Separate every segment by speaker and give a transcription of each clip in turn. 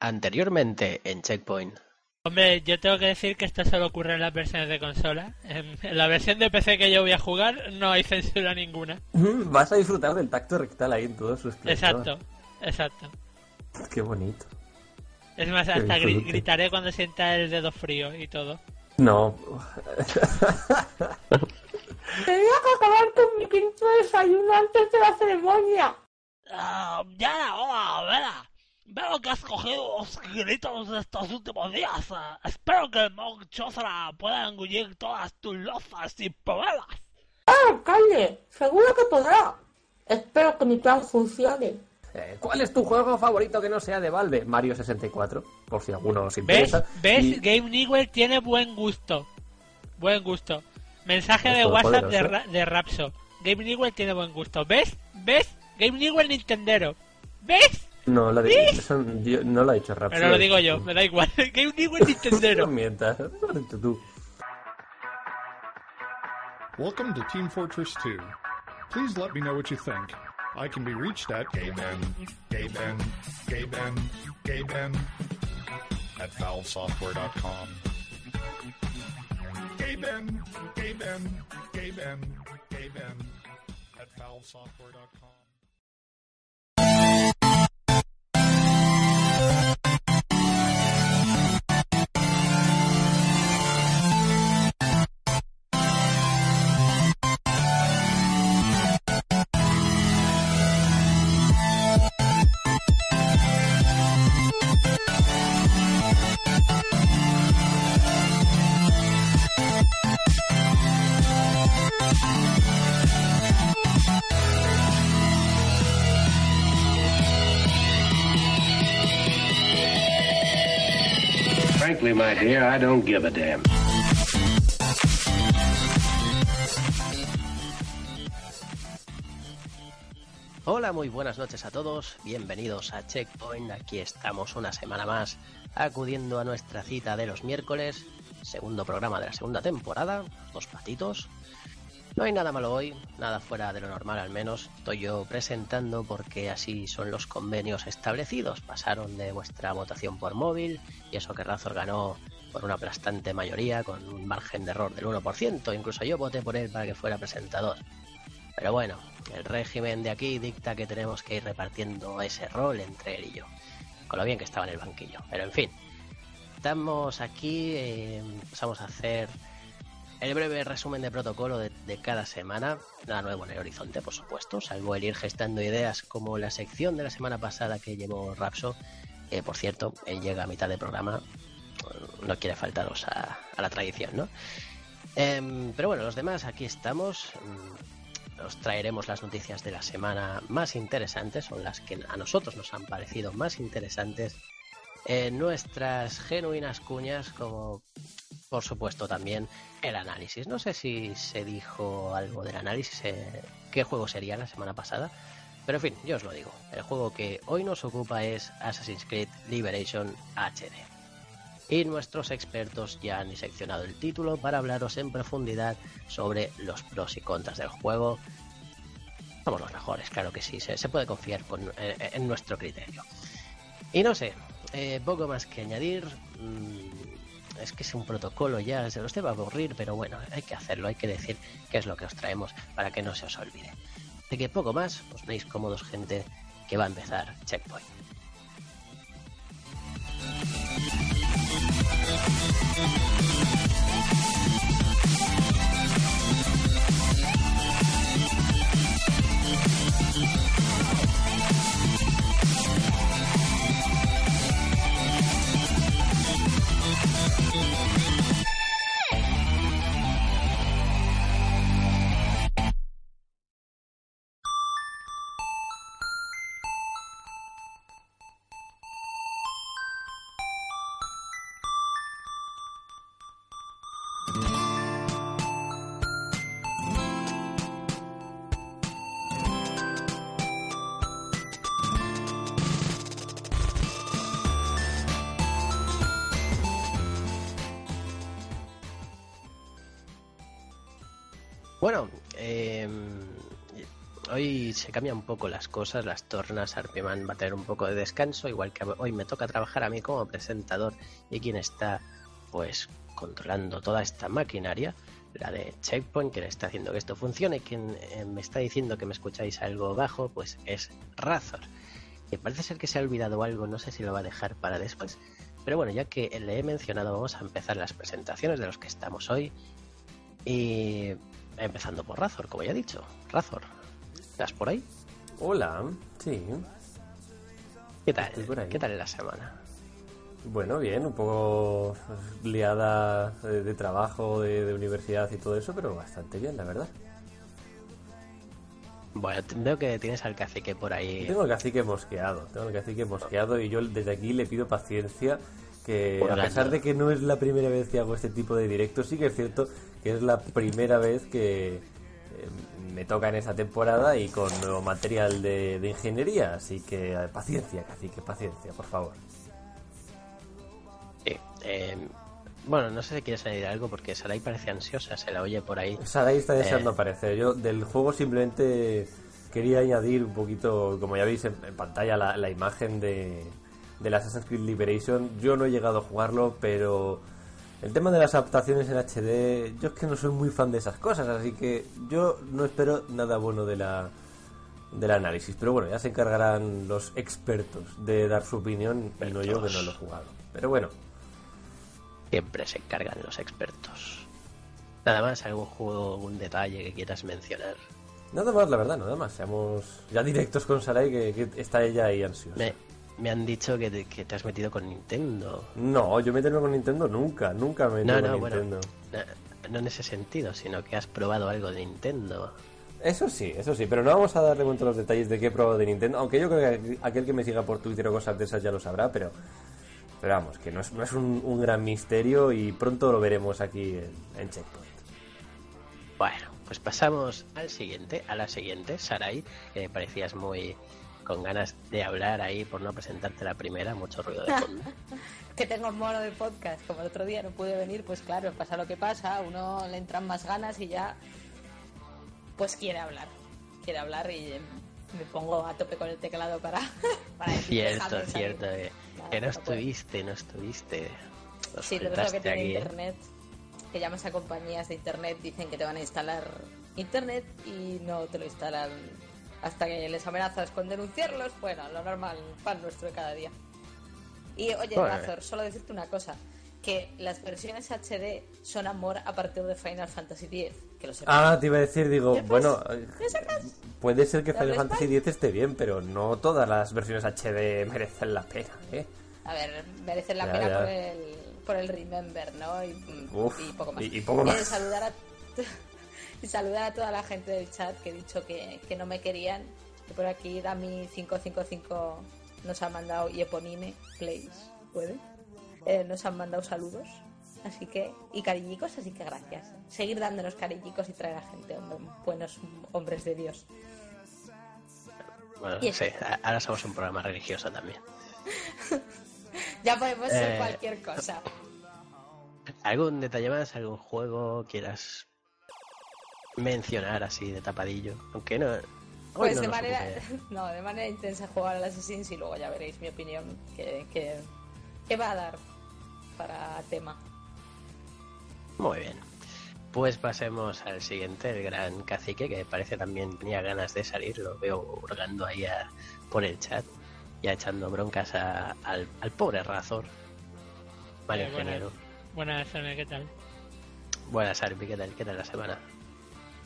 Speaker 1: Anteriormente en Checkpoint.
Speaker 2: Hombre, yo tengo que decir que esto solo ocurre en las versiones de consola. En, la versión de PC que yo voy a jugar no hay censura ninguna.
Speaker 3: Vas a disfrutar del tacto rectal ahí en todos sus
Speaker 2: Exacto, exacto.
Speaker 3: Qué bonito.
Speaker 2: Es más, hasta gritaré cuando sienta el dedo frío y todo.
Speaker 3: No.
Speaker 4: Tenía que acabar con mi quinto desayuno antes de la ceremonia.
Speaker 2: Ah, ya hola, Vera. Veo que has cogido los gritos de estos últimos días. espero que el Monk pueda engullir todas tus lozas y problemas.
Speaker 4: ¡Ah, calle! Seguro que podrá. Espero que mi plan funcione.
Speaker 3: Eh, ¿Cuál es tu juego favorito que no sea de Valve? Mario 64, por si alguno os interesa.
Speaker 2: ¿Ves? Game Newell tiene buen gusto. Buen gusto. Mensaje de WhatsApp de, de Rapso. Game Newell tiene buen gusto. ¿Ves? ¿Ves? Game Newell Nintendero. ¿Ves?
Speaker 3: No, la de, eso, no lo ha dicho Rapso.
Speaker 2: Pero lo digo yo, me da igual. Game Newell Nintendero.
Speaker 3: no mientas, tú.
Speaker 5: Welcome to Team Fortress 2. Please let me know what you think. I can be reached at gayben, gayben, gayben, gayben at valvesoftware.com. Gayben, gayben, gayben, gayben at valvesoftware.com.
Speaker 6: I don't give a damn.
Speaker 1: Hola, muy buenas noches a todos. Bienvenidos a Checkpoint. Aquí estamos una semana más acudiendo a nuestra cita de los miércoles, segundo programa de la segunda temporada, Dos Patitos. No hay nada malo hoy, nada fuera de lo normal al menos. Estoy yo presentando porque así son los convenios establecidos. Pasaron de vuestra votación por móvil y eso que Razor ganó por una aplastante mayoría con un margen de error del 1%. Incluso yo voté por él para que fuera presentador. Pero bueno, el régimen de aquí dicta que tenemos que ir repartiendo ese rol entre él y yo. Con lo bien que estaba en el banquillo. Pero en fin, estamos aquí, eh, vamos a hacer el breve resumen de protocolo de, cada semana, nada nuevo en el horizonte, por supuesto, salvo el ir gestando ideas como la sección de la semana pasada que llevó Rapso. por cierto, él llega a mitad del programa, no quiere faltaros a, la tradición, ¿no? Em, pero bueno, los demás aquí estamos. Mm, os traeremos las noticias de la semana más interesantes, son las que a nosotros nos han parecido más interesantes. en nuestras genuinas cuñas, como por supuesto también el análisis. No sé si se dijo algo del análisis, eh, qué juego sería la semana pasada, pero en fin, yo os lo digo. El juego que hoy nos ocupa es Assassin's Creed Liberation HD. Y nuestros expertos ya han diseccionado el título para hablaros en profundidad sobre los pros y contras del juego. Somos los mejores, claro que sí, se, puede confiar eh, en nuestro criterio. Y no sé, eh, poco más que añadir. Mm, es que es un protocolo ya, se los debe aburrir, pero bueno, hay que hacerlo, hay que decir qué es lo que os traemos para que no se os olvide. De que poco más, os veis cómodos gente que va a empezar Checkpoint. Se cambian un poco las cosas, las tornas, Arpiman va a tener un poco de descanso, igual que hoy me toca trabajar a mí como presentador y quien está pues controlando toda esta maquinaria, la de Checkpoint, le está haciendo que esto funcione, quien eh, me está diciendo que me escucháis algo bajo, pues es Razor. Y parece ser que se ha olvidado algo, no sé si lo va a dejar para después. Pero bueno, ya que le he mencionado, vamos a empezar las presentaciones de los que estamos hoy. Y empezando por Razor, como ya he dicho. Razor, ¿estás por ahí?
Speaker 3: Hola, sí.
Speaker 1: ¿Qué tal? ¿Qué tal la semana?
Speaker 3: Bueno, bien, un poco liada de, trabajo, de, universidad y todo eso, pero bastante bien, la verdad.
Speaker 1: Bueno, veo que tienes al cacique por ahí.
Speaker 3: Tengo el cacique mosqueado, tengo el cacique mosqueado y yo desde aquí le pido paciencia que a pesar de que no es la primera vez que hago este tipo de directos, sí que es cierto que es la primera vez que eh, me toca en esa temporada y con nuevo material de, ingeniería, así que eh, paciencia, cacique, paciencia, por favor.
Speaker 1: Eh, bueno, no sé si quieres añadir algo porque Sarai parece ansiosa, se la oye por ahí.
Speaker 3: Sarai está deseando aparecer. Yo del juego simplemente quería añadir un poquito, como ya veis en, pantalla, la imagen de, del Assassin's Creed Liberation. Yo no he llegado a jugarlo, pero el tema de las adaptaciones en HD, yo es que no soy muy fan de esas cosas, así que yo no espero nada bueno de la del análisis. Pero bueno, ya se encargarán los expertos de dar su opinión y no yo que no lo he jugado. Pero bueno.
Speaker 1: Siempre se encargan los expertos. Nada más, algún juego, algún detalle que quieras mencionar.
Speaker 3: Nada más, la verdad, nada más. Seamos ya directos con Sarai, que, está ella ahí ansiosa
Speaker 1: me han dicho que te, has metido con Nintendo.
Speaker 3: No, yo me metido con Nintendo nunca, nunca me he metido con Nintendo.
Speaker 1: no, en ese sentido, sino que has probado algo de Nintendo.
Speaker 3: Eso sí, eso sí, pero no vamos a darle cuenta los detalles de qué he probado de Nintendo, aunque yo creo que aquel que me siga por Twitter o cosas de esas ya lo sabrá, pero, pero vamos, que no es, no es un, gran misterio y pronto lo veremos aquí en, en Checkpoint.
Speaker 1: Bueno, pues pasamos al siguiente, a la siguiente, Sarai, que parecías muy con ganas de hablar ahí por no presentarte la primera, mucho ruido de fondo.
Speaker 4: que tengo mono de podcast, como el otro día no pude venir, pues claro, pasa lo que pasa, uno le entran más ganas y ya pues quiere hablar, quiere hablar y me pongo a tope con el teclado para, para
Speaker 1: Cierto, cierto, eh, que no estuviste, no estuviste.
Speaker 4: sí, lo que tiene ¿eh? internet, que llamas a compañías de internet, dicen que te van a instalar internet y no te lo instalan hasta que les amenazas con denunciarlos, bueno, lo normal, pan nuestro de cada día. Y oye, Razor, solo decirte una cosa, que las versiones HD son amor a partir de Final Fantasy X, que lo
Speaker 3: Ah, te iba a decir, digo, bueno, puede ser que Final Fantasy X esté bien, pero no todas las versiones HD merecen la pena, ¿eh?
Speaker 4: A ver, merecen la pena por el por el Remember, ¿no? Y, poco más.
Speaker 3: Y, poco más.
Speaker 4: saludar a y saludar a toda la gente del chat que he dicho que, no me querían. Y por aquí Dami555 nos ha mandado y Eponine Place, ¿puede? Eh, nos han mandado saludos. Así que, y cariñicos, así que gracias. Seguir dándonos cariñicos y traer a gente, buenos hombres de Dios.
Speaker 1: Bueno, sí, ahora somos un programa religioso también.
Speaker 4: ya podemos ser eh, cualquier cosa.
Speaker 1: ¿Algún detalle más? ¿Algún juego quieras mencionar así de tapadillo. Aunque no.
Speaker 4: Pues de manera, no, de manera intensa jugar al Assassin's y luego ya veréis mi opinión que, que, va a dar para tema.
Speaker 1: Muy bien. Pues pasemos al siguiente, el gran cacique, que parece también tenía ganas de salir, lo veo hurgando ahí por el chat, ya echando broncas al, pobre Razor. Mario eh,
Speaker 2: buenas, Buenas, ¿qué tal?
Speaker 1: Buenas, Arpi, ¿qué tal? ¿Qué tal la semana?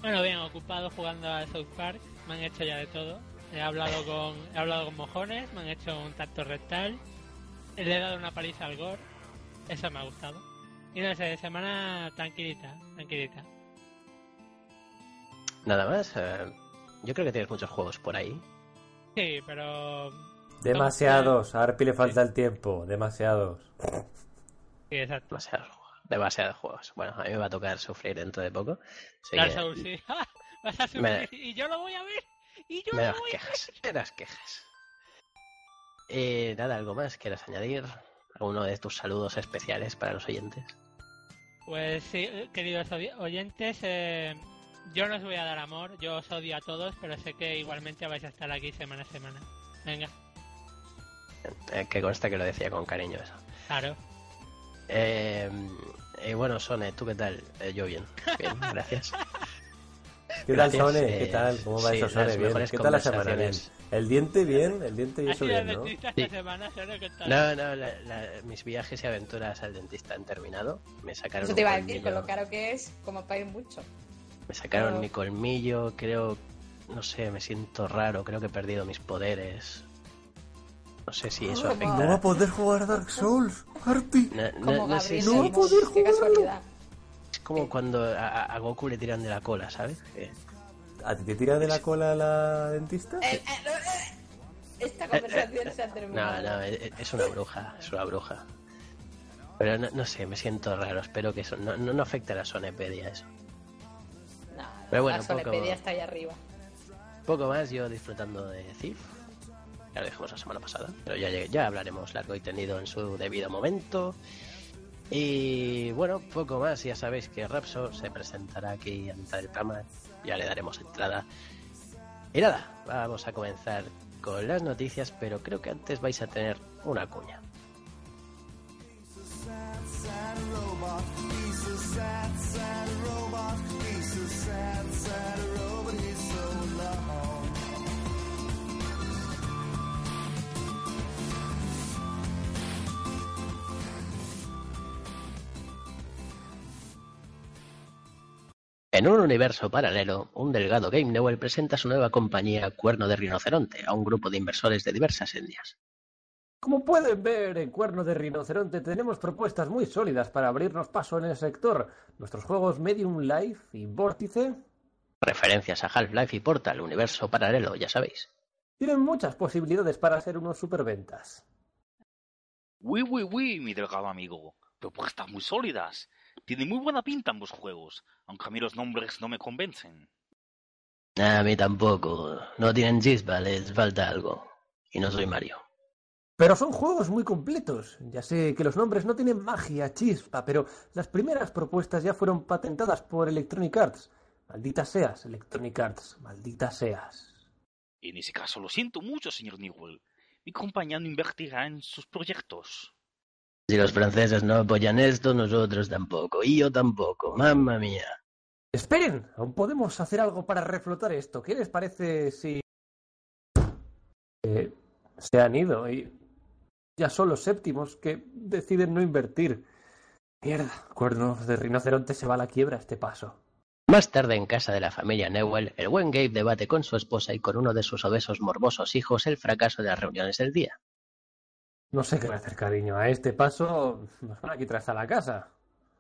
Speaker 2: Bueno, bien, ocupado jugando a South Park, me han hecho ya de todo. He hablado con, he hablado con mojones, me han hecho un tacto rectal, le he dado una paliza al gore, eso me ha gustado. Y no sé, semana tranquilita, tranquilita.
Speaker 1: Nada más, eh, yo creo que tienes muchos juegos por ahí.
Speaker 2: Sí, pero...
Speaker 3: Demasiados, a Arpi le falta el tiempo, demasiados.
Speaker 2: Sí, exacto.
Speaker 1: Demasiados demasiados juegos. Bueno, a mí me va a tocar sufrir dentro de poco.
Speaker 2: Dark Souls, sí. Vas a sufrir y yo lo voy a ver. Y yo
Speaker 1: me
Speaker 2: lo voy
Speaker 1: quejas, a ver. Me das quejas. Eh, nada, ¿algo más quieras añadir? ¿Alguno de tus saludos especiales para los oyentes?
Speaker 2: Pues sí, queridos oyentes, eh, Yo no os voy a dar amor, yo os odio a todos, pero sé que igualmente vais a estar aquí semana a semana. Venga.
Speaker 1: Eh, que consta que lo decía con cariño eso.
Speaker 2: Claro.
Speaker 1: Eh, y bueno, Sone, ¿tú qué tal? Eh, yo bien. Bien, gracias.
Speaker 3: ¿Qué tal, Sone? ¿Qué tal? ¿Cómo va eso, Sone? Bien. ¿Qué tal la semana? Bien. ¿El diente bien? ¿El diente y eso bien, no?
Speaker 2: Esta semana, ¿qué tal?
Speaker 1: No, no, la, la, mis viajes y aventuras al dentista han terminado. Me sacaron
Speaker 4: Eso te iba a decir, con lo caro que es, como para ir mucho.
Speaker 1: Me sacaron mi colmillo, creo, no sé, me siento raro, creo que he perdido mis poderes. No sé si eso afecta.
Speaker 3: No va a poder jugar Dark Souls, Arti.
Speaker 1: No, no-
Speaker 4: Como
Speaker 1: no sé
Speaker 3: No va a poder
Speaker 4: qué
Speaker 3: jugarlo.
Speaker 4: casualidad.
Speaker 1: es como cuando a, Goku le tiran de la cola, ¿sabes? Que-
Speaker 3: ¿A ti te tira de la cola la dentista?
Speaker 4: Eh, eh, no, eh, Esta conversación se ha
Speaker 1: No,
Speaker 4: terminado.
Speaker 1: no, es, es una bruja, es una bruja. Pero no, no sé, me siento raro, espero que eso no, no, no afecte a la Sonepedia eso.
Speaker 4: No,
Speaker 1: Pero bueno,
Speaker 4: la
Speaker 1: poco-
Speaker 4: sonepedia está ahí arriba.
Speaker 1: Poco más yo disfrutando de Thief. Ya lo dejamos la semana pasada, pero ya, ya hablaremos largo y tendido en su debido momento. Y bueno, poco más, ya sabéis que Rapso se presentará aquí a mitad del programa, ya le daremos entrada. Y nada, vamos a comenzar con las noticias, pero creo que antes vais a tener una cuña. En un universo paralelo, un delgado Game Newell presenta su nueva compañía Cuerno de Rinoceronte a un grupo de inversores de diversas etnias.
Speaker 3: Como pueden ver, en Cuerno de Rinoceronte tenemos propuestas muy sólidas para abrirnos paso en el sector. Nuestros juegos Medium Life y Vórtice
Speaker 1: Referencias a Half-Life y Portal, universo paralelo, ya sabéis.
Speaker 3: tienen muchas posibilidades para ser unos superventas.
Speaker 7: Uy, uy, uy, mi delgado amigo. Propuestas muy sólidas. Tiene muy buena pinta ambos juegos, aunque a mí los nombres no me convencen.
Speaker 1: A mí tampoco. No tienen chispa, les falta algo. Y no soy Mario.
Speaker 3: Pero son juegos muy completos. Ya sé que los nombres no tienen magia, chispa, pero las primeras propuestas ya fueron patentadas por Electronic Arts. Maldita seas, Electronic Arts, maldita seas.
Speaker 7: En ese caso lo siento mucho, señor Newell. Mi compañía no invertirá en sus proyectos.
Speaker 1: Si los franceses no apoyan esto, nosotros tampoco. Y yo tampoco. Mamma mía.
Speaker 3: Esperen, aún podemos hacer algo para reflotar esto. ¿Qué les parece si... Eh, se han ido y ya son los séptimos que deciden no invertir. Mierda, cuerno de rinoceronte se va a la quiebra este paso.
Speaker 1: Más tarde, en casa de la familia Newell, el buen Gabe debate con su esposa y con uno de sus obesos morbosos hijos el fracaso de las reuniones del día.
Speaker 3: No sé qué va a hacer, cariño. A este paso nos van a quitar hasta la casa.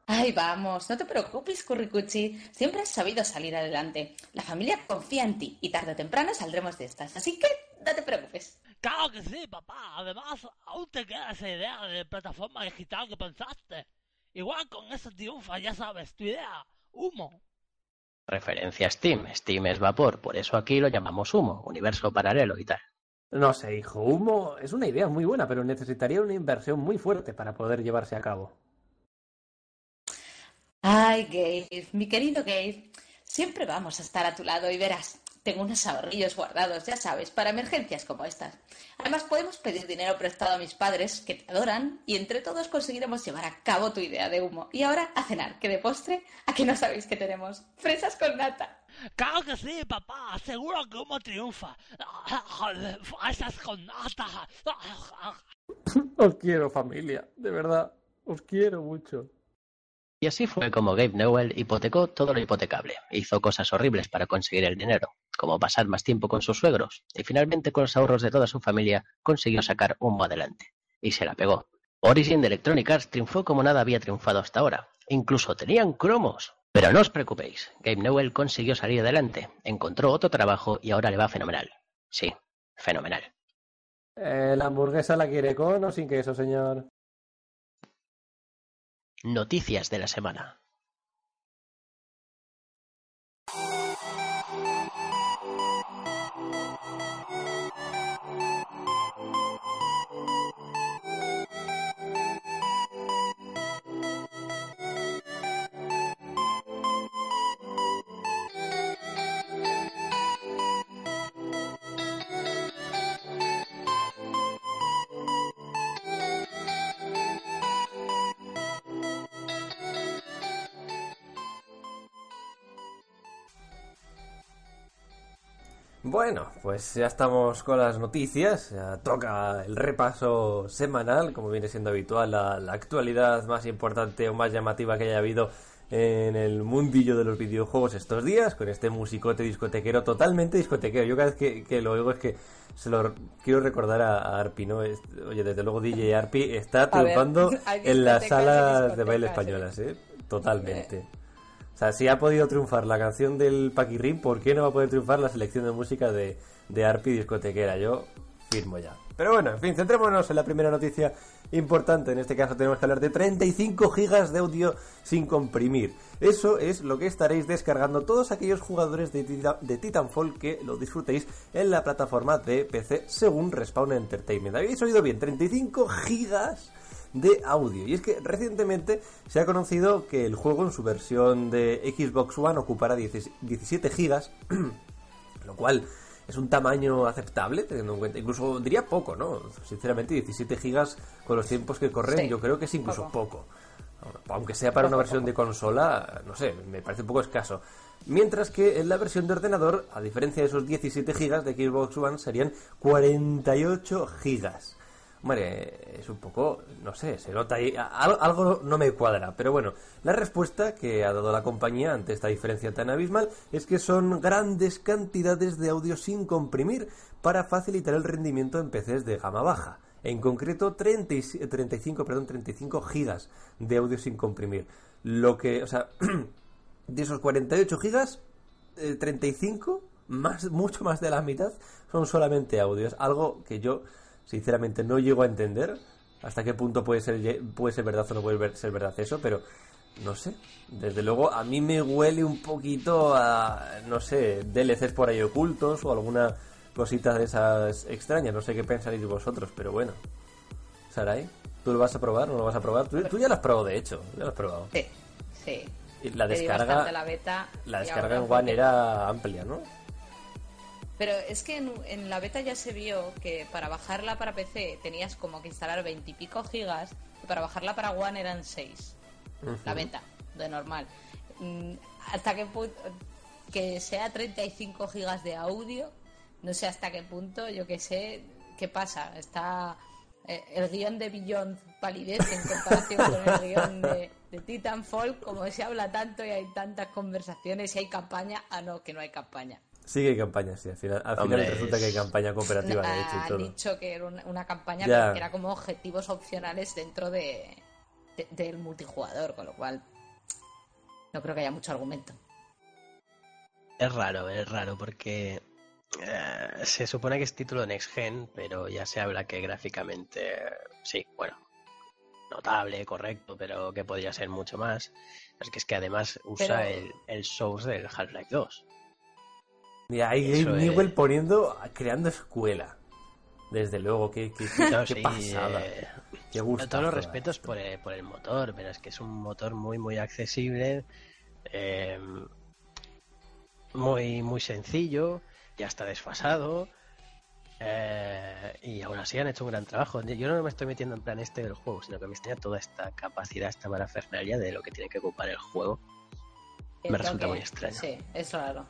Speaker 4: Ay, vamos, no te preocupes, Curricuchi. Siempre has sabido salir adelante. La familia confía en ti y tarde o temprano saldremos de estas. Así que no te preocupes.
Speaker 2: Claro que sí, papá. Además, aún te queda esa idea de plataforma digital que pensaste. Igual con eso triunfa, ya sabes, tu idea. Humo.
Speaker 1: Referencia a Steam. Steam es vapor, por eso aquí lo llamamos humo, universo paralelo y tal.
Speaker 3: No sé, hijo. Humo es una idea muy buena, pero necesitaría una inversión muy fuerte para poder llevarse a cabo.
Speaker 4: Ay, Gabe, mi querido Gabe, siempre vamos a estar a tu lado y verás, tengo unos ahorrillos guardados, ya sabes, para emergencias como estas. Además, podemos pedir dinero prestado a mis padres, que te adoran, y entre todos conseguiremos llevar a cabo tu idea de humo. Y ahora a cenar, que de postre, ¿a que no sabéis que tenemos? Fresas con nata.
Speaker 2: Claro que sí, papá. Seguro que humo triunfa. Fresas con.
Speaker 3: Os quiero, familia. De verdad, os quiero mucho.
Speaker 1: Y así fue como Gabe Newell hipotecó todo lo hipotecable. Hizo cosas horribles para conseguir el dinero, como pasar más tiempo con sus suegros, y finalmente con los ahorros de toda su familia consiguió sacar humo adelante. Y se la pegó. Origin de Electronic Arts triunfó como nada había triunfado hasta ahora. Incluso tenían cromos. Pero no os preocupéis, Gabe Newell consiguió salir adelante, encontró otro trabajo y ahora le va fenomenal. Sí, fenomenal.
Speaker 3: Eh, ¿La hamburguesa la quiere con o sin queso, señor?
Speaker 1: Noticias de la semana.
Speaker 3: Bueno, pues ya estamos con las noticias. Ya toca el repaso semanal, como viene siendo habitual, la, la actualidad más importante o más llamativa que haya habido en el mundillo de los videojuegos estos días, con este musicote discotequero, totalmente discotequero. Yo cada vez que, que lo oigo es que se lo quiero recordar a, Arpi, ¿no? oye, desde luego DJ Arpi está triunfando en las salas de baile españolas, ¿eh? Totalmente. O sea, si ha podido triunfar la canción del Paquirrín, ¿por qué no va a poder triunfar la selección de música de, de Arpi discotequera? Yo firmo ya. Pero bueno, en fin, centrémonos en la primera noticia importante. En este caso tenemos que hablar de 35 gigas de audio sin comprimir. Eso es lo que estaréis descargando todos aquellos jugadores de, de Titanfall que lo disfrutéis en la plataforma de PC según Respawn Entertainment. ¿Habéis oído bien? 35 gigas de audio. Y es que recientemente se ha conocido que el juego en su versión de Xbox One ocupará 17 gigas, lo cual es un tamaño aceptable, teniendo en cuenta, incluso diría poco, ¿no? Sinceramente, 17 gigas con los tiempos que corren, yo creo que es incluso poco. Aunque sea para una versión de consola, no sé, me parece un poco escaso. Mientras que en la versión de ordenador, a diferencia de esos 17 gigas de Xbox One, serían 48 gigas. Hombre, es un poco, no sé, se nota ahí, algo, no me cuadra, pero bueno, la respuesta que ha dado la compañía ante esta diferencia tan abismal es que son grandes cantidades de audio sin comprimir para facilitar el rendimiento en PCs de gama baja. En concreto, 35, perdón, 35 gigas de audio sin comprimir. Lo que, o sea, de esos 48 gigas, 35, eh, más, mucho más de la mitad, son solamente audios. Algo que yo Sinceramente no llego a entender hasta qué punto puede ser, puede ser verdad o no puede ser verdad eso, pero no sé. Desde luego a mí me huele un poquito a, no sé, DLCs por ahí ocultos o alguna cosita de esas extrañas. No sé qué pensaréis vosotros, pero bueno. Sarai, ¿tú lo vas a probar o no lo vas a probar? Tú, ya lo has probado, de hecho. Ya lo has probado.
Speaker 4: Sí, sí.
Speaker 3: Y la descarga,
Speaker 4: la, beta
Speaker 3: la descarga en One era amplia, ¿no?
Speaker 4: Pero es que en, la beta ya se vio que para bajarla para PC tenías como que instalar 20 y pico gigas y para bajarla para One eran 6. La beta, de normal. Mm, hasta que que sea 35 gigas de audio, no sé hasta qué punto, yo que sé, ¿qué pasa? Está eh, el guion de Beyond palidez en comparación con el guion de, de, Titanfall, como se habla tanto y hay tantas conversaciones y hay campaña, ah no, que no hay campaña.
Speaker 3: Sí que hay campaña, sí. Al final, al final resulta que hay campaña cooperativa, de hecho, y todo.
Speaker 4: Han dicho que era una, campaña que era como objetivos opcionales dentro de, del multijugador, con lo cual no creo que haya mucho argumento.
Speaker 1: Es raro, es raro, porque eh, se supone que es título Next Gen, pero ya se habla que gráficamente, sí, bueno, notable, correcto, pero que podría ser mucho más. Es que es que además usa el, el Source del Half-Life 2.
Speaker 3: Mira, ahí Game Newell poniendo, creando escuela. Desde luego, qué, qué, qué, pasada. Eh, qué gusto.
Speaker 1: Todos los respetos por el, por el motor, pero es que es un motor muy, muy accesible. Eh, muy, muy sencillo. Ya está desfasado. Eh, y aún así han hecho un gran trabajo. Yo no me estoy metiendo en plan este del juego, sino que me extraña toda esta capacidad, esta parafernalia de lo que tiene que ocupar el juego. Me resulta muy extraño.
Speaker 4: Sí, es raro.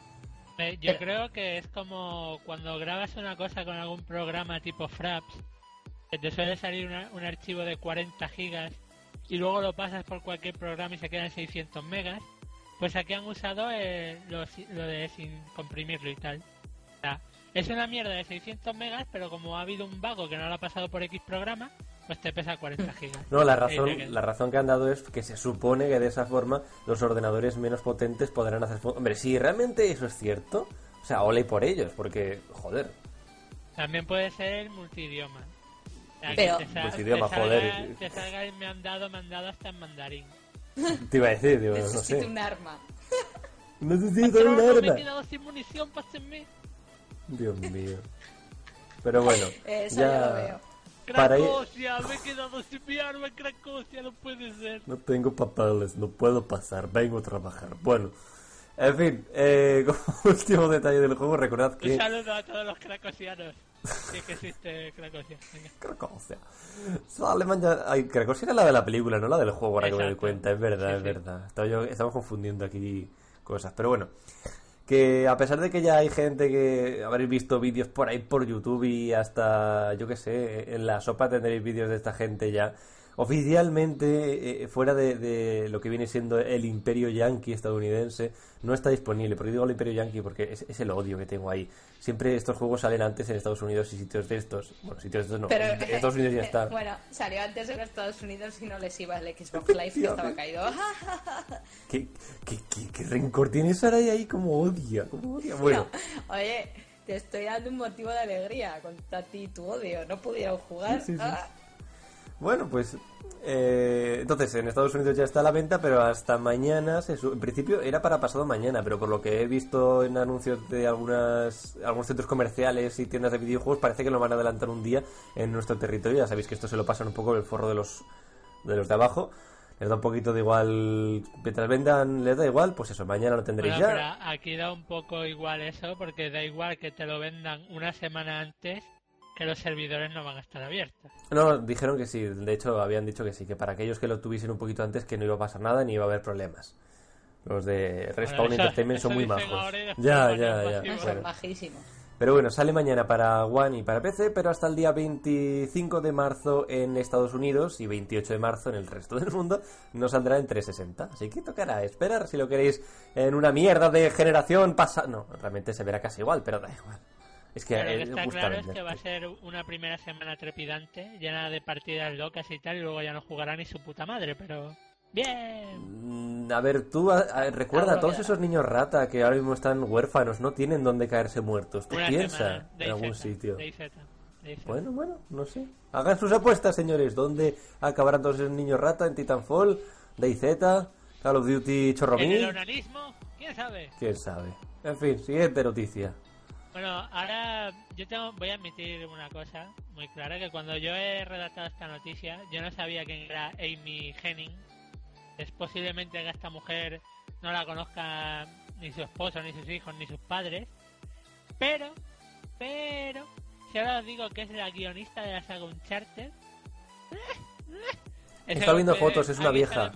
Speaker 2: Yo creo que es como cuando grabas una cosa con algún programa tipo Fraps, te suele salir un archivo de 40 gigas y luego lo pasas por cualquier programa y se quedan 600 megas. Pues aquí han usado eh, lo, de sin comprimirlo y tal. es una mierda de 600 megas, pero como ha habido un vago que no lo ha pasado por X programa, pues te pesa 40 gigas.
Speaker 3: No, la razón, la razón que han dado es que se supone que de esa forma los ordenadores menos potentes podrán hacer... Hombre, si realmente eso es cierto, o sea, ole por ellos, porque, joder.
Speaker 2: También puede ser multidioma.
Speaker 4: Pero...
Speaker 3: multidioma, joder.
Speaker 2: Que salga el me han dado, me han dado hasta en mandarín.
Speaker 3: Te iba a decir, digo,
Speaker 4: no
Speaker 3: sé.
Speaker 4: un arma.
Speaker 3: Necesito un arma.
Speaker 2: me he quedado sin munición, pásenme.
Speaker 3: Dios mío. Pero bueno,
Speaker 4: Eso ya... lo veo.
Speaker 2: Me he quedado sin mi arma en Cracosia, no puede ser.
Speaker 3: No tengo papeles, no puedo pasar, vengo a trabajar. Bueno, en fin, eh, como último detalle del juego, recordad que...
Speaker 2: Un saludo a todos los cracosianos. Sí que existe Cracosia.
Speaker 3: Cracosia. Sale mañana... Ay, Cracosia era la de la película, no la del juego, ahora que me doy cuenta. Es verdad, es verdad. Estamos, estamos confundiendo aquí cosas. Pero bueno, que a pesar de que ya hay gente que habréis visto vídeos por ahí por YouTube y hasta, yo qué sé, en la sopa tendréis vídeos de esta gente ya, oficialmente, eh, fuera de, lo que viene siendo el imperio yanqui estadounidense, no está disponible. ¿Por qué digo el imperio yanqui? Porque es, el odio que tengo ahí. Siempre estos juegos salen antes en Estados Unidos y sitios de estos. Bueno, sitios de estos no.
Speaker 4: Pero,
Speaker 3: en Estados Unidos ya está.
Speaker 4: Bueno, salió antes en Estados Unidos y no les iba el Xbox Live que estaba caído.
Speaker 3: ¿Qué, qué, qué, rencor tiene ahí como odia? Como odia? Bueno.
Speaker 4: oye, te estoy dando un motivo de alegría con ti tu odio. No pudieron jugar. Ah.
Speaker 3: Bueno, pues eh, entonces en Estados Unidos ya está a la venta, pero hasta mañana, se en principio era para pasado mañana, pero por lo que he visto en anuncios de algunas algunos centros comerciales y tiendas de videojuegos, parece que lo van a adelantar un día en nuestro territorio. Ya sabéis que esto se lo pasan un poco el forro de los de los de abajo. Les da un poquito de igual, mientras vendan, les da igual, pues eso, mañana lo tendréis ya.
Speaker 2: aquí da un poco igual eso, porque da igual que te lo vendan una semana antes que los servidores no van a estar abiertos.
Speaker 3: No, dijeron que sí, de hecho habían dicho que sí, que para aquellos que lo tuviesen un poquito antes que no iba a pasar nada ni iba a haber problemas. Los de Respawn Entertainment son muy majos. Ya, ya, ya.
Speaker 4: Son majísimos.
Speaker 3: Pero bueno, sale mañana para One y para PC, pero hasta el día 25 de marzo en Estados Unidos y 28 de marzo en el resto del mundo no saldrá en 360. Así que tocará esperar si lo queréis en una mierda de generación pasada. No, realmente se verá casi igual, pero da igual. Es que,
Speaker 2: lo que está claro es que va a ser una primera semana trepidante, llena de partidas locas y tal, y luego ya no jugará ni su puta madre, pero... ¡Bien!
Speaker 3: Mm, a ver, tú recuerda a todos esos niños rata que ahora mismo están huérfanos, no tienen dónde caerse muertos. Tú piensa en algún sitio. Bueno, bueno, no sé. Hagan sus apuestas, señores. ¿Dónde acabarán todos esos niños rata? ¿En Titanfall? ¿DayZ? ¿Call of Duty Chorromí?
Speaker 2: ¿En el onanismo? ¿Quién sabe?
Speaker 3: ¿Quién sabe? En fin, siguiente noticia.
Speaker 2: Bueno, ahora yo tengo, voy a admitir una cosa muy clara, que cuando yo he redactado esta noticia, yo no sabía quién era Amy Henning. Es posiblemente que esta mujer no la conozca ni su esposo, ni sus hijos, ni sus padres. Pero, pero, si ahora os digo que es la guionista de la saga Uncharted...
Speaker 3: Está viendo fotos, es una vieja.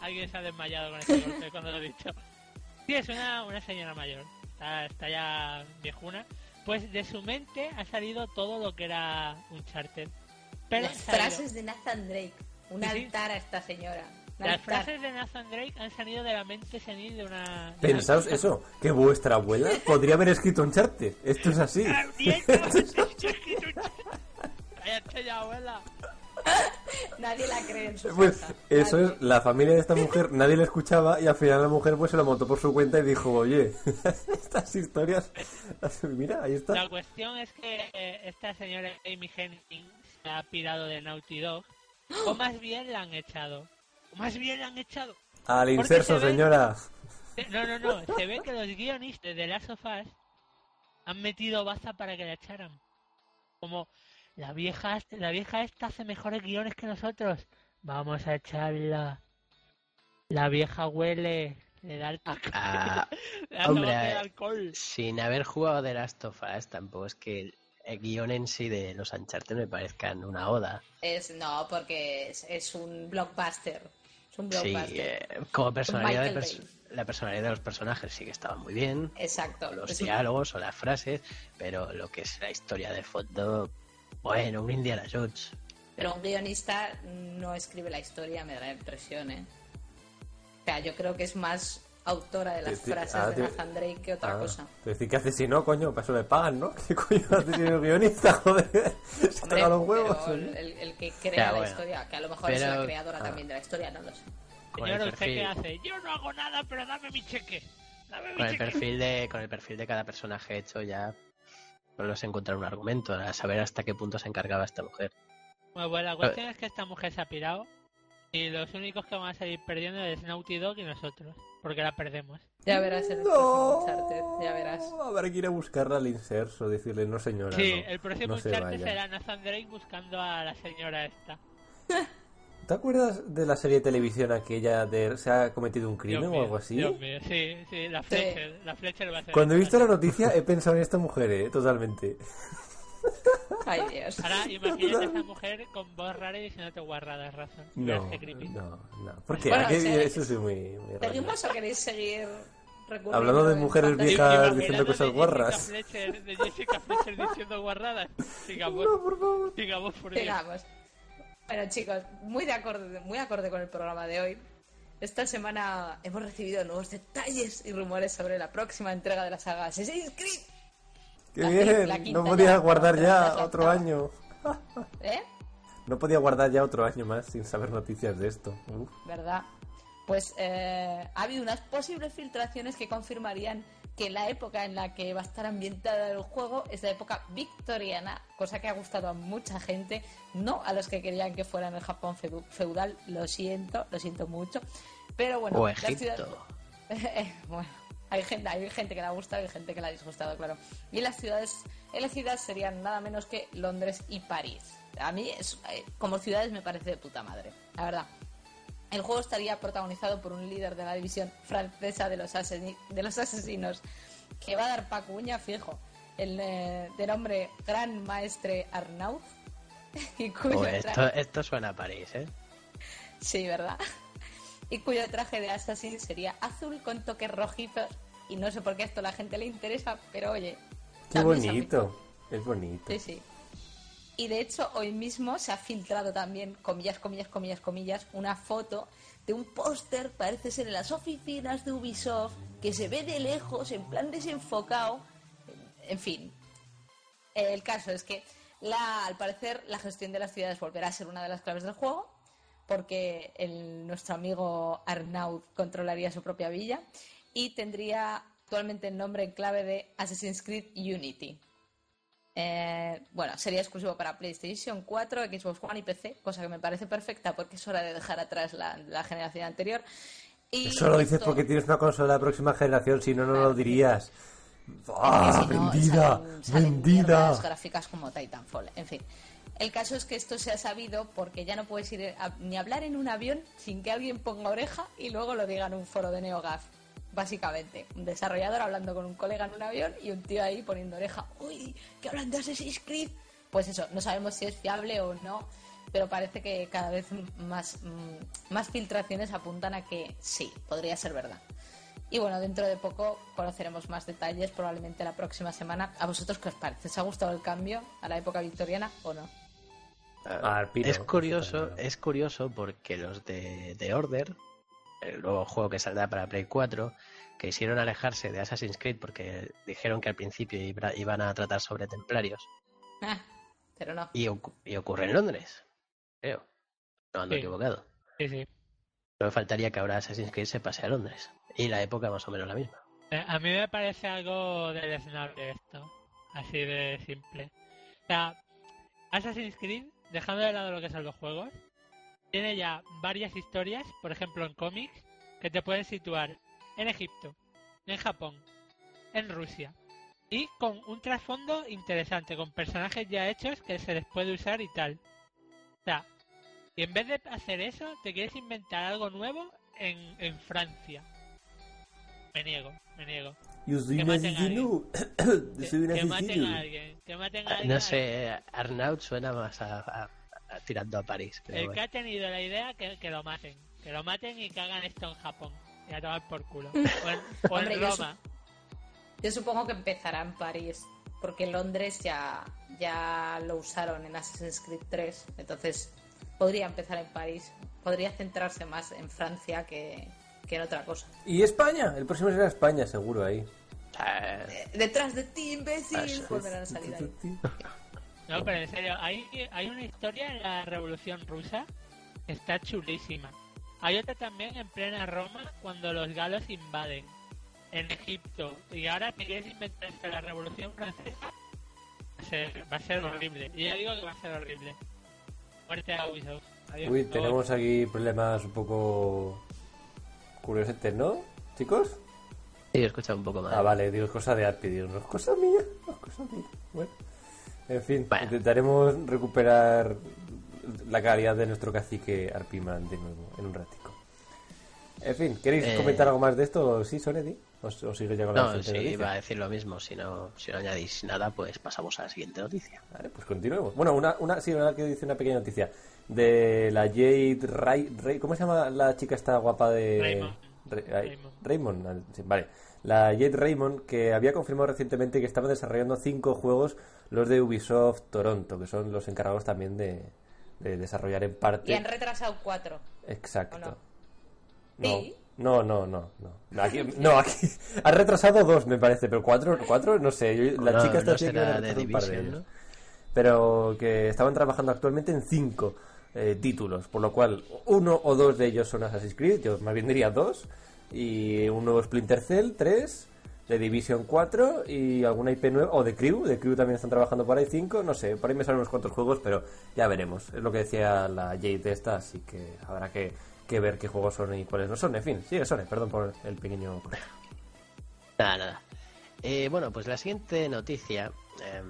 Speaker 2: alguien se ha desmayado con este golpe cuando lo he dicho. Sí, es una, una señora mayor está, ya viejuna, pues de su mente ha salido todo lo que era Uncharted.
Speaker 4: Pero Las frases de Nathan Drake, un altar a esta señora.
Speaker 2: Las frases de Nathan Drake han salido de la mente senil de una...
Speaker 3: Pensaos eso, que vuestra abuela podría haber escrito Uncharted. Esto es así.
Speaker 2: Cállate ya, abuela.
Speaker 4: nadie la cree en su
Speaker 3: pues, Eso es, la familia de esta mujer, nadie la escuchaba y al final la mujer pues se lo montó por su cuenta y dijo, oye, estas historias, mira, ahí está.
Speaker 2: La cuestión es que eh, esta señora Amy Henning se ha pirado de Naughty Dog, o más bien la han echado. O más bien la han echado.
Speaker 3: Al inserso, señora.
Speaker 2: No, no, no, se ve que los guionistas de Last of Us han metido baza para que la echaran. Como la vieja, la vieja esta hace mejores guiones que nosotros. Vamos a echarla. La vieja huele. Le da el
Speaker 1: ah, hombre, alcohol. sin haber jugado de Last of Us, tampoco es que el guion en sí de los Uncharted me parezcan una oda.
Speaker 4: Es, no, porque es, un blockbuster. Es un blockbuster. Sí,
Speaker 1: eh, como personalidad de la personalidad de los personajes sí que estaba muy bien.
Speaker 4: Exacto.
Speaker 1: Los diálogos o las frases, pero lo que es la historia de fondo bueno, un Indiana Jones.
Speaker 4: Pero un guionista no escribe la historia, me da la impresión, ¿eh? O sea, yo creo que es más autora de las frases ah, de Nathan Drake que otra ah, cosa.
Speaker 3: Te decir que hace si no, coño, para eso le pagan, ¿no? ¿Qué coño hace si no guionista? Joder, se los huevos.
Speaker 4: El, el, que crea la historia, que a lo mejor es la creadora ah. también de la historia, no lo sé.
Speaker 2: Señor, ¿usted qué hace? Yo no hago nada, pero dame mi cheque. Dame mi
Speaker 1: con, el perfil de, con el perfil de cada personaje hecho ya no se encontrar un argumento, a saber hasta qué punto se encargaba esta mujer.
Speaker 2: Bueno, pues la cuestión es que esta mujer se ha pirado y los únicos que van a salir perdiendo es Naughty Dog y nosotros, porque la perdemos.
Speaker 4: Ya verás el próximo Uncharted, ya verás.
Speaker 3: Habrá que ir a buscarla al inserso, decirle, no señora.
Speaker 2: Sí, el próximo Uncharted será Nathan Drake buscando a la señora esta.
Speaker 3: ¿Te acuerdas de la serie de televisión aquella de se ha cometido un crimen o algo así?
Speaker 2: Dios mío, sí, sí, la Fletcher, la Fletcher va a ser.
Speaker 3: Cuando he visto la noticia he pensado en esta mujer, ¿eh? totalmente.
Speaker 4: Ay, Dios.
Speaker 2: Ahora imagínate a esa mujer con voz rara y diciéndote guarradas, razón.
Speaker 3: No, no, no. ¿Por qué? Bueno, Eso es muy, muy
Speaker 4: ¿Seguimos o queréis seguir
Speaker 3: Hablando de mujeres viejas diciendo cosas guarras.
Speaker 2: de Jessica Fletcher diciendo guarradas. Sigamos.
Speaker 3: No, por favor.
Speaker 2: Sigamos por Dios.
Speaker 4: Sigamos. Bueno, chicos, muy de acorde, muy acorde con el programa de hoy. Esta semana hemos recibido nuevos detalles y rumores sobre la próxima entrega de la saga Assassin's Creed.
Speaker 3: ¡Qué
Speaker 4: La-
Speaker 3: bien!
Speaker 4: quinta
Speaker 3: No podía
Speaker 4: ya,
Speaker 3: guardar ya otro año.
Speaker 4: ¿Eh?
Speaker 3: No podía guardar ya otro año más sin saber noticias de esto. Uf.
Speaker 4: ¿Verdad? Pues eh, ha habido unas posibles filtraciones que confirmarían que la época en la que va a estar ambientada el juego es la época victoriana, cosa que ha gustado a mucha gente, no a los que querían que fuera en el Japón feu- feudal, lo siento, lo siento mucho, pero bueno,
Speaker 1: O Egipto.
Speaker 4: ciudades- bueno, hay gente, hay gente que le ha gustado y gente que le ha disgustado, claro. Y las ciudades elegidas serían nada menos que Londres y París. A mí, es- eh, como ciudades, me parece de puta madre, la verdad. El juego estaría protagonizado por un líder de la división francesa de los, de los asesinos que va a dar pa' cuña fijo. El eh, de nombre Gran Maestre Arnaud. Y cuyo
Speaker 1: esto, esto suena a París, ¿eh?
Speaker 4: Sí, ¿verdad? Y cuyo traje de Assassin sería azul con toques rojizos. Y no sé por qué esto a la gente le interesa, pero oye.
Speaker 3: ¡Qué bonito! Es bonito.
Speaker 4: Sí, sí. Y de hecho, hoy mismo se ha filtrado también, comillas, comillas, comillas, comillas, una foto de un póster, parece ser en las oficinas de Ubisoft, que se ve de lejos, en plan desenfocado. En fin. El caso es que, al parecer, la gestión de las ciudades volverá a ser una de las claves del juego, porque el- nuestro amigo Arnaud controlaría su propia villa y tendría actualmente el nombre en clave de Assassin's Creed Unity. Eh, bueno, sería exclusivo para PlayStation 4, Xbox One y PC, cosa que me parece perfecta porque es hora de dejar atrás la, la generación anterior. Y
Speaker 3: Eso lo dices porque tienes una consola de próxima generación, si no, no lo dirías. ¡Ah!
Speaker 4: si no,
Speaker 3: ¡Vendida!
Speaker 4: salen- salen
Speaker 3: ¡Vendida!
Speaker 4: gráficas como Titanfall. En fin. El caso es que esto se ha sabido porque ya no puedes ir a- ni hablar en un avión sin que alguien ponga oreja y luego lo diga en un foro de NeoGAF. Básicamente, un desarrollador hablando con un colega en un avión y un tío ahí poniendo oreja. ¡Uy! ¿Que hablan de Assassin's Creed? Pues eso, no sabemos si es fiable o no, pero parece que cada vez más, mm, más filtraciones apuntan a que sí, podría ser verdad. Y bueno, dentro de poco conoceremos más detalles, probablemente la próxima semana. ¿A vosotros qué os parece? ¿Os ha gustado el cambio a la época victoriana o no?
Speaker 3: Ah,
Speaker 1: es curioso, es curioso porque los de, de Order, el nuevo juego que saldrá para Play 4, que hicieron alejarse de Assassin's Creed porque dijeron que al principio iban a tratar sobre templarios
Speaker 4: Ah, pero no.
Speaker 1: y, ocu- y ocurre en Londres, creo. No ando
Speaker 2: Sí.
Speaker 1: equivocado.
Speaker 2: Sí, sí.
Speaker 1: No me faltaría que ahora Assassin's Creed se pase a Londres. Y la época más o menos la misma.
Speaker 2: Eh, A mí me parece algo deleznable esto. Así de simple. O sea, Assassin's Creed, dejando de lado lo que son los juegos, tiene ya varias historias, por ejemplo en cómics, que te pueden situar en Egipto, en Japón, en Rusia. Y con un trasfondo interesante, con personajes ya hechos que se les puede usar y tal. O sea, y en vez de hacer eso, te quieres inventar algo nuevo en, en Francia. Me niego, me niego.
Speaker 3: Yo soy
Speaker 2: Que
Speaker 3: un
Speaker 2: maten a
Speaker 3: asesino. Yo
Speaker 2: Que,
Speaker 3: soy un
Speaker 2: que maten
Speaker 3: asesino.
Speaker 2: a alguien, que maten a
Speaker 1: Ah,
Speaker 2: alguien.
Speaker 1: No sé, Arnaud suena más a- tirando a París. pero
Speaker 2: El que
Speaker 1: bueno.
Speaker 2: ha tenido la idea, que, que lo maten. Que lo maten y que hagan esto en Japón. Y a tomar por culo. O en, o en
Speaker 4: Hombre, yo
Speaker 2: Roma.
Speaker 4: Yo supongo que empezará en París, porque Londres ya, ya lo usaron en Assassin's Creed 3, entonces podría empezar en París. Podría centrarse más en Francia que, que en otra cosa.
Speaker 3: ¿Y España? El próximo será España, seguro ahí.
Speaker 1: Ah,
Speaker 4: Eh, Detrás de ti, imbécil, volverán a salir ahí.
Speaker 2: No, pero en serio, hay, hay una historia en la Revolución Rusa que está chulísima. Hay otra también en plena Roma cuando los galos invaden en Egipto. Y ahora te quieres inventar esto de la Revolución Francesa. Va a ser, va a ser horrible. Y ya digo que va a ser horrible. Muerte a Ubisoft. Adiós.
Speaker 3: Uy, tenemos aquí problemas un poco curiosetes, ¿no, chicos?
Speaker 1: sí, he escuchado un poco más.
Speaker 3: Ah, vale, digo, es cosa de Arpi, digo, no es cosa mía, no es cosa mía. Bueno, en fin,
Speaker 1: Bueno.
Speaker 3: intentaremos recuperar la calidad de nuestro cacique Arpiman de nuevo en un ratico. En fin, ¿queréis
Speaker 1: Eh.
Speaker 3: comentar algo más de esto? ¿Sí, Sonedi? ¿O, o sigue ya con la
Speaker 1: No,
Speaker 3: siguiente
Speaker 1: sí,
Speaker 3: noticia?
Speaker 1: iba a decir lo mismo. Si no, si no añadís nada, pues pasamos a la siguiente noticia.
Speaker 3: Vale, pues continuemos. Bueno, una, una, sí, una que dice una pequeña noticia. De la Jade Ray, Ray- ¿Cómo se llama la chica esta guapa de.
Speaker 2: Raymond.
Speaker 3: Raymond. vale. La Jade Raymond, que había confirmado recientemente que estaba desarrollando cinco juegos, los de Ubisoft Toronto, que son los encargados también de, desarrollar en parte.
Speaker 4: Y han retrasado cuatro.
Speaker 3: Exacto. No. No, no, no, no. Aquí, no, aquí ha retrasado dos, me parece, pero cuatro, cuatro no sé. la chica está
Speaker 1: no de un par de ellos.
Speaker 3: Pero que estaban trabajando actualmente en cinco eh, títulos, por lo cual uno o dos de ellos son Assassin's Creed, yo más bien diría dos, y un nuevo Splinter Cell, tres, de Division 4 y alguna IP nueva, o de Crew, de Crew también están trabajando por ahí cinco, no sé, por ahí me salen unos cuantos juegos, pero ya veremos, es lo que decía la Jade esta, así que habrá que que ver qué juegos son y cuáles no son. En fin, sigue Sony, perdón por el pequeño.
Speaker 1: Nada, nada. Eh, bueno, pues la siguiente noticia, eh,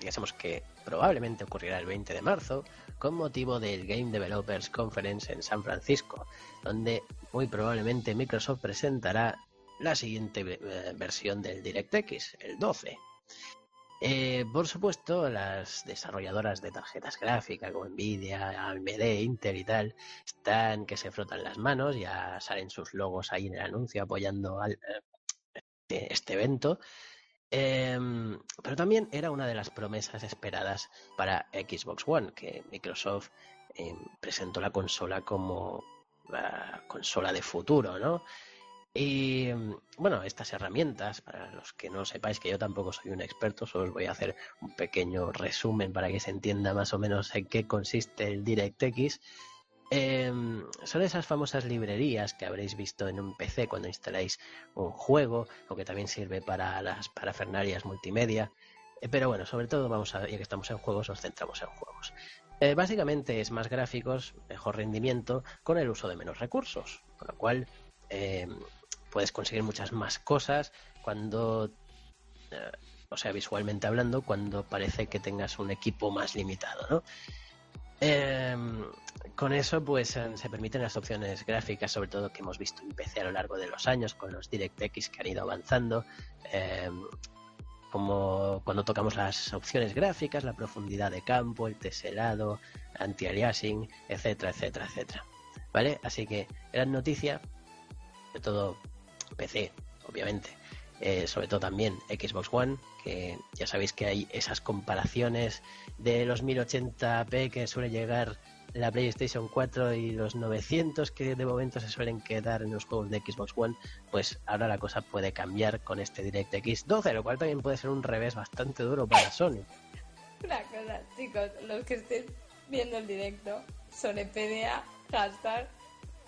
Speaker 1: digamos que probablemente ocurrirá el 20 de marzo, con motivo del Game Developers Conference en San Francisco, donde muy probablemente Microsoft presentará la siguiente eh, versión del DirectX, el 12. Eh, por supuesto, las desarrolladoras de tarjetas gráficas como Nvidia, AMD, Intel y tal, están que se frotan las manos, ya salen sus logos ahí en el anuncio apoyando al, este, este evento. Em, pero también era una de las promesas esperadas para Xbox One, que Microsoft em, presentó la consola como la consola de futuro, ¿no? Y bueno, estas herramientas, para los que no sepáis que yo tampoco soy un experto, solo os voy a hacer un pequeño resumen para que se entienda más o menos en qué consiste el DirectX. Eh, son esas famosas librerías que habréis visto en un PC cuando instaláis un juego, o que también sirve para las parafernalias multimedia. Eh, pero bueno, sobre todo vamos a, ya que estamos en juegos, nos centramos en juegos. Eh, básicamente es más gráficos, mejor rendimiento, con el uso de menos recursos, con lo cual eh, puedes conseguir muchas más cosas cuando, eh, o sea, visualmente hablando, cuando parece que tengas un equipo más limitado, ¿no? Em, con eso, pues eh, se permiten las opciones gráficas, sobre todo que hemos visto en PC a lo largo de los años, con los DirectX que han ido avanzando, em, como cuando tocamos las opciones gráficas, la profundidad de campo, el teselado, anti-aliasing, etcétera, etcétera, etcétera. ¿Vale? Así que gran noticia, de todo PC, obviamente. Eh, sobre todo también Xbox One, que ya sabéis que hay esas comparaciones de los 1080p que suele llegar la PlayStation 4 y los 900 que de momento se suelen quedar en los juegos de Xbox One, pues ahora la cosa puede cambiar con este DirectX 12, lo cual también puede ser un revés bastante duro para Sony.
Speaker 4: Una cosa, chicos, los que estén viendo el directo, PDA, hashtag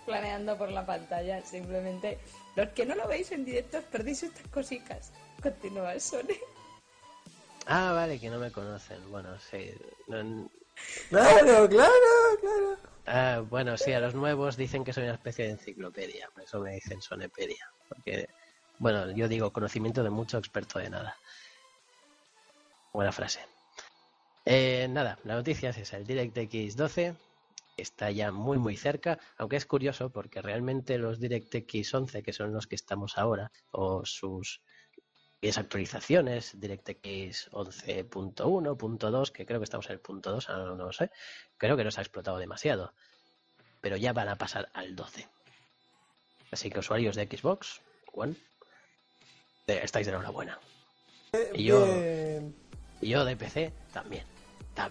Speaker 4: planeando por la pantalla, simplemente los que no lo veis en directo perdéis estas cositas. Continúa, Sony.
Speaker 1: Ah, vale, que no me conocen. Bueno, sí.
Speaker 3: Claro, claro, claro.
Speaker 1: Ah, bueno, sí, a los nuevos dicen que soy una especie de enciclopedia. Por eso me dicen sonepedia. Porque, bueno, yo digo conocimiento de mucho, experto de nada. Buena frase. Eh, nada, la noticia es esa, el DirectX 12 está ya muy muy cerca, aunque es curioso porque realmente los DirectX 11, que son los que estamos ahora, o sus actualizaciones, DirectX 11.1, que creo que estamos en el punto 2, no, no lo sé, creo que no se ha explotado demasiado, pero ya van a pasar al 12. Así que usuarios de Xbox One, eh, estáis de enhorabuena. Y yo, y yo de PC también.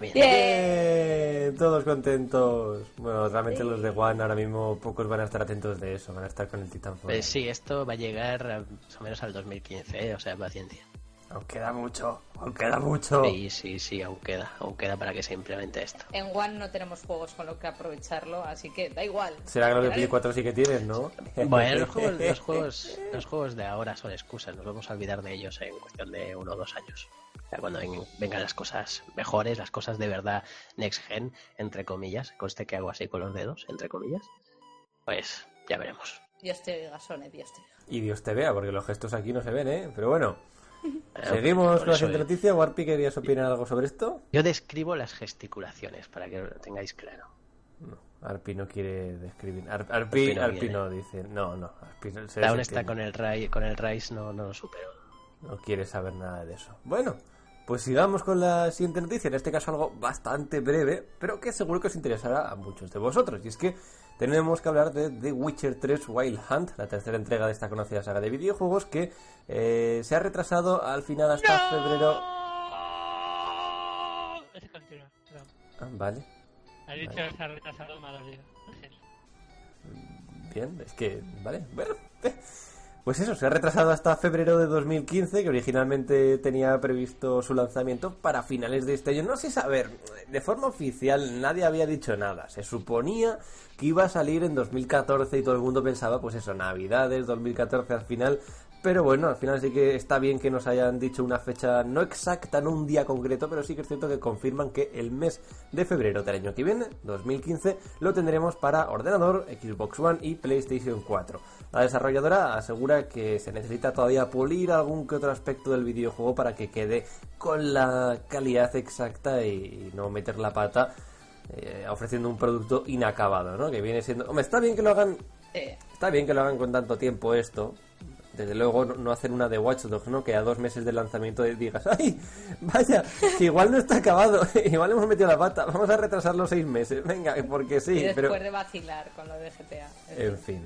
Speaker 3: Bien. Todos contentos. Bueno, realmente los de One ahora mismo pocos van a estar atentos de eso, van a estar con el Titanfall.
Speaker 1: Pues sí, esto va a llegar más o menos al 2015, ¿eh? o sea, paciencia.
Speaker 3: Aún queda mucho, aún queda mucho.
Speaker 1: Sí, sí, sí, aún queda, aún queda para que se implemente esto.
Speaker 4: En One no tenemos juegos con lo que aprovecharlo, así que da igual.
Speaker 3: Será que los de Play 4 sí que tienen, ¿no?
Speaker 1: Bueno, los juegos, los juegos, los juegos de ahora son excusas, nos vamos a olvidar de ellos en cuestión de uno o dos años cuando vengan las cosas mejores, las cosas de verdad next gen, entre comillas, conste que hago así con los dedos, entre comillas, pues ya veremos.
Speaker 4: Dios te oiga, Sone, Dios te
Speaker 3: Y Dios te vea, porque los gestos aquí no se ven, ¿eh? Pero bueno. Seguimos con la siguiente noticia. Warpi, ¿querías opinar algo sobre esto?
Speaker 1: Yo describo las gesticulaciones para que lo tengáis claro.
Speaker 3: No, Arpi no quiere describir. Arpi, no, dice. No, no. Arpi
Speaker 1: Aún está con el, Rai, con el Rise, no, no lo supero.
Speaker 3: No quiere saber nada de eso. Bueno, Pues sigamos con la siguiente noticia, en este caso algo bastante breve, pero que seguro que os interesará a muchos de vosotros. Y es que tenemos que hablar de The Witcher 3 Wild Hunt, la tercera entrega de esta conocida saga de videojuegos, que eh, se ha retrasado al final hasta febrero.
Speaker 2: Ese continúa, perdón.
Speaker 3: Ah, vale.
Speaker 2: Ha dicho que se ha retrasado, dolido.
Speaker 3: Bien, es que, vale, bueno. Pues eso, se ha retrasado hasta febrero de 2015, que originalmente tenía previsto su lanzamiento para finales de este año. No sé saber, de forma oficial nadie había dicho nada. Se suponía que iba a salir en 2014 y todo el mundo pensaba, pues eso, Navidades, 2014 al final. Pero bueno, al final sí que está bien que nos hayan dicho una fecha no exacta, no un día concreto, pero sí que es cierto que confirman que el mes de febrero del año que viene, 2015, lo tendremos para ordenador, Xbox One y PlayStation 4. La desarrolladora asegura que se necesita todavía pulir algún que otro aspecto del videojuego para que quede con la calidad exacta y no meter la pata eh, ofreciendo un producto inacabado, ¿no? Que viene siendo... Hombre, está bien que lo hagan...
Speaker 4: Eh,
Speaker 3: Está bien que lo hagan con tanto tiempo esto. Desde luego no, hacer una de Watch Dogs, ¿no? Que a dos meses del lanzamiento digas, ¡ay! Vaya, que igual no está acabado, igual hemos metido la pata, vamos a retrasarlo seis meses, venga, porque sí,
Speaker 4: y después
Speaker 3: pero...
Speaker 4: de vacilar con lo de GTA.
Speaker 3: En fin.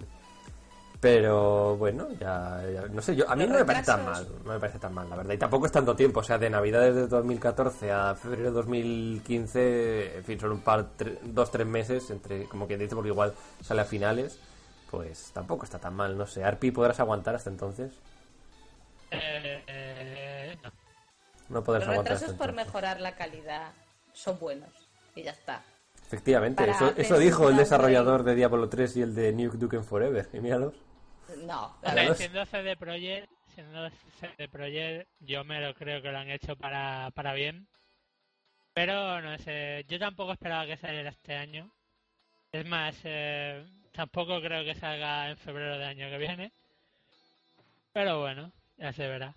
Speaker 3: Pero bueno, ya, ya- no sé, yo a mí
Speaker 4: Los
Speaker 3: no me parece tan mal, no me parece tan mal, la verdad. Y tampoco es tanto tiempo, o sea, de Navidades de 2014 a febrero de 2015, en fin, son un par, tre- dos, tres meses, entre, como quien dice, porque igual sale a finales, pues tampoco está tan mal, no sé. Arpi, ¿podrás aguantar hasta entonces?
Speaker 2: Eh, eh, no.
Speaker 3: No podrás
Speaker 4: Los
Speaker 3: aguantar hasta
Speaker 4: retrasos por
Speaker 3: entonces.
Speaker 4: mejorar la calidad son buenos. Y ya está.
Speaker 3: Efectivamente,
Speaker 4: para
Speaker 3: eso, eso dijo el desarrollador de Diablo 3 y el de Nuke Duke Forever, y míralos.
Speaker 4: No,
Speaker 2: siendo CD Projekt, siendo CD Projekt, yo me lo creo que lo han hecho para, para bien. Pero no sé, yo tampoco esperaba que saliera este año. Es más, eh, tampoco creo que salga en febrero del año que viene. Pero bueno, ya se verá.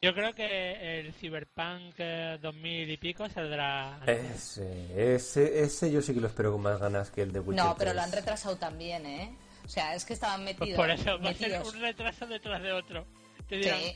Speaker 2: Yo creo que el Cyberpunk eh, 2000 y pico saldrá. antes.
Speaker 3: Ese, ese, ese yo sí que lo espero con más ganas que el de Witcher
Speaker 4: No, pero lo
Speaker 3: 3.
Speaker 4: han retrasado también, ¿eh? O sea, es que estaban
Speaker 2: Pues
Speaker 4: metidos.
Speaker 2: por eso va a ser un retraso detrás de otro. Te dirán,
Speaker 4: Sí.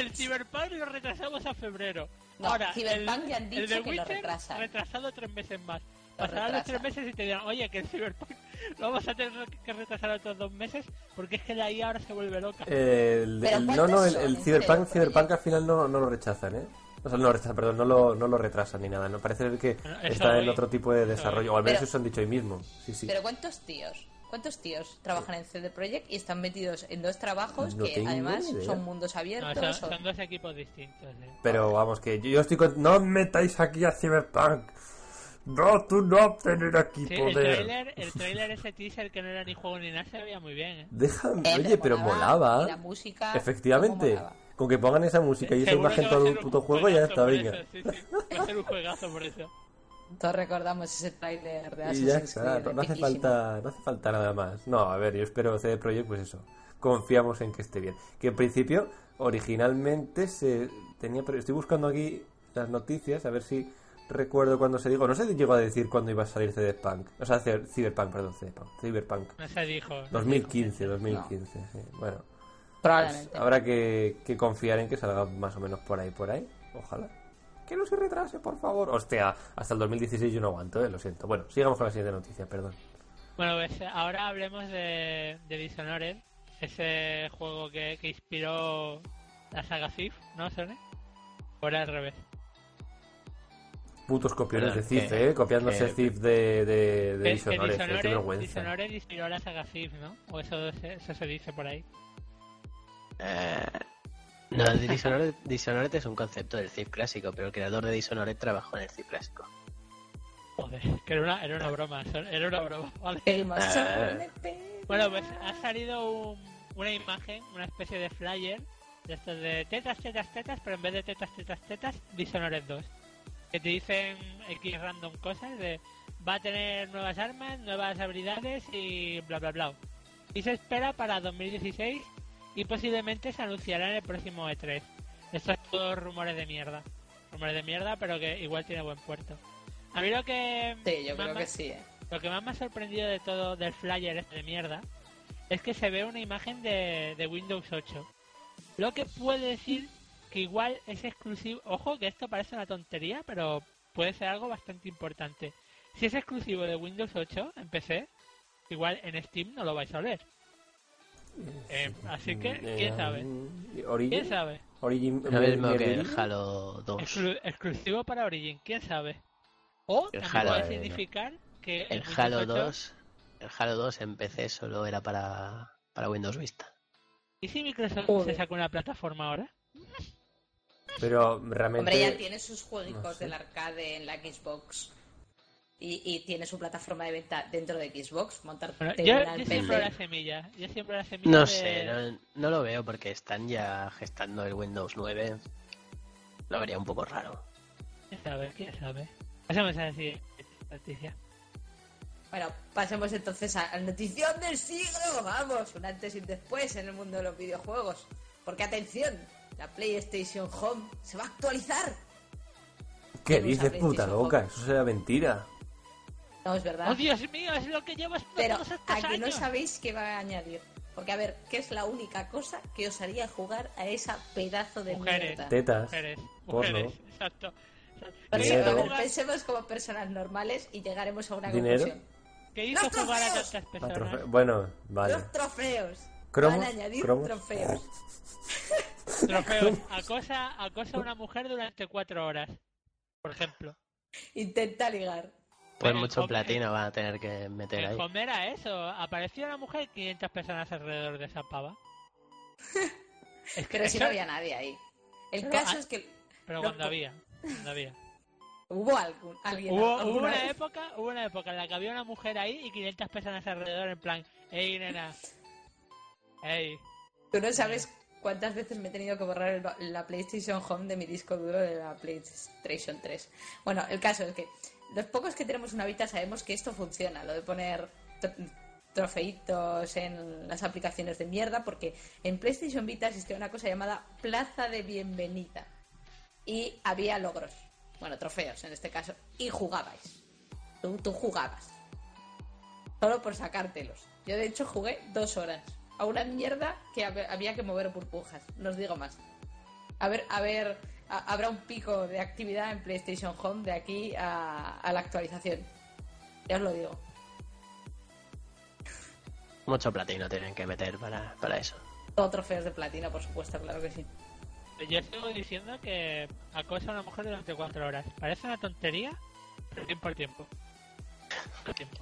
Speaker 2: El Cyberpunk lo retrasamos a febrero.
Speaker 4: No,
Speaker 2: Ahora,
Speaker 4: Cyberpunk
Speaker 2: el,
Speaker 4: ya han
Speaker 2: el
Speaker 4: dicho
Speaker 2: de
Speaker 4: que lo
Speaker 2: Witcher,
Speaker 4: retrasan.
Speaker 2: retrasado tres meses más. Pasarán los tres meses y te dirán, oye, que el Cyberpunk lo vamos a tener que retrasar otros dos meses porque es que la IA ahora se vuelve loca.
Speaker 3: El,
Speaker 4: ¿Pero
Speaker 3: el- no, no, el, el Cyberpunk, Cyberpunk al final no, no lo rechazan, ¿eh? O sea, no lo rechazan, perdón, no lo, no lo retrasan ni nada. No parece ser que
Speaker 2: Bueno,
Speaker 3: está en otro tipo de desarrollo,
Speaker 2: hoy.
Speaker 3: o al menos
Speaker 4: Pero-
Speaker 3: eso han dicho hoy mismo. Sí, sí.
Speaker 4: Pero ¿cuántos tíos? ¿Cuántos tíos trabajan en CD Projekt y están metidos en dos trabajos
Speaker 3: No
Speaker 4: que además
Speaker 3: idea.
Speaker 4: son mundos abiertos?
Speaker 2: son,
Speaker 4: son-
Speaker 2: son dos equipos distintos. ¿eh?
Speaker 3: Pero vamos, que yo, yo estoy con... No metáis aquí a Cyberpunk. No, tú no tener aquí
Speaker 2: Sí, el
Speaker 3: poder.
Speaker 2: trailer, el trailer ese teaser que no era ni juego ni nada se veía muy bien. ¿eh?
Speaker 3: Déjame,
Speaker 4: Eh,
Speaker 3: oye, pero molaba.
Speaker 4: Y la música.
Speaker 3: Efectivamente.
Speaker 4: molaba.
Speaker 3: Con que pongan esa música y esa imagen todo el
Speaker 2: un
Speaker 3: puto juego ya está, venga.
Speaker 2: eso, sí, sí. Va a ser un juegazo por eso.
Speaker 4: Todos recordamos ese tráiler de
Speaker 3: Y ya
Speaker 4: Assassin's
Speaker 3: está,
Speaker 4: Creed.
Speaker 3: no hace falta, no hace falta nada más. No, a ver, yo espero CD Projekt, pues eso. Confiamos en que esté bien. Que en principio, originalmente se tenía, pero estoy buscando aquí las noticias a ver si recuerdo cuando se dijo. No sé si llegó a decir cuándo iba a salir Cyberpunk. O sea, Cyber- Cyberpunk, perdón, Cyberpunk. Cyberpunk.
Speaker 2: No se dijo. no se
Speaker 3: 2015,
Speaker 2: dijo.
Speaker 3: 2015, sí. Bueno, pues habrá que, que confiar en que salga más o menos por ahí, por ahí. Ojalá. Que no se retrase, por favor. Hostia, hasta el 2016 yo no aguanto, eh, lo siento. Bueno, sigamos con la siguiente noticia, perdón.
Speaker 2: Bueno, pues ahora hablemos de, de Dishonored, ese juego que, que inspiró la saga Thief, ¿no, Sony? Ahora al revés.
Speaker 3: Putos copiones
Speaker 1: Perdón,
Speaker 3: de
Speaker 1: que-
Speaker 3: eh, copiándose
Speaker 1: que-
Speaker 3: Thief de, de, Dishonored, eh, qué
Speaker 2: Dishonored,
Speaker 3: vergüenza.
Speaker 2: Dishonored inspiró la saga Thief, ¿no? O eso, se- eso se dice por ahí.
Speaker 1: Eh, no, Dishonored, Dishonored es un concepto del Thief clásico, pero el creador de Dishonored trabajó en el Thief clásico.
Speaker 2: Joder, que era una, era una broma, era una broma,
Speaker 1: Ah.
Speaker 2: Bueno, pues ha salido un- una imagen, una especie de flyer de estos de tetas, tetas, tetas, pero en vez de tetas, tetas, tetas, Dishonored 2. Que te dicen X random cosas de va a tener nuevas armas, nuevas habilidades y bla bla bla. Y se espera para 2016 y posiblemente se anunciará en el próximo E3. Estos son todos rumores de mierda. Rumores de mierda, pero que igual tiene buen puerto. A mí lo que...
Speaker 4: Sí, yo creo que sí, eh.
Speaker 2: lo que más me ha sorprendido de todo del flyer este de mierda es que se ve una imagen de, de Windows 8. Lo que puede decir que igual es exclusivo. Ojo, que esto parece una tontería, pero puede ser algo bastante importante. Si es exclusivo de Windows 8 en PC, igual en Steam no lo vais a oler. Eh, así que, ¿quién sabe? ¿Quién sabe?
Speaker 3: Origin,
Speaker 1: Lo mismo que el Halo 2.
Speaker 2: Exclu- exclusivo para Origin, ¿quién sabe? O
Speaker 1: El
Speaker 2: también
Speaker 1: Halo-
Speaker 2: puede significar que
Speaker 1: El Halo
Speaker 2: 8
Speaker 1: 2, el Halo 2 en PC solo era para, para Windows Vista.
Speaker 2: ¿Y si Microsoft
Speaker 4: Joder.
Speaker 2: se saca una plataforma ahora?
Speaker 3: Pero realmente.
Speaker 4: Hombre, ya tiene sus
Speaker 3: no sé.
Speaker 4: del arcade en la Xbox. Y, y tiene su plataforma de venta dentro de Xbox. Montar
Speaker 2: Bueno, yo, siempre la semilla. Yo siempre la semilla
Speaker 1: No
Speaker 2: de-
Speaker 1: sé, no, no lo veo porque están ya gestando el Windows 9. Lo vería un poco raro.
Speaker 2: ¿Quién sabe? ¿Quién sabe? Pasamos a decir noticia.
Speaker 4: Bueno, pasemos entonces a la notición del siglo. Vamos, un antes y un después en el mundo de los videojuegos. Porque atención, la PlayStation Home se va a actualizar.
Speaker 3: ¿Qué
Speaker 4: ¿Quién usa
Speaker 3: dices, puta loca? Eso será mentira.
Speaker 4: No, es verdad.
Speaker 2: ¡Oh, Dios mío! Es lo que llevas
Speaker 4: Pero
Speaker 2: todos estos
Speaker 4: aquí no
Speaker 2: años.
Speaker 4: sabéis qué va a añadir. Porque a ver, ¿qué es la única cosa que os haría jugar a esa pedazo de
Speaker 2: Mujeres.
Speaker 4: mierda?
Speaker 3: Tetas.
Speaker 2: Mujeres,
Speaker 3: Porno.
Speaker 2: mujeres, exacto.
Speaker 4: Pero sí,
Speaker 3: Dinero.
Speaker 4: a ver, pensemos como personas normales y llegaremos a una
Speaker 3: Dinero.
Speaker 4: conclusión.
Speaker 2: ¿Qué hizo
Speaker 4: ¡Los
Speaker 2: jugar a tantas personas?
Speaker 3: Bueno, vale.
Speaker 4: Los trofeos.
Speaker 3: ¿Cromos?
Speaker 4: Van a añadir
Speaker 3: ¿Cromos?
Speaker 4: trofeos.
Speaker 2: Trofeos. Acosa, acosa a una mujer durante cuatro horas, por ejemplo.
Speaker 4: Intenta ligar.
Speaker 1: Pues mucho platino van a tener que meter
Speaker 2: El
Speaker 1: ahí.
Speaker 2: home era eso. Apareció una mujer y 500 personas alrededor de esa pava. Es que
Speaker 4: Pero si
Speaker 2: eso-
Speaker 4: no había nadie ahí. El
Speaker 2: Pero
Speaker 4: caso
Speaker 2: a-
Speaker 4: es que
Speaker 2: Pero
Speaker 4: no,
Speaker 2: cuando había. Cuando había.
Speaker 4: hubo algún, alguien.
Speaker 2: Hubo, una
Speaker 4: vez.
Speaker 2: época, hubo una época en la que había una mujer ahí y 500 personas alrededor en plan, ey nena, ey,
Speaker 4: Tú no sabes cuántas veces me he tenido que borrar el- la PlayStation Home de mi disco duro de la PlayStation 3. Bueno, el caso es que los pocos que tenemos una Vita sabemos que esto funciona, lo de poner tro- trofeitos en las aplicaciones de mierda, porque en PlayStation Vita existía una cosa llamada Plaza de Bienvenida y había logros, bueno, trofeos en este caso, y jugabais. Tú, tú jugabas. Solo por sacártelos. Yo de hecho jugué dos horas a una mierda que hab- había que mover burbujas. No os digo más. A ver, a ver, a- habrá un pico de actividad en PlayStation Home de aquí a, a la actualización. Ya os lo digo.
Speaker 1: Mucho platino tienen que meter para, para eso.
Speaker 4: Todo trofeos de platino, por supuesto, claro que sí.
Speaker 2: yo sigo diciendo que acosa a una mujer durante cuatro horas. Parece una tontería, pero tiempo al tiempo. Al tiempo.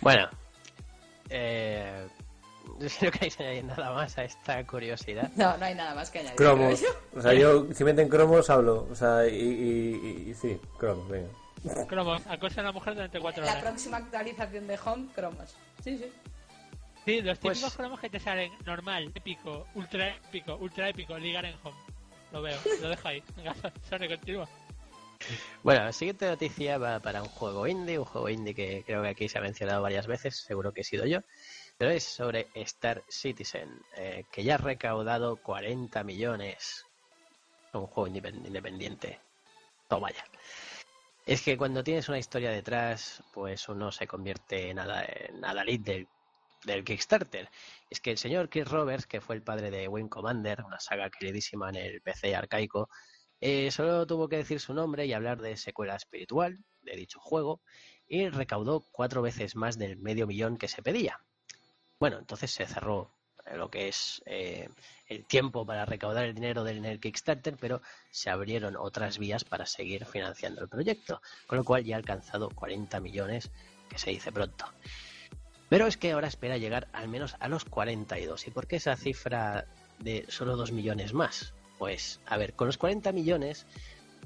Speaker 1: Bueno, eh, no queréis añadir nada más a esta curiosidad.
Speaker 4: No, no hay nada más que añadir.
Speaker 3: Cromos. O sea, yo, si meten cromos, hablo. O sea, y, y, y- y sí, cromos, venga.
Speaker 2: Cromos, acosa a una mujer durante cuatro
Speaker 4: La
Speaker 2: horas.
Speaker 4: próxima actualización de Home, cromos. Sí, sí.
Speaker 2: Sí, los
Speaker 1: Pues-
Speaker 2: típicos cromos que te salen normal, épico, ultra épico, ultra épico, ligar en home. Lo veo, lo dejo ahí. Venga, Sony, continúa.
Speaker 1: Bueno, la siguiente noticia va para un juego indie, un juego indie que creo que aquí se ha mencionado varias veces, seguro que he sido yo, pero es sobre Star Citizen, eh, que ya ha recaudado 40 millones. Un juego independ- independiente. Toma ya. Es que cuando tienes una historia detrás, pues uno se convierte en nada, lead del, del Kickstarter. Es que el señor Chris Roberts, que fue el padre de Wing Commander, una saga queridísima en el PC arcaico, eh, solo tuvo que decir su nombre y hablar de secuela espiritual de dicho juego y recaudó cuatro veces más del medio millón que se pedía. Bueno, entonces se cerró eh, lo que es eh, el tiempo para recaudar el dinero del en el Kickstarter, pero se abrieron otras vías para seguir financiando el proyecto, con lo cual ya ha alcanzado 40 millones, que se dice pronto. Pero es que ahora espera llegar al menos a los 42. ¿Y por qué esa cifra de solo 2 millones más? Pues, a ver, con los 40 millones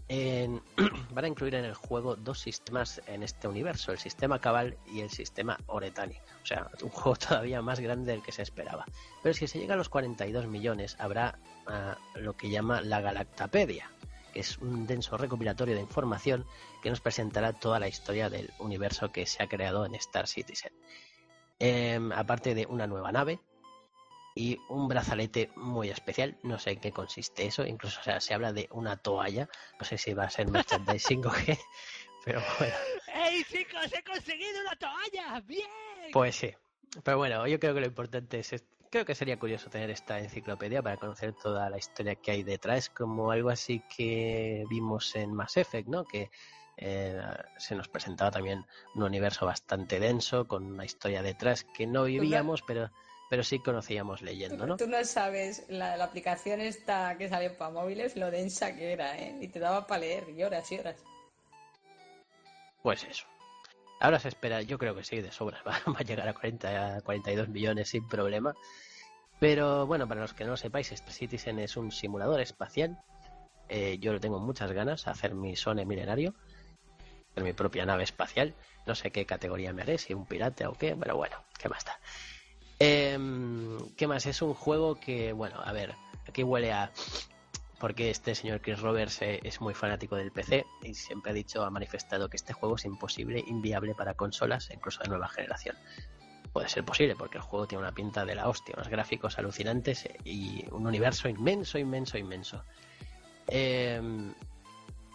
Speaker 1: en- van a incluir en el juego dos sistemas en este universo, el sistema Cabal y el sistema Oretani. O sea, un juego todavía más grande del que se esperaba. Pero si se llega a los 42 millones, habrá ah, lo que llama la Galactapedia, que es un denso recopilatorio de información que nos presentará toda la historia del universo que se ha creado en Star Citizen. Em, aparte de una nueva nave y un brazalete muy especial, no sé en qué consiste eso, incluso o sea, se habla de una toalla, no sé si va a ser merchandising o qué, pero bueno,
Speaker 2: ¡Ey, chicos! ¡He conseguido una toalla! ¡Bien!
Speaker 1: pues sí. Pero bueno, yo creo que lo importante es creo que sería curioso tener esta enciclopedia para conocer toda la historia que hay detrás, como algo así que vimos en Mass Effect, ¿no? Que eh, se nos presentaba también un universo bastante denso, con una historia detrás que no vivíamos, pero pero sí conocíamos leyendo, ¿no?
Speaker 4: Tú no sabes, la, la aplicación esta que salió para móviles, lo densa que era, ¿eh? Y te daba para leer y horas y horas.
Speaker 1: Pues eso. Ahora se espera, yo creo que sí, de sobra. Va, a llegar a, 40, a 42 millones sin problema. Pero bueno, para los que no lo sepáis, Star Citizen es un simulador espacial. Eh, yo lo tengo muchas ganas, hacer mi Sone milenario, hacer mi propia nave espacial. No sé qué categoría me haré, si un pirata o qué, pero bueno, ¿qué más da? Eh, ¿Qué más? Es un juego que, bueno, a ver, aquí huele a porque este señor Chris Roberts eh, es muy fanático del PC y siempre ha dicho, ha manifestado que este juego es imposible, inviable para consolas, incluso de nueva generación. Puede ser posible porque el juego tiene una pinta de la hostia, unos gráficos alucinantes eh, y un universo inmenso, inmenso, inmenso. Em,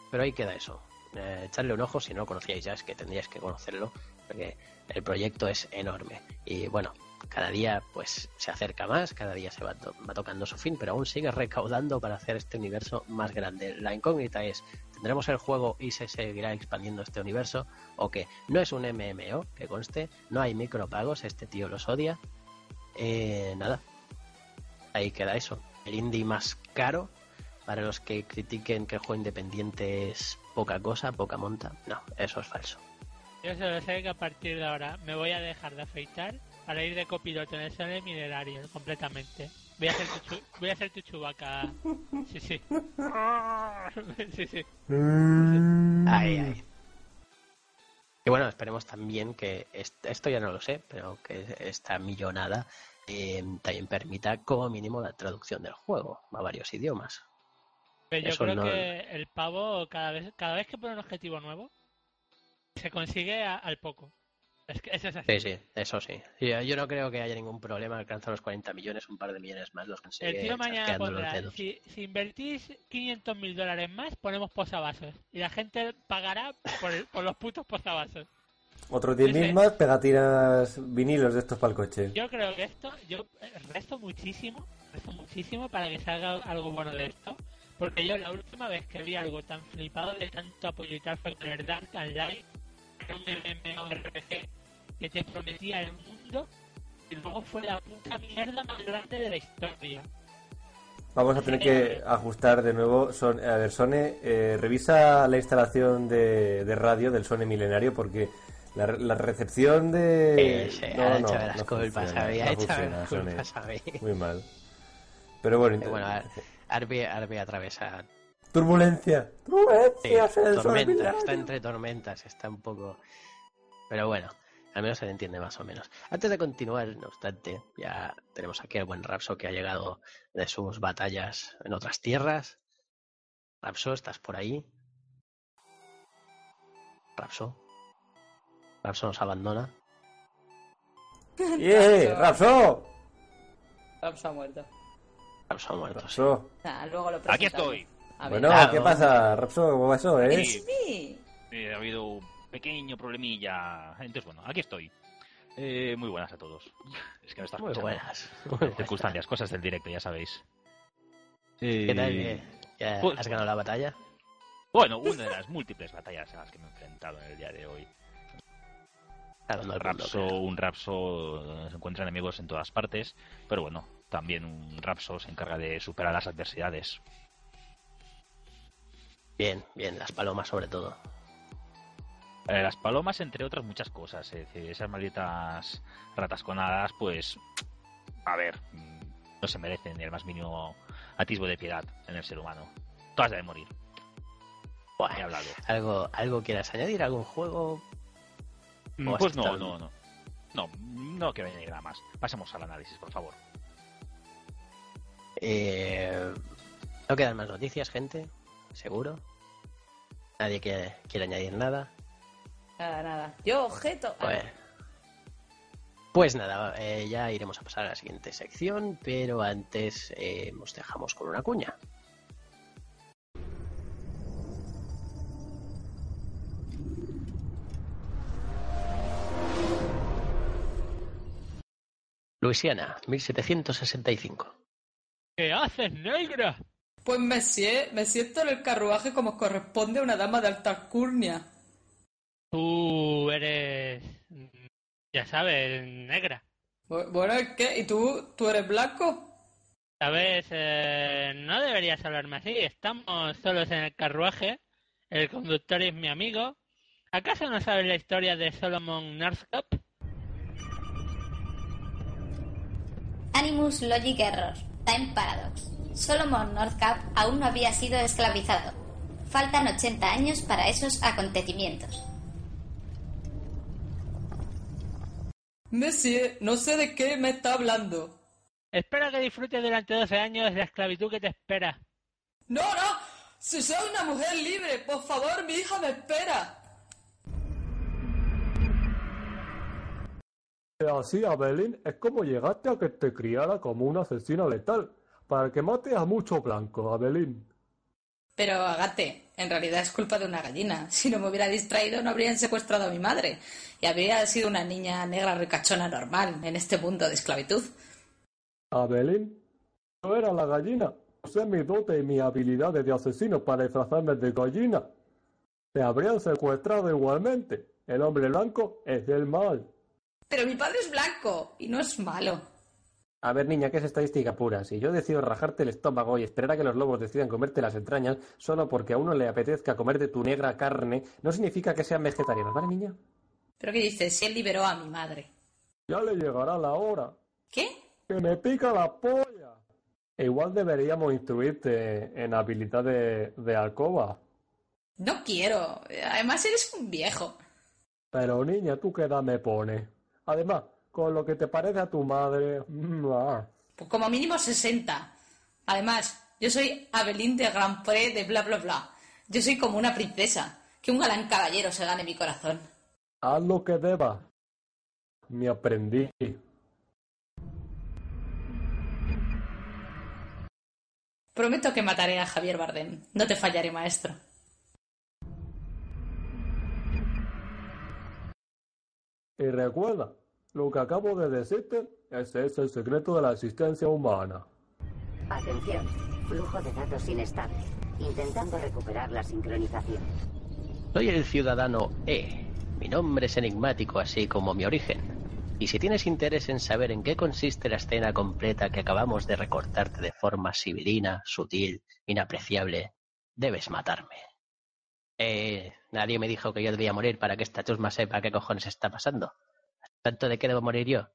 Speaker 1: pero ahí queda eso. Eh, echarle un ojo si no lo conocíais ya, es que tendríais que conocerlo, porque el proyecto es enorme. Y bueno, cada día pues se acerca más, cada día se va, tocando su fin, pero aún sigue recaudando para hacer este universo más grande. La incógnita es, ¿tendremos el juego y se seguirá expandiendo este universo? ¿O que no es un MMO, que conste, no hay micropagos, este tío los odia? Eh, nada, ahí queda eso. El indie más caro para los que critiquen que el juego independiente es poca cosa, poca monta. No, eso es falso.
Speaker 2: Yo solo sé que a partir de ahora me voy a dejar de afeitar para ir de copiloto en el sale minerario completamente. Voy a hacer tu, voy a hacer tu chubaca. Sí, sí. sí, sí.
Speaker 1: Ay, ay. Y bueno, esperemos también que esto ya no lo sé, pero que esta millonada eh, también permita como mínimo la traducción del juego a varios idiomas.
Speaker 2: Pero yo creo que el pavo cada vez cada vez que pone un objetivo nuevo se consigue al poco. Es que eso es así.
Speaker 1: Sí, sí, eso sí. Yo no creo que haya ningún problema. Alcanza los 40 millones, un par de millones más los consigue.
Speaker 2: El tío mañana pondrá, si, si, invertís 500 mil dólares más, ponemos posavasos. Y la gente pagará por, por los putos posavasos.
Speaker 3: Otros 10.000 más, pegatinas vinilos de estos para el coche.
Speaker 2: Yo creo que esto, yo resto muchísimo, resto muchísimo para que salga algo bueno de esto. Porque yo la última vez que vi algo tan flipado de tanto apoyo y tal fue con el Dark and Light un MMORPG que te prometía el mundo y luego fue la puta mierda más grande de la historia.
Speaker 3: Vamos a tener que ajustar de nuevo. Son, a ver, Sone, eh, revisa la instalación de, de, radio del Sone Milenario porque la, la recepción de.
Speaker 1: Sí, no, no, hecho las culpas, había hecho las culpas,
Speaker 3: Muy mal. Pero bueno,
Speaker 1: bueno Arby, Arby atravesa
Speaker 3: Turbulencia. Turbulencia.
Speaker 1: tormenta, está entre tormentas, está un poco... Pero bueno, al menos se le entiende más o menos. Antes de continuar, no obstante, ya tenemos aquí al buen Rapso que ha llegado de sus batallas en otras tierras. Rapso, ¿estás por ahí? Rapso. Rapso nos abandona.
Speaker 3: ¡Yeah! ¡Rapso!
Speaker 4: Rapso ha muerto.
Speaker 1: Rapso ha muerto.
Speaker 3: Rapso.
Speaker 4: luego lo
Speaker 7: Aquí estoy.
Speaker 3: Bueno, ¿qué pasa, Rapso? ¿Cómo eso, eh?
Speaker 7: Sí. ha habido un pequeño problemilla. Entonces, bueno, aquí estoy. Eh, muy buenas a todos. Es que no estás
Speaker 1: muy buenas.
Speaker 7: circunstancias, cosas del directo, ya sabéis.
Speaker 1: ¿Qué tal? ¿Ya pues ¿Has ganado la batalla?
Speaker 7: Bueno, una de las múltiples batallas a las que me he enfrentado en el día de hoy. Un Rapso, un Rapso se encuentra enemigos en todas partes, pero bueno, también un Rapso se encarga de superar las adversidades.
Speaker 1: Bien, bien, las palomas sobre todo.
Speaker 7: Eh, las palomas, entre otras muchas cosas. Es decir, esas malditas ratasconadas, pues. A ver, mm, no se merecen el más mínimo atisbo de piedad en el ser humano. Todas deben morir.
Speaker 1: Bueno, hablado. ¿Algo, ¿Algo quieras añadir? ¿Algún juego?
Speaker 7: Mm, pues no, no, no. No, no quiero añadir nada más. Pasemos al análisis, por favor.
Speaker 1: Eh, no quedan más noticias, gente seguro. Nadie quiere, quiere añadir nada.
Speaker 4: Nada, nada. Yo, objeto.
Speaker 1: Pues, pues nada, eh, ya iremos a pasar a la siguiente sección, pero antes eh, nos dejamos con una cuña. Luisiana, 1765.
Speaker 2: ¿Qué haces, negra?
Speaker 4: Pues me, me siento en el carruaje como corresponde a una dama de alta alcurnia.
Speaker 2: Tú eres, ya sabes, negra.
Speaker 4: Bueno, ¿qué? ¿Y tú, tú eres blanco?
Speaker 2: Sabes, eh, no deberías hablarme así. Estamos solos en el carruaje. El conductor es mi amigo. ¿Acaso no sabes la historia de Solomon Northup?
Speaker 8: Animus Logic Error, Time Paradox. Solomon Northcap aún no había sido esclavizado. Faltan 80 años para esos acontecimientos.
Speaker 4: Monsieur, no sé de qué me está hablando.
Speaker 2: Espero que disfrutes durante 12 años de la esclavitud que te espera.
Speaker 4: No, no. Si soy una mujer libre, por favor, mi hija me espera.
Speaker 3: Así, Abelín, es como llegaste a que te criara como un asesino letal, para que mate a mucho blanco, Abelín.
Speaker 4: Pero, Agate, en realidad es culpa de una gallina. Si no me hubiera distraído, no habrían secuestrado a mi madre. Y habría sido una niña negra ricachona normal en este mundo de esclavitud.
Speaker 3: Abelín, no era la gallina. Usé mi dote y mi habilidad de asesino para disfrazarme de gallina. Te habrían secuestrado igualmente. El hombre blanco es el mal.
Speaker 4: Pero mi padre es blanco y no es malo.
Speaker 3: A ver, niña, ¿qué es estadística pura? Si yo decido rajarte el estómago y esperar a que los lobos decidan comerte las entrañas solo porque a uno le apetezca comerte tu negra carne, no significa que sean vegetarianos, ¿vale, niña?
Speaker 4: ¿Pero qué dices? Si él liberó a mi madre.
Speaker 3: Ya le llegará la hora.
Speaker 4: ¿Qué?
Speaker 3: ¡Que me pica la polla! E igual deberíamos instruirte en habilidad de, de alcoba.
Speaker 4: No quiero. Además eres un viejo.
Speaker 3: Pero niña, ¿tú qué edad me pones? Además, con lo que te parece a tu madre. Mm, ah.
Speaker 4: Pues como mínimo 60. Además, yo soy Abelín de Grand Prix de bla bla bla. Yo soy como una princesa. Que un galán caballero se gane mi corazón.
Speaker 3: Haz lo que deba. Me aprendí.
Speaker 4: Prometo que mataré a Javier Bardem. No te fallaré, maestro.
Speaker 3: Y recuerda, lo que acabo de decirte, ese es el secreto de la existencia humana.
Speaker 9: Atención, flujo de datos inestable. Intentando recuperar la sincronización.
Speaker 1: Soy el ciudadano E. Mi nombre es enigmático, así como mi origen. Y si tienes interés en saber en qué consiste la escena completa que acabamos de recortarte de forma sibilina, sutil, inapreciable, debes matarme. Eh, nadie me dijo que yo debía morir para que esta chusma sepa qué cojones está pasando. ¿Tanto de qué debo morir yo?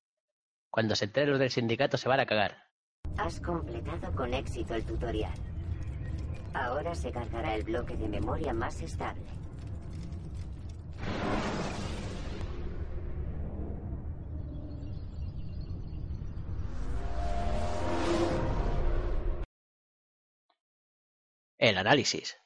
Speaker 1: Cuando se enteren los del sindicato se van a cagar.
Speaker 9: Has completado con éxito el tutorial. Ahora se cargará el bloque de memoria más estable.
Speaker 1: El análisis.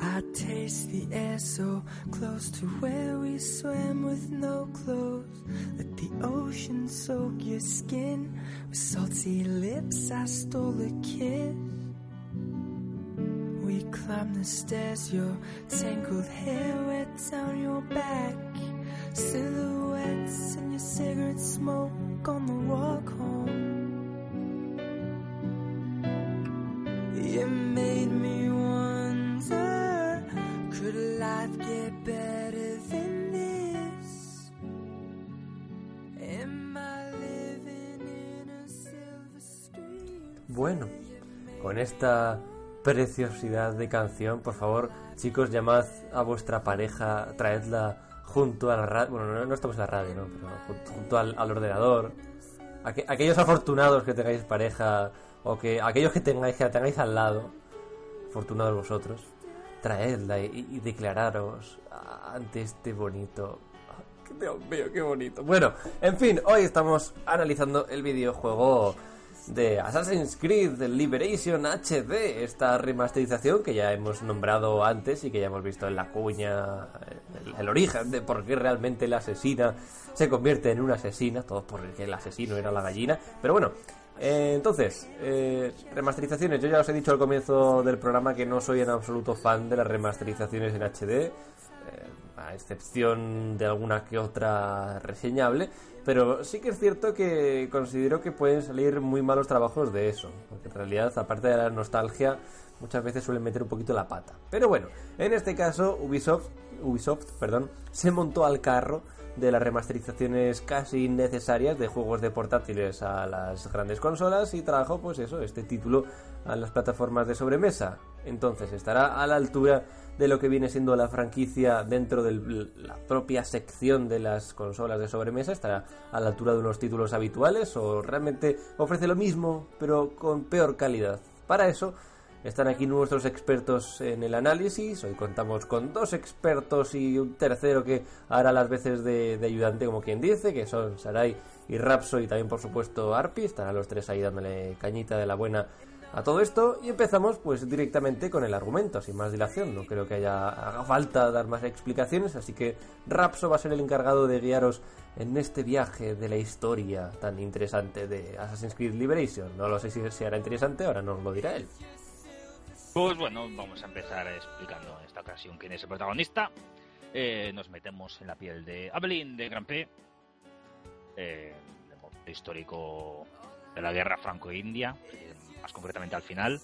Speaker 10: I taste the air so close to where we swam with no clothes. Let the ocean soak your skin with salty lips. I stole a kiss. We climbed the stairs, your tangled hair wet down your back. Silhouettes and your cigarette smoke on the walk home. You made
Speaker 3: Bueno, con esta preciosidad de canción, por favor, chicos, llamad a vuestra pareja, traedla junto a la radio. Bueno, no, estamos en la radio, ¿no? Pero junto, al, ordenador. Aqu aquellos afortunados que tengáis pareja o que aquellos que tengáis que la tengáis al lado, afortunados vosotros, traedla y, declararos ante este bonito. Dios mío, qué bonito. Bueno, en fin, hoy estamos analizando el videojuego de Assassin's Creed Liberation HD, esta remasterización que ya hemos nombrado antes y que ya hemos visto en la cuña, el, el origen de por qué realmente la asesina se convierte en una asesina, todo porque el asesino era la gallina, pero bueno. Eh, entonces, eh, remasterizaciones. Yo ya os he dicho al comienzo del programa que no soy en absoluto fan de las remasterizaciones en HD. Eh, a excepción de alguna que otra reseñable, pero sí que es cierto que considero que pueden salir muy malos trabajos de eso, porque en realidad, aparte de la nostalgia, muchas veces suelen meter un poquito la pata. Pero bueno, en este caso Ubisoft, Ubisoft perdón, se montó al carro de las remasterizaciones casi innecesarias de juegos de portátiles a las grandes consolas y trajo pues eso, este título a las plataformas de sobremesa. Entonces estará a la altura de lo que viene siendo la franquicia dentro de la propia sección de las consolas de sobremesa, estará a la altura de unos títulos habituales o realmente ofrece lo mismo pero con peor calidad. Para eso están aquí nuestros expertos en el análisis. Hoy contamos con dos expertos y un tercero que hará las veces de, ayudante, como quien dice, que son Sarai y Rapso y también, por supuesto, Arpi. Estarán los tres ahí dándole cañita de la buena a todo esto. Y empezamos, pues, directamente con el argumento, sin más dilación. No creo que haya falta dar más explicaciones, así que Rapso va a ser el encargado de guiaros en este viaje de la historia tan interesante de Assassin's Creed Liberation. No lo sé si será interesante, ahora nos lo dirá él.
Speaker 7: Pues bueno, vamos a empezar explicando en esta ocasión quién es el protagonista. Eh, nos metemos en la piel de Abelín de Grand Prix, eh, histórico de la guerra franco-india, eh, más concretamente al final.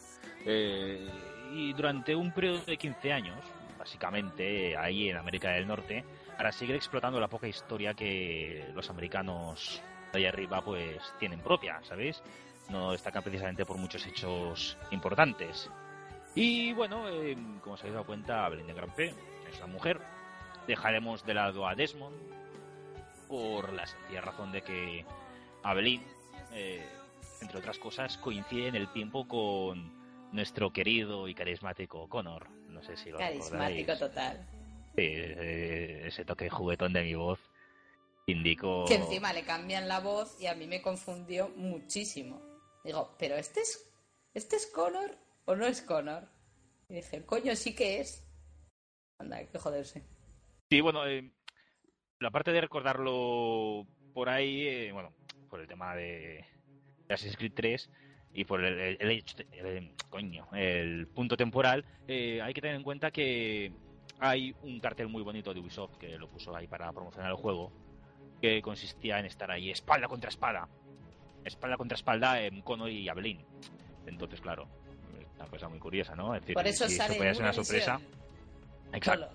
Speaker 7: Eh, y durante un periodo de 15 años, básicamente ahí en América del Norte, para seguir explotando la poca historia que los americanos de ahí arriba pues tienen propia, ¿sabéis? No destacan precisamente por muchos hechos importantes. Y bueno, eh, como se habéis dado cuenta, Belén de Grampe es una mujer. Dejaremos de lado a Desmond por la sencilla razón de que Abelín, eh, entre otras cosas, coincide en el tiempo con nuestro querido y carismático Connor. No sé si lo
Speaker 4: Carismático total.
Speaker 7: Sí, eh, ese toque juguetón de mi voz indicó...
Speaker 4: Que encima le cambian la voz y a mí me confundió muchísimo. Digo, pero este es, este es Connor o no es Connor. Y dije, coño, sí que es. Anda, hay que joderse.
Speaker 7: Sí, bueno, eh, la parte de recordarlo por ahí, eh, bueno, por el tema de, Assassin's Creed 3 y por el, el, coño, el punto temporal, eh, hay que tener en cuenta que hay un cartel muy bonito de Ubisoft que lo puso ahí para promocionar el juego, que consistía en estar ahí espalda contra espalda, espalda contra espalda en Connor y Abelín. Entonces, claro, una cosa muy curiosa, ¿no?
Speaker 4: Es decir, Por eso si sale puede ser una sorpresa.
Speaker 7: Exacto.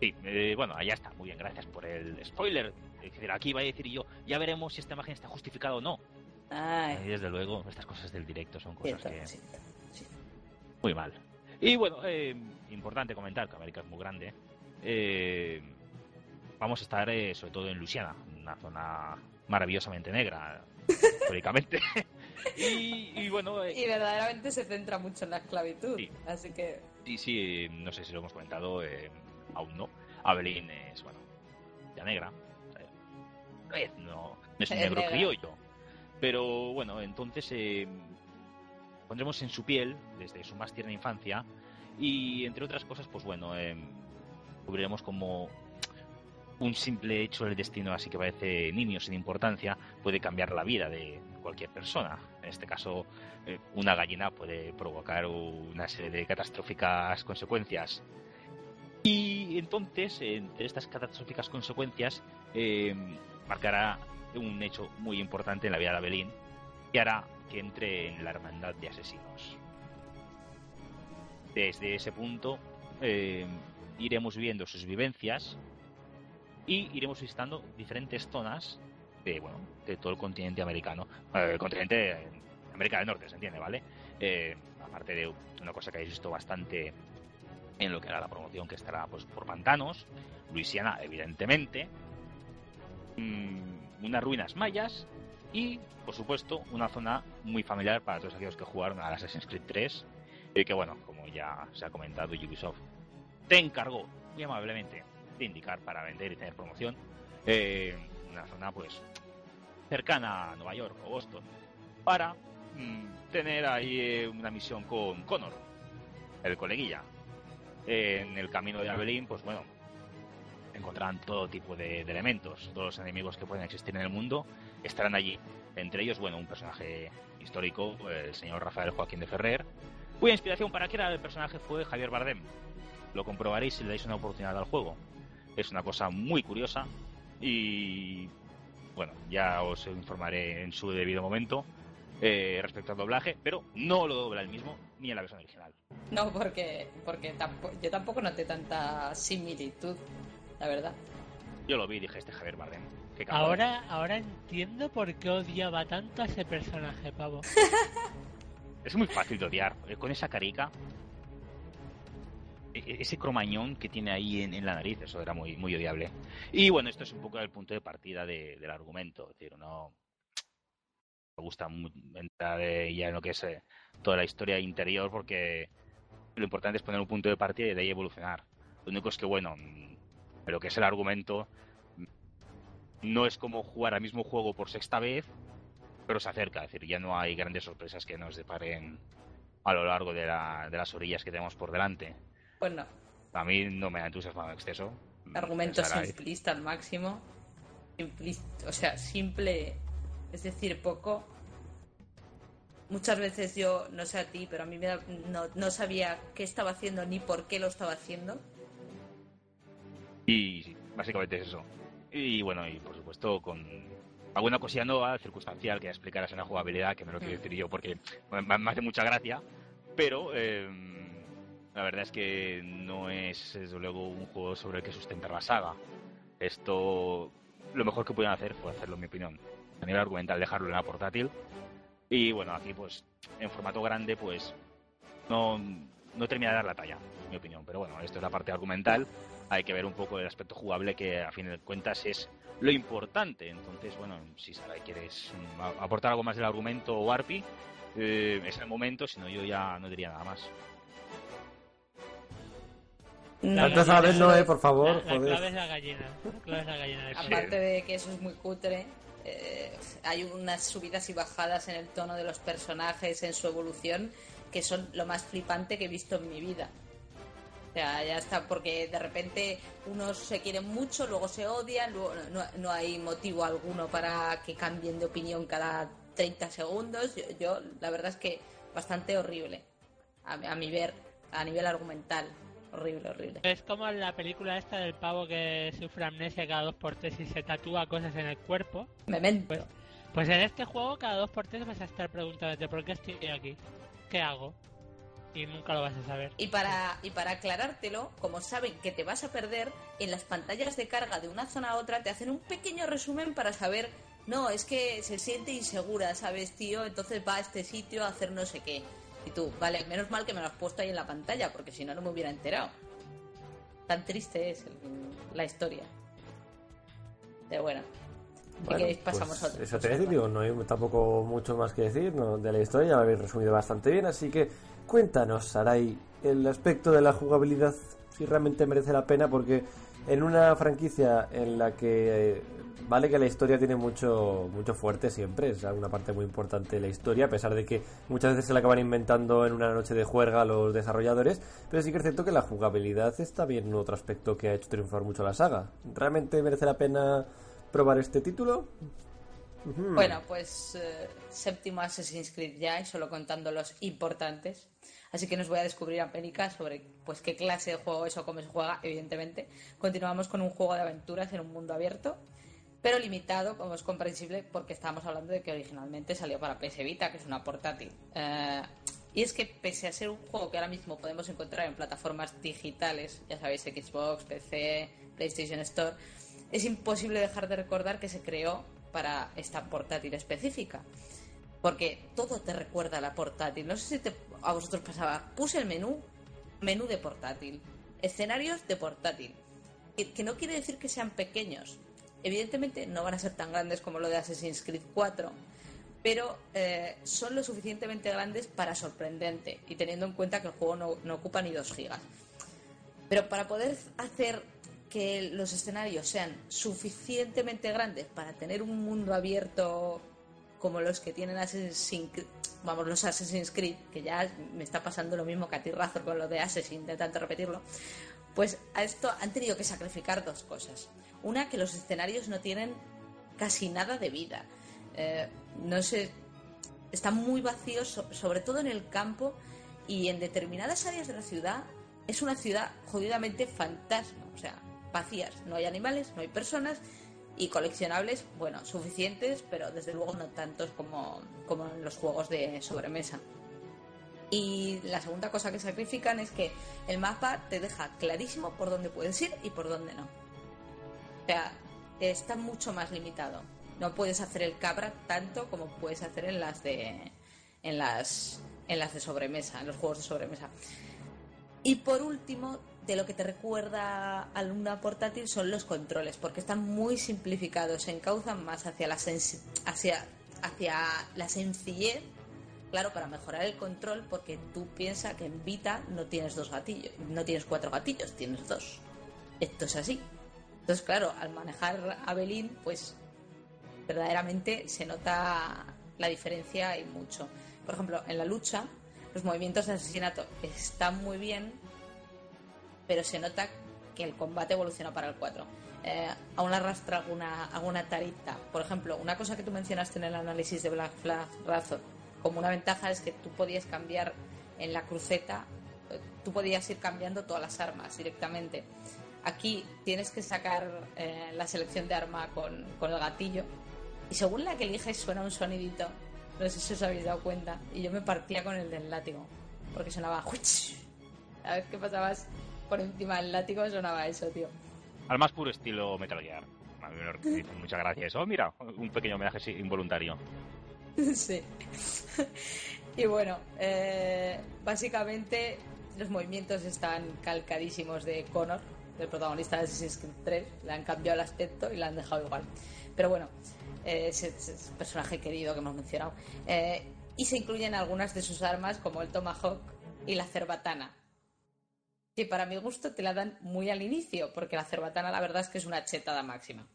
Speaker 7: Sí, eh, bueno, allá está, muy bien, gracias por el spoiler. Es decir, aquí va a decir yo, ya veremos si esta imagen está justificada o no. Y desde luego, estas cosas del directo son cosas que. Muy mal. Y bueno, eh, importante comentar que América es muy grande. Eh, vamos a estar sobre todo en Luisiana, una zona maravillosamente negra, históricamente. Y, bueno.
Speaker 4: Eh, y verdaderamente se centra mucho en la esclavitud. Así que.
Speaker 7: Sí, sí, no sé si lo hemos comentado, eh, aún no. Abelín es, bueno, ya negra. Eh, no, es un negro criollo. Pero bueno, entonces pondremos en su piel desde su más tierna infancia y entre otras cosas, pues bueno, cubriremos como un simple hecho del destino, así que parece niño sin importancia, puede cambiar la vida de cualquier persona. En este caso, eh, una gallina puede provocar una serie de catastróficas consecuencias. Y entonces, entre estas catastróficas consecuencias, eh, marcará un hecho muy importante en la vida de Abelín, que hará que entre en la hermandad de asesinos. Desde ese punto, eh, iremos viendo sus vivencias y iremos visitando diferentes zonas de, bueno, de todo el continente americano, eh, el continente América del Norte, se entiende, ¿vale? Eh, aparte de una cosa que habéis visto bastante en lo que era la promoción, que estará pues por pantanos, Luisiana, evidentemente, mm, unas ruinas mayas y, por supuesto, una zona muy familiar para todos aquellos que jugaron a Assassin's Creed 3 y que, bueno, como ya se ha comentado, Ubisoft te encargó muy amablemente de indicar para vender y tener promoción. Eh, una zona pues cercana a Nueva York o Boston para mm, tener ahí eh, una misión con Connor, el coleguilla. en el camino de Abelín, pues bueno, encontrarán todo tipo de, elementos, todos los enemigos que pueden existir en el mundo estarán allí. Entre ellos, bueno, un personaje histórico, el señor Rafael Joaquín de Ferrer, cuya inspiración para crear el personaje fue Javier Bardem. Lo comprobaréis si le dais una oportunidad al juego. Es una cosa muy curiosa y bueno, ya os informaré en su debido momento eh, respecto al doblaje, pero no lo dobla el mismo ni en la versión original.
Speaker 4: No, porque, porque yo tampoco noté tanta similitud, la verdad.
Speaker 7: Yo lo vi y dije, este Javier Bardem.
Speaker 2: Ahora, ahora entiendo por qué odiaba tanto a ese personaje, pavo.
Speaker 7: es muy fácil de odiar. Eh, con esa carica, ese cromañón que tiene ahí en, la nariz, eso era muy, muy odiable. Y bueno, esto es un poco el punto de partida del argumento. No me gusta entrar ya en lo que es eh, toda la historia interior porque lo importante es poner un punto de partida y de ahí evolucionar. Lo único es que, bueno, mm, lo que es el argumento no es como jugar al mismo juego por sexta vez, pero se acerca, es decir, ya no hay grandes sorpresas que nos deparen a lo largo de, las orillas que tenemos por delante.
Speaker 4: Pues no.
Speaker 7: A mí no me ha entusiasmado en exceso.
Speaker 4: Argumento simplista al máximo. o sea, simple, es decir, poco. Muchas veces yo, no sé a ti, pero a mí me no, no sabía qué estaba haciendo ni por qué lo estaba haciendo.
Speaker 7: Y básicamente es eso. Y bueno, y por supuesto con alguna cosilla nueva, circunstancial, que explicaras en la jugabilidad, que me lo quiero decir yo porque me, hace mucha gracia, pero em, la verdad es que no es, desde luego, un juego sobre el que sustentar la saga. Esto, lo mejor que pueden hacer fue hacerlo, en mi opinión, a nivel argumental, dejarlo en la portátil. Y bueno, aquí, pues, en formato grande, pues, no, no termina de dar la talla, en mi opinión. Pero bueno, esto es la parte argumental hay que ver un poco el aspecto jugable que a fin de cuentas es lo importante. Entonces, bueno, si Sarai quieres mm, aportar algo más del argumento o Arpi, eh, es el momento, si no yo ya no diría nada más.
Speaker 3: No, eh, por favor.
Speaker 2: La, clave es la gallina.
Speaker 4: Aparte de que eso es muy cutre, eh, hay unas subidas y bajadas en el tono de los personajes, en su evolución, que son lo más flipante que he visto en mi vida sea, ya está, porque de repente unos se quieren mucho, luego se odian, luego no, hay motivo alguno para que cambien de opinión cada 30 segundos. Yo, la verdad es que bastante horrible, a, mi ver, a nivel argumental. Horrible, horrible.
Speaker 2: Es como la película esta del pavo que sufre amnesia cada dos por tres y se tatúa cosas en el cuerpo.
Speaker 4: Memento.
Speaker 2: Pues, pues en este juego cada dos por tres vas a estar preguntándote por qué estoy aquí, qué hago, y nunca lo vas a saber.
Speaker 4: Y para, y para aclarártelo, como saben que te vas a perder, en las pantallas de carga de una zona a otra te hacen un pequeño resumen para saber, no, es que se siente insegura, ¿sabes, tío? Entonces va a este sitio a hacer no sé qué. Y tú, vale, menos mal que me lo has puesto ahí en la pantalla, porque si no, no me hubiera enterado. Tan triste es la historia. Pero bueno.
Speaker 3: Bueno, pasamos pues Eso te digo, no hay tampoco mucho más que decir de la historia, ya lo habéis resumido bastante bien, así que Cuéntanos, Sarai, el aspecto de la jugabilidad, si realmente merece la pena, porque en una franquicia en la que eh, vale que la historia tiene mucho mucho fuerte siempre, es una parte muy importante de la historia, a pesar de que muchas veces se la acaban inventando en una noche de juerga los desarrolladores, pero sí que es cierto que la jugabilidad está bien otro aspecto que ha hecho triunfar mucho la saga. ¿Realmente merece la pena probar este título?
Speaker 4: Bueno, pues eh, séptimo Assassin's Creed ya, y solo contando los importantes. Así que nos voy a descubrir a Pénica sobre pues qué clase de juego es o cómo se juega, evidentemente. Continuamos con un juego de aventuras en un mundo abierto, pero limitado, como es comprensible, porque estábamos hablando de que originalmente salió para PS Vita, que es una portátil. Eh, y es que pese a ser un juego que ahora mismo podemos encontrar en plataformas digitales, ya sabéis, Xbox, PC, PlayStation Store, es imposible dejar de recordar que se creó para esta portátil específica. Porque todo te recuerda a la portátil. No sé si a vosotros pasaba. Puse el menú, menú de portátil. Escenarios de portátil. Que, no quiere decir que sean pequeños. Evidentemente no van a ser tan grandes como lo de Assassin's Creed 4. Pero eh, son lo suficientemente grandes para sorprendente. Y teniendo en cuenta que el juego no, no ocupa ni 2 gigas. Pero para poder hacer que los escenarios sean suficientemente grandes para tener un mundo abierto como los que tienen Assassin's los Assassin's Creed, que ya me está pasando lo mismo que a ti, Razor, con lo de Assassin, de repetirlo, pues a esto han tenido que sacrificar dos cosas. Una, que los escenarios no tienen casi nada de vida. Eh, no sé, están muy vacíos, sobre todo en el campo y en determinadas áreas de la ciudad. Es una ciudad jodidamente fantasma. O sea, vacías. No hay animales, no hay personas y coleccionables, bueno, suficientes, pero desde luego no tantos como, como en los juegos de sobremesa. Y la segunda cosa que sacrifican es que el mapa te deja clarísimo por dónde puedes ir y por dónde no. O sea, está mucho más limitado. No puedes hacer el cabra tanto como puedes hacer en las de en las en las de sobremesa, en los juegos de sobremesa. Y por último, de lo que te recuerda a una portátil son los controles, porque están muy simplificados, se encauzan más hacia la, hacia, hacia la sencillez, claro, para mejorar el control, porque tú piensas que en Vita no tienes dos gatillos, no tienes cuatro gatillos, tienes dos. Esto es así. Entonces, claro, al manejar a pues verdaderamente se nota la diferencia y mucho. Por ejemplo, en la lucha, los movimientos de asesinato están muy bien, pero se nota que el combate evoluciona para el 4. Eh, aún arrastra alguna, alguna tarita. Por ejemplo, una cosa que tú mencionaste en el análisis de Black Flag Razor, como una ventaja es que tú podías cambiar en la cruceta, eh, tú podías ir cambiando todas las armas directamente. Aquí tienes que sacar eh, la selección de arma con, con el gatillo y según la que eliges suena un sonidito. No sé si os habéis dado cuenta. Y yo me partía con el del látigo. Porque sonaba... A ver qué pasabas por encima del látigo sonaba eso, tío.
Speaker 7: Al más puro estilo Metal Gear. A mí me muchas gracias. Oh, mira, un pequeño homenaje involuntario.
Speaker 4: sí. y bueno, eh, básicamente los movimientos están calcadísimos de Connor, del protagonista de Assassin's Creed 3. Le han cambiado el aspecto y le han dejado igual. Pero bueno, eh, ese, personaje querido que hemos mencionado. Eh, y se incluyen algunas de sus armas, como el Tomahawk y la cerbatana, que para mi gusto te la dan muy al inicio, porque la cerbatana la verdad es que es una chetada máxima.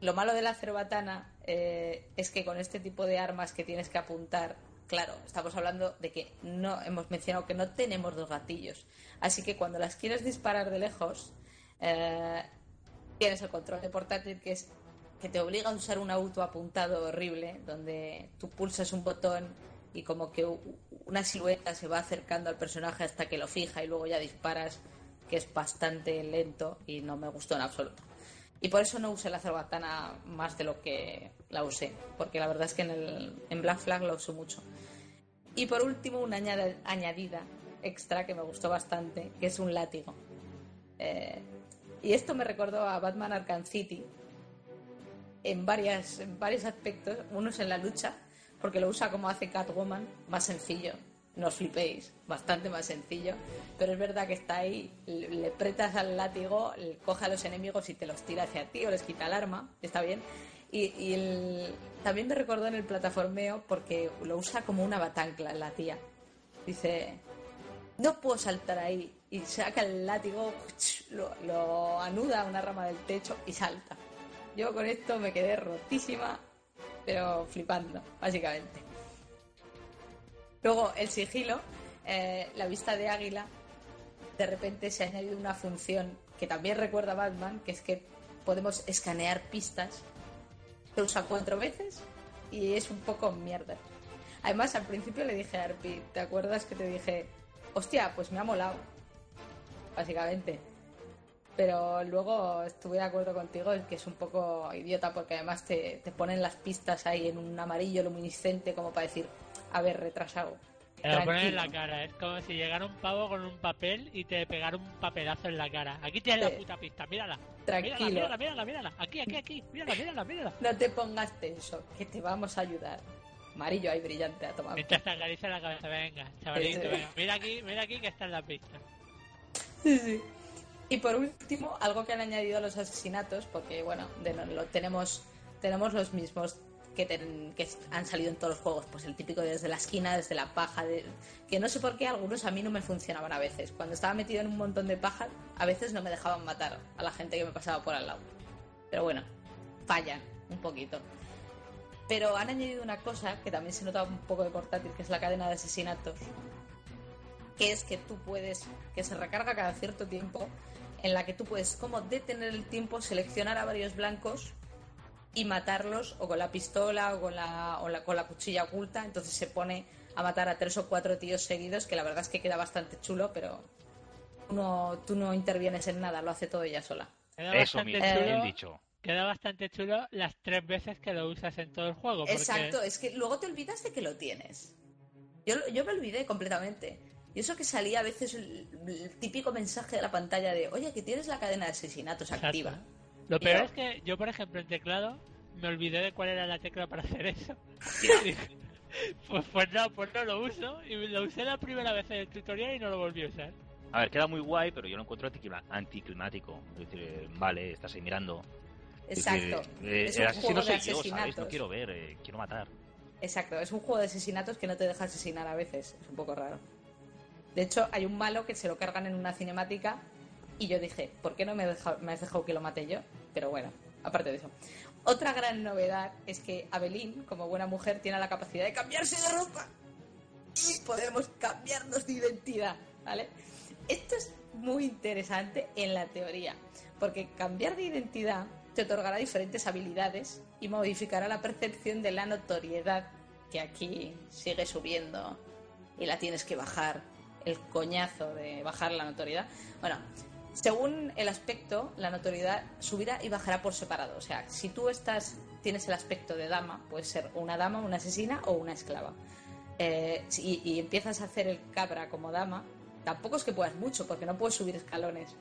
Speaker 4: Lo malo de la cerbatana eh, es que con este tipo de armas que tienes que apuntar, claro, estamos hablando de que no hemos mencionado que no tenemos dos gatillos. Así que cuando las quieres disparar de lejos, tienes el control de portátil que es que te obliga a usar un auto apuntado horrible, donde tú pulsas un botón y como que una silueta se va acercando al personaje hasta que lo fija y luego ya disparas, que es bastante lento y no me gustó en absoluto. Y por eso no usé la cerbatana más de lo que la usé, porque la verdad es que en, el, en Black Flag la uso mucho. Y por último, una añadida extra que me gustó bastante, que es un látigo. Eh, y esto me recordó a Batman Arkham City, en, varias, en varios aspectos. Uno es en la lucha, porque lo usa como hace Catwoman, más sencillo. No os flipéis, bastante más sencillo. Pero es verdad que está ahí, le, pretas al látigo, coge a los enemigos y te los tira hacia ti o les quita el arma, está bien. Y, también me recordó en el plataformeo porque lo usa como una batancla la tía. Dice, no puedo saltar ahí. Y saca el látigo, lo, lo anuda a una rama del techo y salta. Yo con esto me quedé rotísima, pero flipando, básicamente. Luego, el sigilo, eh, la vista de águila, de repente se ha añadido una función que también recuerda a Batman, que es que podemos escanear pistas. Se usa cuatro veces y es un poco mierda. Además, al principio le dije a Arpi, ¿te acuerdas que te dije, hostia, pues me ha molado? Básicamente pero luego estuve de acuerdo contigo en que es un poco idiota porque además te, ponen las pistas ahí en un amarillo luminiscente como para decir, a ver, retrasado.
Speaker 2: Te lo ponen en la cara, es como si llegara un pavo con un papel y te pegara un papelazo en la cara. Aquí tienes la puta pista, mírala.
Speaker 4: Tranquilo.
Speaker 2: Mírala, mírala, mírala, Aquí, aquí, aquí. Mírala, mírala, mírala.
Speaker 4: No te pongas tenso, que te vamos a ayudar. Amarillo ahí brillante a tomar.
Speaker 2: Mientras te acaricia la cabeza, venga, chavalito, venga. Mira aquí, mira aquí que está en la pista.
Speaker 4: Sí, sí. Y por último, algo que han añadido a los asesinatos, porque bueno, de, lo, tenemos, tenemos los mismos que, que, han salido en todos los juegos, pues el típico desde la esquina, desde la paja, que no sé por qué algunos a mí no me funcionaban a veces. Cuando estaba metido en un montón de paja, a veces no me dejaban matar a la gente que me pasaba por al lado. Pero bueno, fallan un poquito. Pero han añadido una cosa que también se nota un poco de portátil, que es la cadena de asesinatos. Que es que tú puedes, que se recarga cada cierto tiempo en la que tú puedes como detener el tiempo, seleccionar a varios blancos y matarlos o con la pistola o con la, o con la cuchilla oculta. Entonces se pone a matar a tres o cuatro tíos seguidos, que la verdad es que queda bastante chulo, pero no, tú no intervienes en nada, lo hace todo ella sola.
Speaker 7: Eso mismo, bien dicho.
Speaker 2: Queda bastante chulo las tres veces que lo usas en todo el juego.
Speaker 4: Exacto, es que luego te olvidas de que lo tienes. Yo, yo me olvidé completamente. Y eso que salía a veces el, típico mensaje de la pantalla de, oye, que tienes la cadena de asesinatos activa.
Speaker 2: Lo peor es que yo, por ejemplo, en teclado me olvidé de cuál era la tecla para hacer eso. pues, pues no, pues no lo uso. Y lo usé la primera vez en el tutorial y no lo volví a usar.
Speaker 7: A ver, queda muy guay, pero yo lo encuentro anticlimático. Es decir, eh, vale, estás ahí mirando.
Speaker 4: Exacto.
Speaker 7: Eh, es un juego de asesinatos. No quiero ver, eh, quiero matar.
Speaker 4: Exacto, es un juego de asesinatos que no te deja asesinar a veces. Es un poco raro. De hecho, hay un malo que se lo cargan en una cinemática y yo dije, ¿por qué no me, me has dejado que lo mate yo? Pero bueno, aparte de eso. Otra gran novedad es que Abelín, como buena mujer, tiene la capacidad de cambiarse de ropa y podemos cambiarnos de identidad, ¿vale? Esto es muy interesante en la teoría, porque cambiar de identidad te otorgará diferentes habilidades y modificará la percepción de la notoriedad que aquí sigue subiendo y la tienes que bajar, el coñazo de bajar la notoriedad. Bueno, según el aspecto, la notoriedad subirá y bajará por separado. O sea, si tú estás, tienes el aspecto de dama, puedes ser una dama, una asesina o una esclava. Eh, y, empiezas a hacer el cabra como dama, tampoco es que puedas mucho, porque no puedes subir escalones.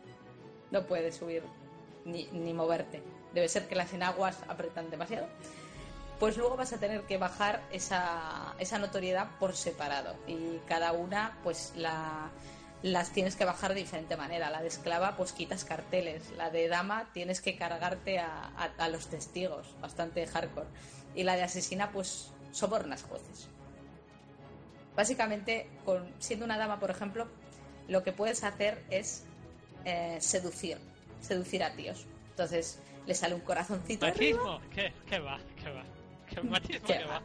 Speaker 4: No puedes subir ni, ni moverte. Debe ser que las enaguas apretan demasiado. Pues luego vas a tener que bajar esa, esa notoriedad por separado. Y cada una, pues la las tienes que bajar de diferente manera. La de esclava, pues quitas carteles. La de dama, tienes que cargarte a, a, los testigos, bastante hardcore. Y la de asesina, pues sobornas jueces. Básicamente, con, siendo una dama, por ejemplo, lo que puedes hacer es eh, seducir, seducir a tíos. Entonces, le sale un corazoncito.
Speaker 2: ¿Machismo? ¿Qué, ¿Qué, va? ¿Qué va? ¿Qué machismo ¿Qué, va?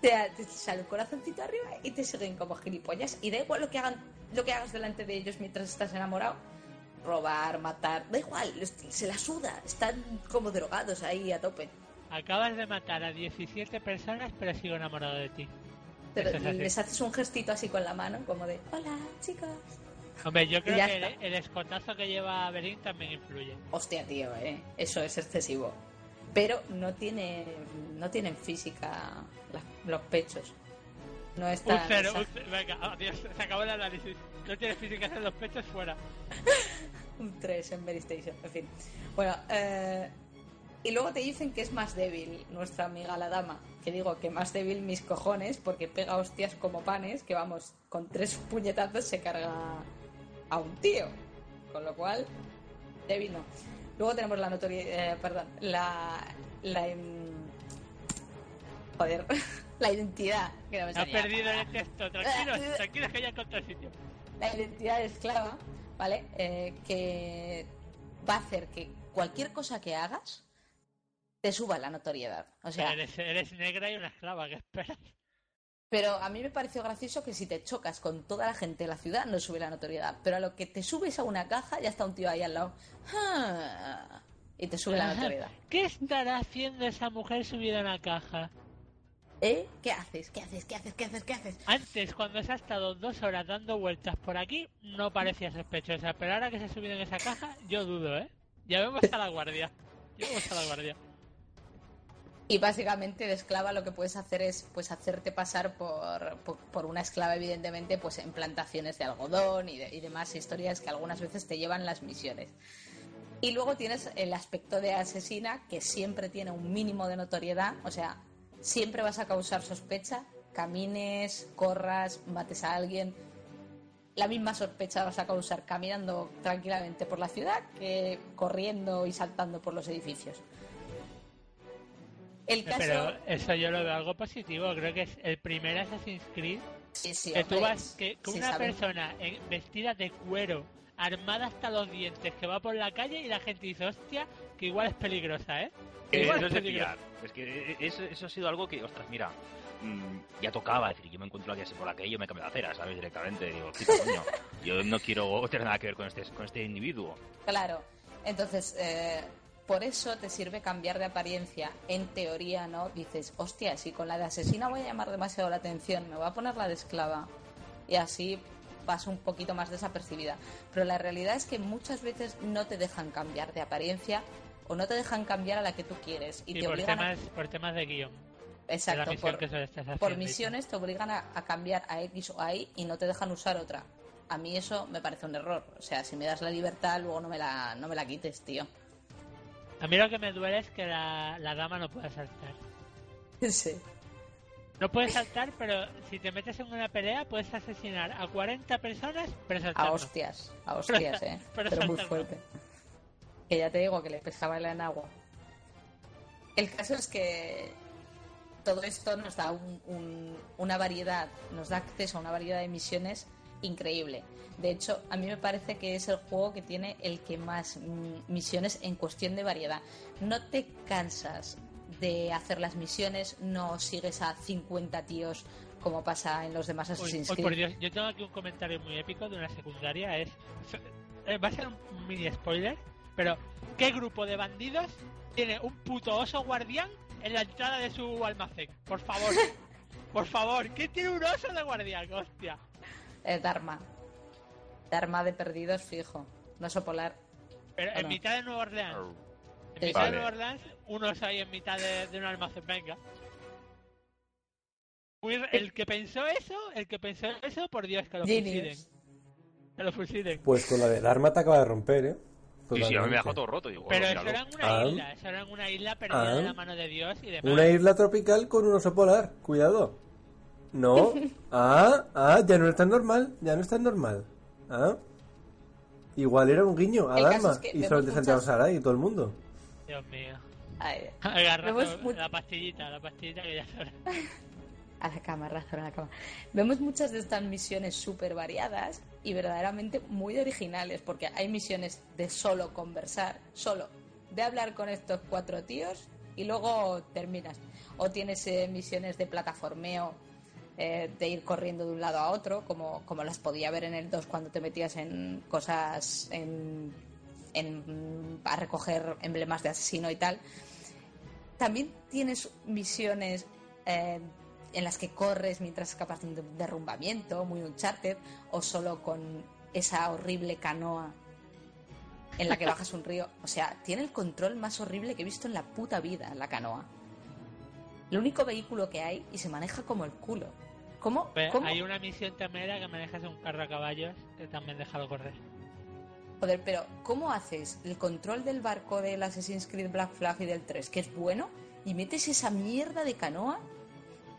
Speaker 4: te, sale un corazoncito arriba y te siguen como gilipollas. Y da igual lo que hagan, lo que hagas delante de ellos mientras estás enamorado. Robar, matar, da igual, se la suda, están como drogados ahí a tope.
Speaker 2: Acabas de matar a 17 personas, pero sigo enamorado de ti.
Speaker 4: Pero les haces un gestito así con la mano, como de hola, chicos.
Speaker 2: Hombre, yo creo que el, escotazo que lleva Berín también influye.
Speaker 4: Hostia, tío, eh. Eso es excesivo pero no tiene no tienen física los pechos. No está.
Speaker 2: Un cero, venga, adiós, se acabó el análisis. No tiene física en los pechos fuera.
Speaker 4: un 3 en Mary Station, en fin. Bueno, eh, y luego te dicen que es más débil nuestra amiga la dama. Que digo que más débil mis cojones porque pega hostias como panes que vamos, con tres puñetazos se carga a un tío. Con lo cual, débil no. Luego tenemos la notoriedad, eh, perdón, la, la joder, la identidad.
Speaker 2: Que ha perdido el texto, tranquilo, tranquilo que ya encontré el sitio.
Speaker 4: La identidad esclava, ¿vale? Eh, que va a hacer que cualquier cosa que hagas te suba la notoriedad. O sea,
Speaker 2: eres, eres negra y una esclava, ¿qué esperas?
Speaker 4: Pero a mí me pareció gracioso que si te chocas con toda la gente de la ciudad no sube la notoriedad. Pero a lo que te subes a una caja ya está un tío ahí al lado. Ah, y te sube la notoriedad.
Speaker 2: ¿Qué estará haciendo esa mujer subida en la caja?
Speaker 4: ¿Eh? ¿Qué haces? ¿Qué haces? ¿Qué haces? ¿Qué haces? ¿Qué haces?
Speaker 2: Antes, cuando se ha estado dos horas dando vueltas por aquí, no parecía sospechosa. Pero ahora que se ha subido en esa caja, yo dudo, ¿eh? Ya vemos a la guardia. Ya vemos a la guardia.
Speaker 4: Y básicamente de esclava lo que puedes hacer es pues hacerte pasar por, por, una esclava, evidentemente, pues en plantaciones de algodón y, y, demás historias que algunas veces te llevan las misiones. Y luego tienes el aspecto de asesina, que siempre tiene un mínimo de notoriedad, o sea, siempre vas a causar sospecha, camines, corras, mates a alguien. La misma sospecha vas a causar caminando tranquilamente por la ciudad que corriendo y saltando por los edificios.
Speaker 2: Pero eso yo lo veo algo positivo. Creo que es el primer Assassin's Creed que tú vas que, con una persona vestida de cuero, armada hasta los dientes, que va por la calle y la gente dice, hostia, que igual es peligrosa, ¿eh?
Speaker 7: igual es, peligrosa. Es que eso, eso, ha sido algo que, ostras, mira, mm, ya tocaba, es decir, yo me encuentro aquí así por aquello, me cambio de acera, ¿sabes? Directamente, digo, coño, yo no quiero tener nada que ver con este, con este individuo.
Speaker 4: Claro, entonces, eh, por eso te sirve cambiar de apariencia. En teoría, ¿no? Dices, hostia, si con la de asesina voy a llamar demasiado la atención, me voy a poner la de esclava. Y así pasa un poquito más desapercibida. Pero la realidad es que muchas veces no te dejan cambiar de apariencia o no te dejan cambiar a la que tú quieres. Y, te
Speaker 2: por,
Speaker 4: obligan
Speaker 2: temas, por temas de guion.
Speaker 4: Exacto, por, misiones te obligan a, cambiar a X o a Y y no te dejan usar otra. A mí eso me parece un error. O sea, si me das la libertad, luego no me la, no me la quites, tío.
Speaker 2: A mí lo que me duele es que la, la dama no pueda saltar.
Speaker 4: Sí.
Speaker 2: No puedes saltar, pero si te metes en una pelea puedes asesinar a 40 personas, pero saltar
Speaker 4: A hostias, a hostias, eh. Pero, muy fuerte. Que ya te digo que le pescaba en agua. El caso es que todo esto nos da una variedad, nos da acceso a una variedad de misiones increíble. De hecho, a mí me parece que es el juego que tiene el que más mm, misiones en cuestión de variedad. No te cansas de hacer las misiones, no sigues a 50 tíos como pasa en los demás Assassin's Creed.
Speaker 2: yo tengo aquí un comentario muy épico de una secundaria, es eh, va a ser un mini spoiler, pero ¿qué grupo de bandidos tiene un puto oso guardián en la entrada de su almacén? Por favor. Por favor, ¿qué tiene un oso de guardián? Hostia.
Speaker 4: Es Dharma. Dharma de perdidos fijo. No oso polar.
Speaker 2: Pero en mitad de Nueva Orleans. En mitad de Nueva Orleans, unos hay en mitad de, un almacén, venga. el que pensó eso, el que pensó eso, por Dios, que lo fusilen. Que lo fusilen.
Speaker 3: Pues con la de arma te acaba de romper, ¿eh?
Speaker 7: Sí, sí, a mí me dejó todo roto.
Speaker 2: Pero eso era en una isla, eso era en una isla perdida de la mano de Dios y demás.
Speaker 3: Una isla tropical con un oso polar, cuidado. No, ah, ah, ya no es tan normal, ya no es tan normal. Ah, igual era un guiño a Dharma y solamente Santiago Saray y todo el mundo.
Speaker 2: Dios mío. Agarra la pastillita, la pastillita que ya
Speaker 4: a la cama, razón a la cama. Vemos muchas de estas misiones súper variadas y verdaderamente muy originales, porque hay misiones de solo conversar, solo de hablar con estos cuatro tíos y luego terminas. O tienes eh, misiones de plataformeo, eh, de ir corriendo de un lado a otro, como, como las podía ver en el 2 cuando te metías en cosas, en, en, a recoger emblemas de asesino y tal. También tienes misiones eh, en las que corres mientras escapas de un derrumbamiento, muy Uncharted, o solo con esa horrible canoa en la que bajas un río. O sea, tiene el control más horrible que he visto en la puta vida, la canoa. El único vehículo que hay y se maneja como el culo. ¿Cómo?
Speaker 2: Hay una misión también que manejas un carro a caballos que también déjalo correr.
Speaker 4: Joder, pero ¿cómo haces el control del barco del Assassin's Creed Black Flag y del 3, que es bueno, y metes esa mierda de canoa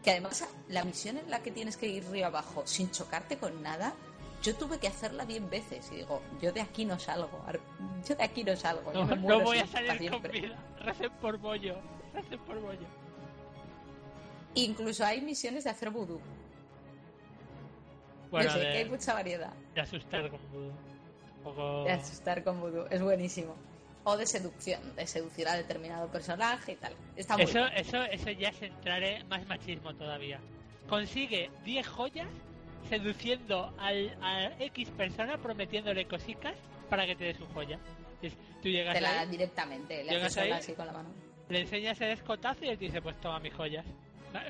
Speaker 4: que además la misión en la que tienes que ir río abajo sin chocarte con nada, yo tuve que hacerla 10 veces y digo, yo de aquí no salgo, yo de aquí no salgo.
Speaker 2: No, no voy a salir con vida, recen por bollo, recen por bollo.
Speaker 4: Incluso hay misiones de hacer vudú. Bueno, sé, que hay mucha variedad.
Speaker 2: De asustar con vudú.
Speaker 4: De asustar con vudú, es buenísimo o de seducción, de seducir a determinado personaje y tal. Está muy
Speaker 2: eso, eso, eso ya es entrar en más machismo todavía. Consigue 10 joyas seduciendo al, a X persona prometiéndole cositas para que te dé su joya. tú llegas
Speaker 4: te la directamente, le haces así con la mano.
Speaker 2: Le enseñas el escotazo y él te dice, pues toma mis joyas.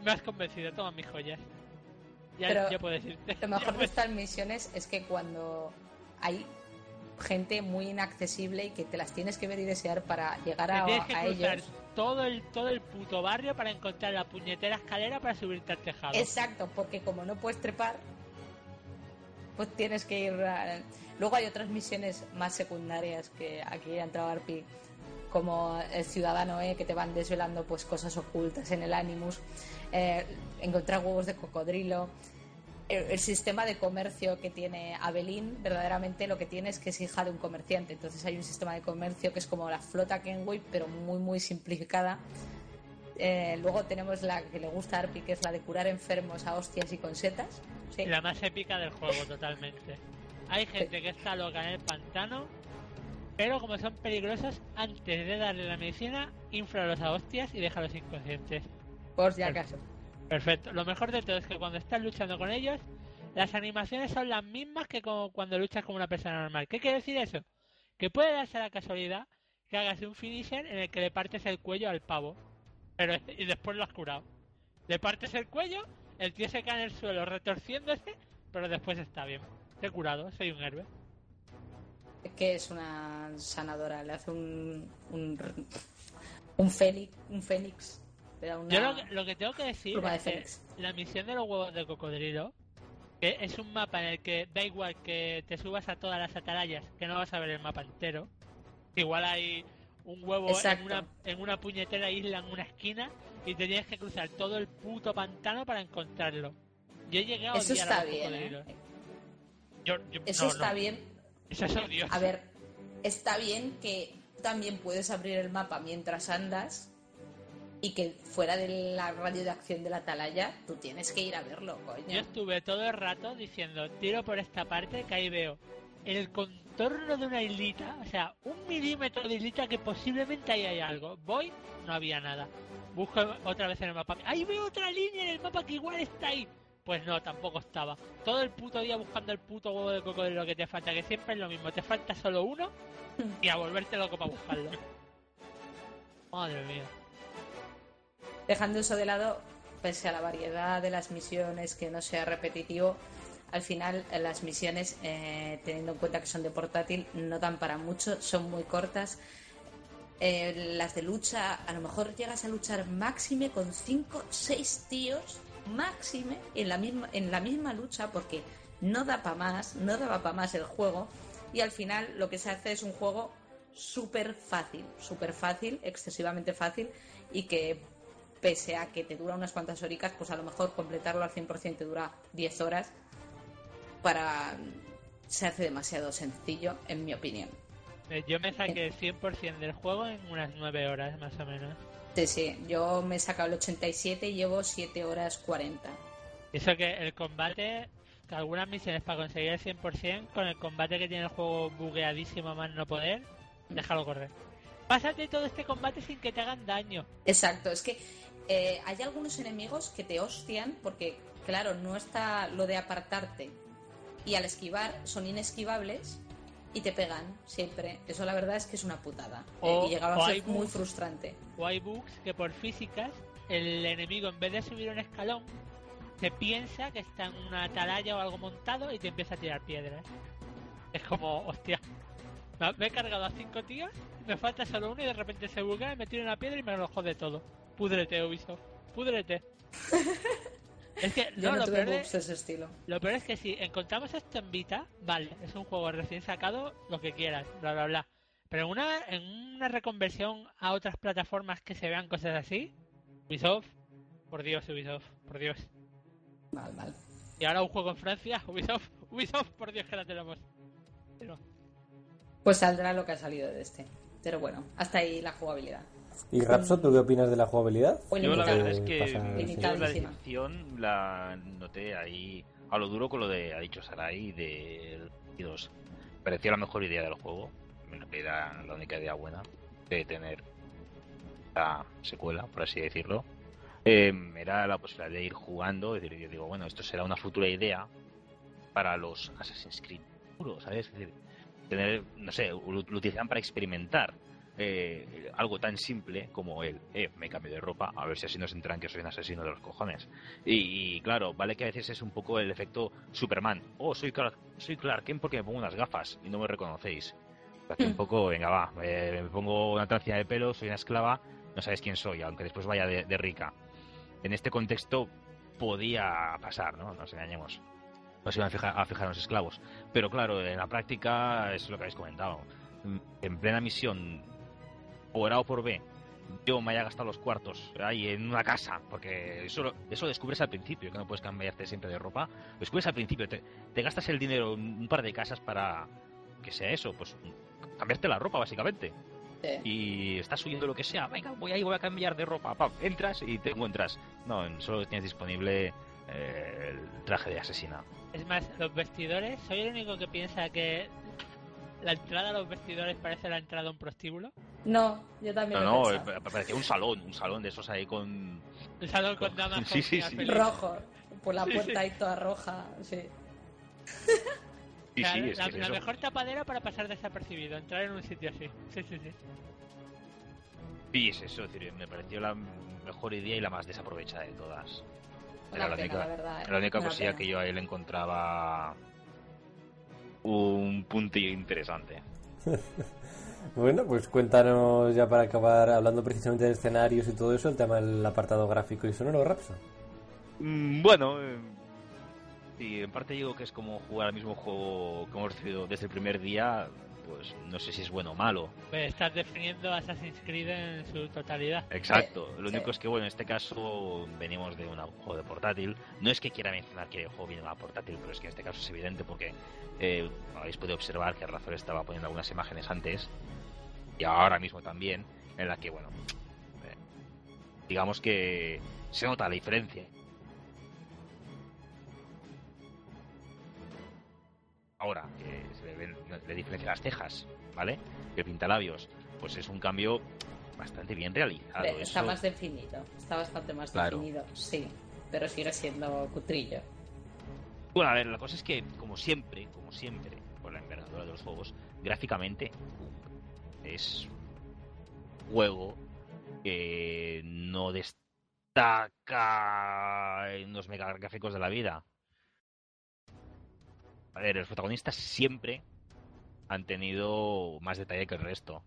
Speaker 2: Me has convencido, toma mis joyas. Ya,
Speaker 4: Pero
Speaker 2: ya puedes irte.
Speaker 4: Lo mejor de estas misiones es que cuando hay gente muy inaccesible y que te las tienes que ver y desear para llegar a,
Speaker 2: tienes que
Speaker 4: a ellos.
Speaker 2: Todo el, todo el puto barrio para encontrar la puñetera escalera para subirte al tejado.
Speaker 4: Exacto, porque como no puedes trepar, pues tienes que ir. Luego hay otras misiones más secundarias que aquí ha entrado Arpi, como el ciudadano E, que te van desvelando pues cosas ocultas en el Animus, eh, encontrar huevos de cocodrilo el, sistema de comercio que tiene Abelín verdaderamente lo que tiene es que es hija de un comerciante. Entonces hay un sistema de comercio que es como la flota Kenway, pero muy, muy simplificada. Eh, luego tenemos la que le gusta a Arpi, que es la de curar enfermos a hostias y con setas.
Speaker 2: La más épica del juego, totalmente. Hay gente que está loca en el pantano, pero como son peligrosos, antes de darle la medicina, inflalos a hostias y déjalos inconscientes.
Speaker 4: Por si acaso.
Speaker 2: Perfecto. Lo mejor de todo es que cuando estás luchando con ellos, las animaciones son las mismas que como cuando luchas como una persona normal. ¿Qué quiere decir eso? Que puede darse la casualidad que hagas un finisher en el que le partes el cuello al pavo. Pero y después lo has curado. Le partes el cuello, el tío se cae en el suelo retorciéndose, pero después está bien. te he curado, soy un héroe.
Speaker 4: Es que es una sanadora, le hace un. un, un. Un fénix.
Speaker 2: Yo lo que, tengo que decir es que la misión de los huevos de cocodrilo que es un mapa en el que da igual que te subas a todas las atalayas, que no vas a ver el mapa entero. Igual hay un huevo en una, en una puñetera isla en una esquina y tenías que cruzar todo el puto pantano para encontrarlo. Yo llegué a
Speaker 4: Eso está bien, ¿eh? Eso está bien.
Speaker 2: Eso es odioso.
Speaker 4: A ver, está bien que también puedes abrir el mapa mientras andas y que fuera de la radio de acción de la atalaya, tú tienes que ir a verlo, coño.
Speaker 2: Yo estuve todo el rato diciendo, tiro por esta parte, que ahí veo el contorno de una islita, o sea, un milímetro de islita que posiblemente ahí hay algo. Voy, no había nada. Busco otra vez en el mapa. Ahí veo otra línea en el mapa que igual está ahí. Pues no, tampoco estaba. Todo el puto día buscando el puto huevo de cocodrilo que te falta, que siempre es lo mismo. Te falta solo uno y a volverte loco para buscarlo. Madre mía.
Speaker 4: Dejando eso de lado, pese a la variedad de las misiones, que no sea repetitivo, al final las misiones, eh, teniendo en cuenta que son de portátil, no dan para mucho, son muy cortas. Eh, las de lucha, a lo mejor llegas a luchar máxime con 5, 6 tíos, máxime, en la misma, en la misma lucha, porque no da para más, no daba para más el juego, y al final lo que se hace es un juego súper fácil, súper fácil, excesivamente fácil, y que pese a que te dura unas cuantas horicas, pues a lo mejor completarlo al 100% te dura 10 horas, para se hace demasiado sencillo, en mi opinión.
Speaker 2: Eh, yo me saqué el 100% del juego en unas 9 horas, más o menos.
Speaker 4: Sí, sí, yo me he sacado el 87 y llevo 7 horas 40.
Speaker 2: Eso que el combate, que algunas misiones para conseguir el 100%, con el combate que tiene el juego bugueadísimo más no poder, déjalo correr. Pásate todo este combate sin que te hagan daño.
Speaker 4: Exacto, es que eh, hay algunos enemigos que te hostian porque, claro, no está lo de apartarte y al esquivar son inesquivables y te pegan siempre. Eso la verdad es que es una putada. Eh, y llegaba a ser muy frustrante.
Speaker 2: O hay bugs que por físicas el enemigo en vez de subir un escalón te piensa que está en una atalaya o algo montado y te empieza a tirar piedras. Es como, hostia, me he cargado a cinco tíos, me falta solo uno y de repente se buguea, me tira una piedra y me lo jode todo. Púdrete, Ubisoft. Púdrete. es que
Speaker 4: no, lo, peor es, ese estilo.
Speaker 2: lo peor es que si encontramos esto en Vita, vale, es un juego recién sacado, lo que quieras, bla, bla, bla. Pero en una, en una reconversión a otras plataformas que se vean cosas así, Ubisoft, por Dios, Ubisoft, por Dios.
Speaker 4: Mal, mal.
Speaker 2: Y ahora un juego en Francia, Ubisoft, Ubisoft, por Dios que la tenemos. Pero...
Speaker 4: Pues saldrá lo que ha salido de este. Pero bueno, hasta ahí la jugabilidad.
Speaker 3: ¿Y Rapso, tú qué opinas de la jugabilidad?
Speaker 7: Yo la verdad es que la definición la noté ahí a lo duro con lo de, ha dicho Sarai, de 2. Pareció la mejor idea del juego. Era la única idea buena de tener la secuela, por así decirlo. Em, era la posibilidad de ir jugando. Es decir, yo digo, bueno, esto será una futura idea para los Assassin's Creed ¿sabes? Es decir, tener, no sé, lo utilizan para experimentar eh, algo tan simple como el, eh, me cambio de ropa, a ver si así nos entran que soy un asesino de los cojones. Y, claro, vale que a veces es un poco el efecto Superman. Oh, soy Clark, soy Clark Kent porque me pongo unas gafas y no me reconocéis. Hace un poco, venga, va, me pongo una trancija de pelo, soy una esclava, no sabes quién soy, aunque después vaya de, rica. En este contexto podía pasar, ¿no? Nos engañemos. No se iban a fijar, a fijar los esclavos. Pero claro, en la práctica es lo que habéis comentado. En plena misión por A o por B, yo me haya gastado los cuartos ahí en una casa, porque eso, eso descubres al principio, que no puedes cambiarte siempre de ropa. Lo descubres al principio, te, gastas el dinero en un par de casas para que sea eso, pues cambiarte la ropa básicamente. Y estás subiendo lo que sea, venga, voy ahí, voy a cambiar de ropa, entras y te encuentras. No, solo tienes disponible eh, el traje de asesina.
Speaker 2: Es más, los vestidores, soy el único que piensa que la entrada a los vestidores parece la entrada a un prostíbulo.
Speaker 4: No, yo también.
Speaker 7: No, no, eh, parecía un salón, un salón de esos ahí con.
Speaker 2: El salón con damas
Speaker 7: sí, sí, sí.
Speaker 4: rojo, por la puerta ahí toda roja, sí.
Speaker 7: Sí, sí, es
Speaker 2: la,
Speaker 7: que
Speaker 2: la mejor tapadera para pasar desapercibido, entrar en un sitio así. Sí, sí, sí.
Speaker 7: Sí, es eso, es decir, me pareció la mejor idea y la más desaprovechada de todas. Era la, única,
Speaker 4: la, verdad,
Speaker 7: la única cosilla que yo ahí le encontraba un puntillo interesante.
Speaker 3: bueno, pues cuéntanos ya para acabar hablando precisamente de escenarios y todo eso, el tema del apartado gráfico y sonoro, Rapso.
Speaker 7: Mm, bueno, eh, sí, en parte digo que es como jugar al mismo juego que hemos recibido desde el primer día, pues no sé si es bueno o malo.
Speaker 2: estás definiendo Assassin's Creed en su totalidad.
Speaker 7: Exacto, lo único es que bueno, en este caso venimos de un juego de portátil. No es que quiera mencionar que el juego viene de una portátil, pero es que en este caso es evidente porque eh, habéis podido observar que Rafael estaba poniendo algunas imágenes antes y ahora mismo también, en la que bueno, eh, digamos que se nota la diferencia Ahora, que diferencia las cejas, ¿vale? Que pinta labios, pues es un cambio bastante bien realizado.
Speaker 4: Está más definido, está bastante más definido, sí, pero sigue siendo cutrillo.
Speaker 7: Bueno, a ver, la cosa es que, como siempre, como siempre, por la envergadura de los juegos, gráficamente es juego que no destaca en los mega gráficos de la vida. A ver, los protagonistas siempre han tenido más detalle que el resto.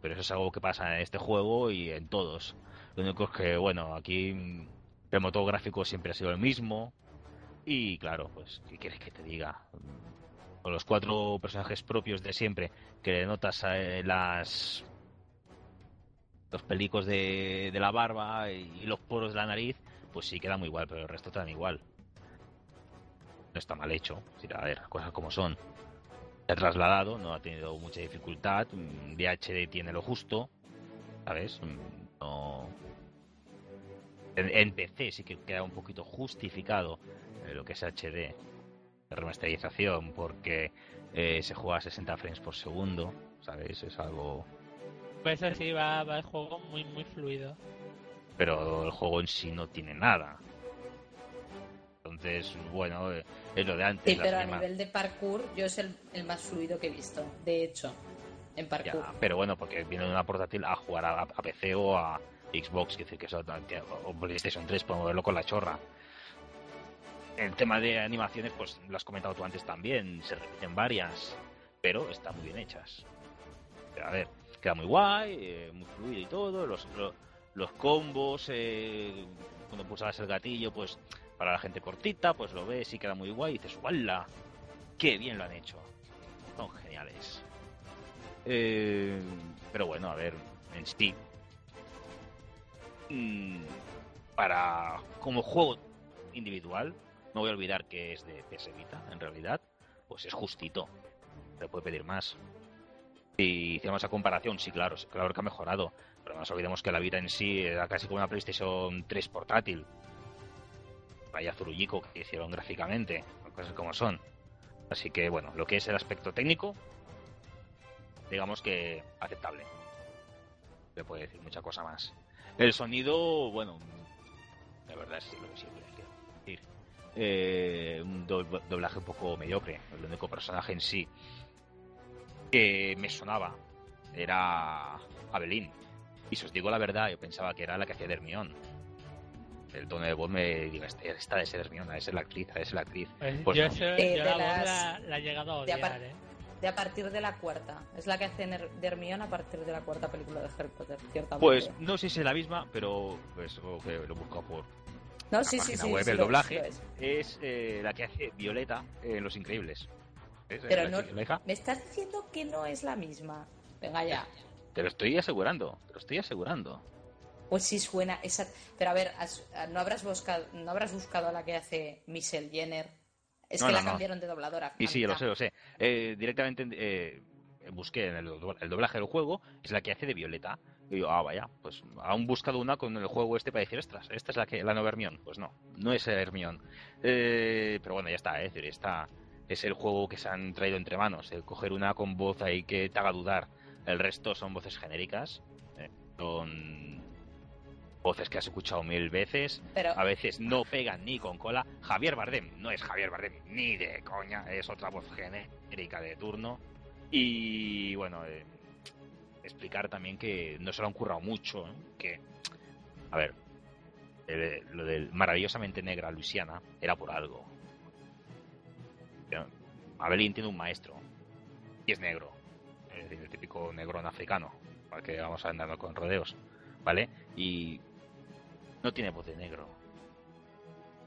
Speaker 7: Pero eso es algo que pasa en este juego y en todos. Lo único es que, bueno, aquí el motor gráfico siempre ha sido el mismo. Y claro, pues, ¿qué quieres que te diga? Con los cuatro personajes propios de siempre, que notas eh, las los pelicos de, de la barba y los poros de la nariz, pues sí queda muy igual, pero el resto te dan igual no está mal hecho. a ver, cosas como son. Se ha trasladado, no ha tenido mucha dificultad. VHD tiene lo justo, ¿sabes? No... En, PC sí que queda un poquito justificado eh, lo que es HD remasterización, porque eh, se juega a 60 frames por segundo, ¿sabes? Es algo.
Speaker 2: Pues así va, va el juego muy, muy fluido.
Speaker 7: Pero el juego en sí no tiene nada. Entonces, bueno, eh, es lo de antes.
Speaker 4: Sí, pero a nivel de parkour, yo es el, más fluido que he visto, de hecho, en parkour.
Speaker 7: pero bueno, porque viene de una portátil a jugar a, PC o a Xbox, que decir que eso, o PlayStation 3, podemos verlo con la chorra. El tema de animaciones, pues lo has comentado tú antes también, se repiten varias, pero están muy bien hechas. a ver, queda muy guay, eh, muy fluido y todo, los, los, combos, eh, cuando pulsabas el gatillo, pues para la gente cortita, pues lo ves y queda muy guay y dices, ¡wala! ¡Qué bien lo han hecho! Son geniales. Eh, pero bueno, a ver, en Steam. Mm, para como juego individual, no voy a olvidar que es de PS Vita, en realidad, pues es justito. Se puede pedir más. Si hicimos esa comparación, sí, claro, claro que ha mejorado. Pero no nos olvidemos que la Vita en sí era casi como una PlayStation 3 portátil vaya zurullico que hicieron gráficamente, cosas como son. Así que bueno, lo que es el aspecto técnico, digamos que aceptable. Se puede decir mucha cosa más. El sonido, bueno, la verdad es lo que siempre quiero decir. Eh, un doblaje un poco mediocre. El único personaje en sí que me sonaba era Abelín. Y si os digo la verdad, yo pensaba que era la que hacía de el tono de voz me diga, esta de ser Hermione, esa es la actriz, es la actriz.
Speaker 2: Pues, pues yo, de la, la, la, he llegado a odiar,
Speaker 4: de, ¿eh? de a partir de la cuarta. Es la que hace de Hermione a partir de la cuarta película de Harry Potter, ciertamente.
Speaker 7: Pues no sé si es la misma, pero pues que lo busco por
Speaker 4: no, sí, sí, sí,
Speaker 7: web. el doblaje es, eh, la que hace Violeta en Los Increíbles.
Speaker 4: Pero no, me estás diciendo que no es la misma. Venga ya.
Speaker 7: Te lo estoy asegurando, te lo estoy asegurando.
Speaker 4: Pues sí suena esa. Pero a ver, no habrás buscado, no habrás buscado a la que hace Michelle Jenner. Es que la cambiaron de dobladora.
Speaker 7: Y sí, lo sé, lo sé. Eh, directamente eh, busqué en el, doblaje del juego, es la que hace de Violeta. Y digo, ah, vaya, pues aún buscado una con el juego este para decir, ostras, esta es la que la nueva Hermione. Pues no, no es Hermione. Eh, pero bueno, ya está, es decir, esta es el juego que se han traído entre manos. El coger una con voz ahí que te haga dudar. El resto son voces genéricas. con voces que has escuchado mil veces, a veces no pegan ni con cola. Javier Bardem no es Javier Bardem ni de coña, es otra voz genérica de turno. Y bueno, eh, explicar también que no se lo han currado mucho, que, a ver, lo del maravillosamente negra Luisiana era por algo. Abelín tiene un maestro, y es negro. Es decir, el típico negrón africano, para que vamos andando con rodeos, ¿vale? Y no tiene voz de negro.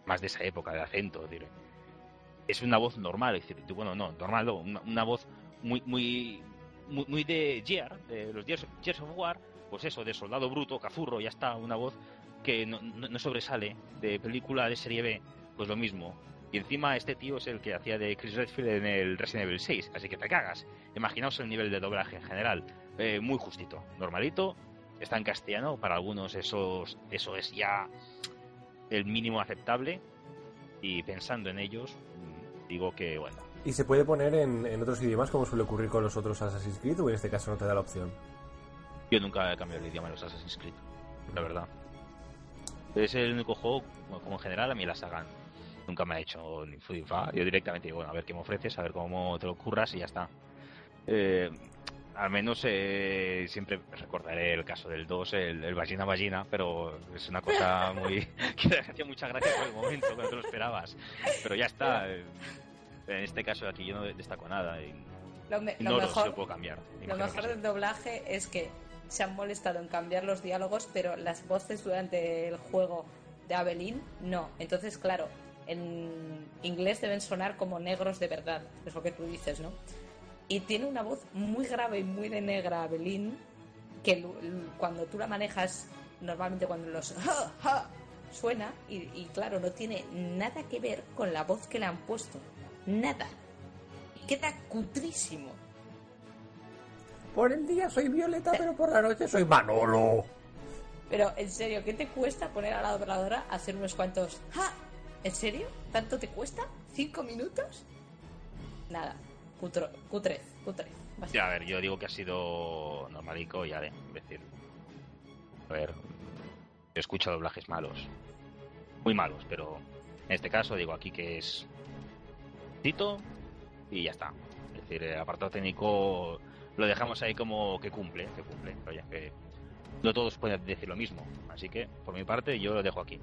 Speaker 7: Más de esa época, de acento. Es una voz normal, es bueno, no, normal no, una, voz muy, muy, muy, de Gear, de los Gears, of War, pues eso, de soldado bruto, cazurro, ya está, una voz que no, no, sobresale, de película de serie B, pues lo mismo. Y encima este tío es el que hacía de Chris Redfield en el Resident Evil 6, así que te cagas. Imaginaos el nivel de doblaje en general, eh, muy justito, normalito, está en castellano, para algunos eso, eso es ya el mínimo aceptable y pensando en ellos, digo que bueno.
Speaker 3: ¿Y se puede poner en, en otros idiomas como suele ocurrir con los otros Assassin's Creed o en este caso no te da la opción?
Speaker 7: Yo nunca he cambiado el idioma de los Assassin's Creed, la verdad. Es el único juego, como en general, a mí la saga nunca me ha hecho ni fa. Yo directamente digo, bueno, a ver qué me ofreces, a ver cómo te lo curras y ya está. Eh, al menos eh, siempre recordaré el caso del 2, el, el vagina vagina, pero es una cosa muy que hacía mucha gracia por el momento, cuando te lo esperabas. Pero ya está. Eh, en este caso aquí yo no destaco nada y
Speaker 4: lo, no mejor, lo, puedo cambiar. Lo mejor del doblaje es que se han molestado en cambiar los diálogos, pero las voces durante el juego de Abelín no. Entonces, claro, en inglés deben sonar como negros de verdad, es lo que tú dices, ¿no? Y tiene una voz muy grave y muy de negra Abelín, que cuando tú la manejas, normalmente cuando los suena, y, claro, no tiene nada que ver con la voz que le han puesto. Nada. Y queda cutrísimo.
Speaker 3: Por el día soy Violeta, pero por la noche soy Manolo.
Speaker 4: Pero, en serio, ¿qué te cuesta poner a la dobladora a hacer unos cuantos ¡Ja! ¿En serio? ¿Tanto te cuesta? ¿Cinco minutos? Nada. Q3, Q3.
Speaker 7: Ya, a ver, yo digo que ha sido normalico y ya de decir. A ver, he escuchado doblajes malos. Muy malos, pero en este caso digo aquí que es. Tito y ya está. Es decir, el apartado técnico lo dejamos ahí como que cumple, que cumple. Oye, que no todos pueden decir lo mismo. Así que, por mi parte, yo lo dejo aquí.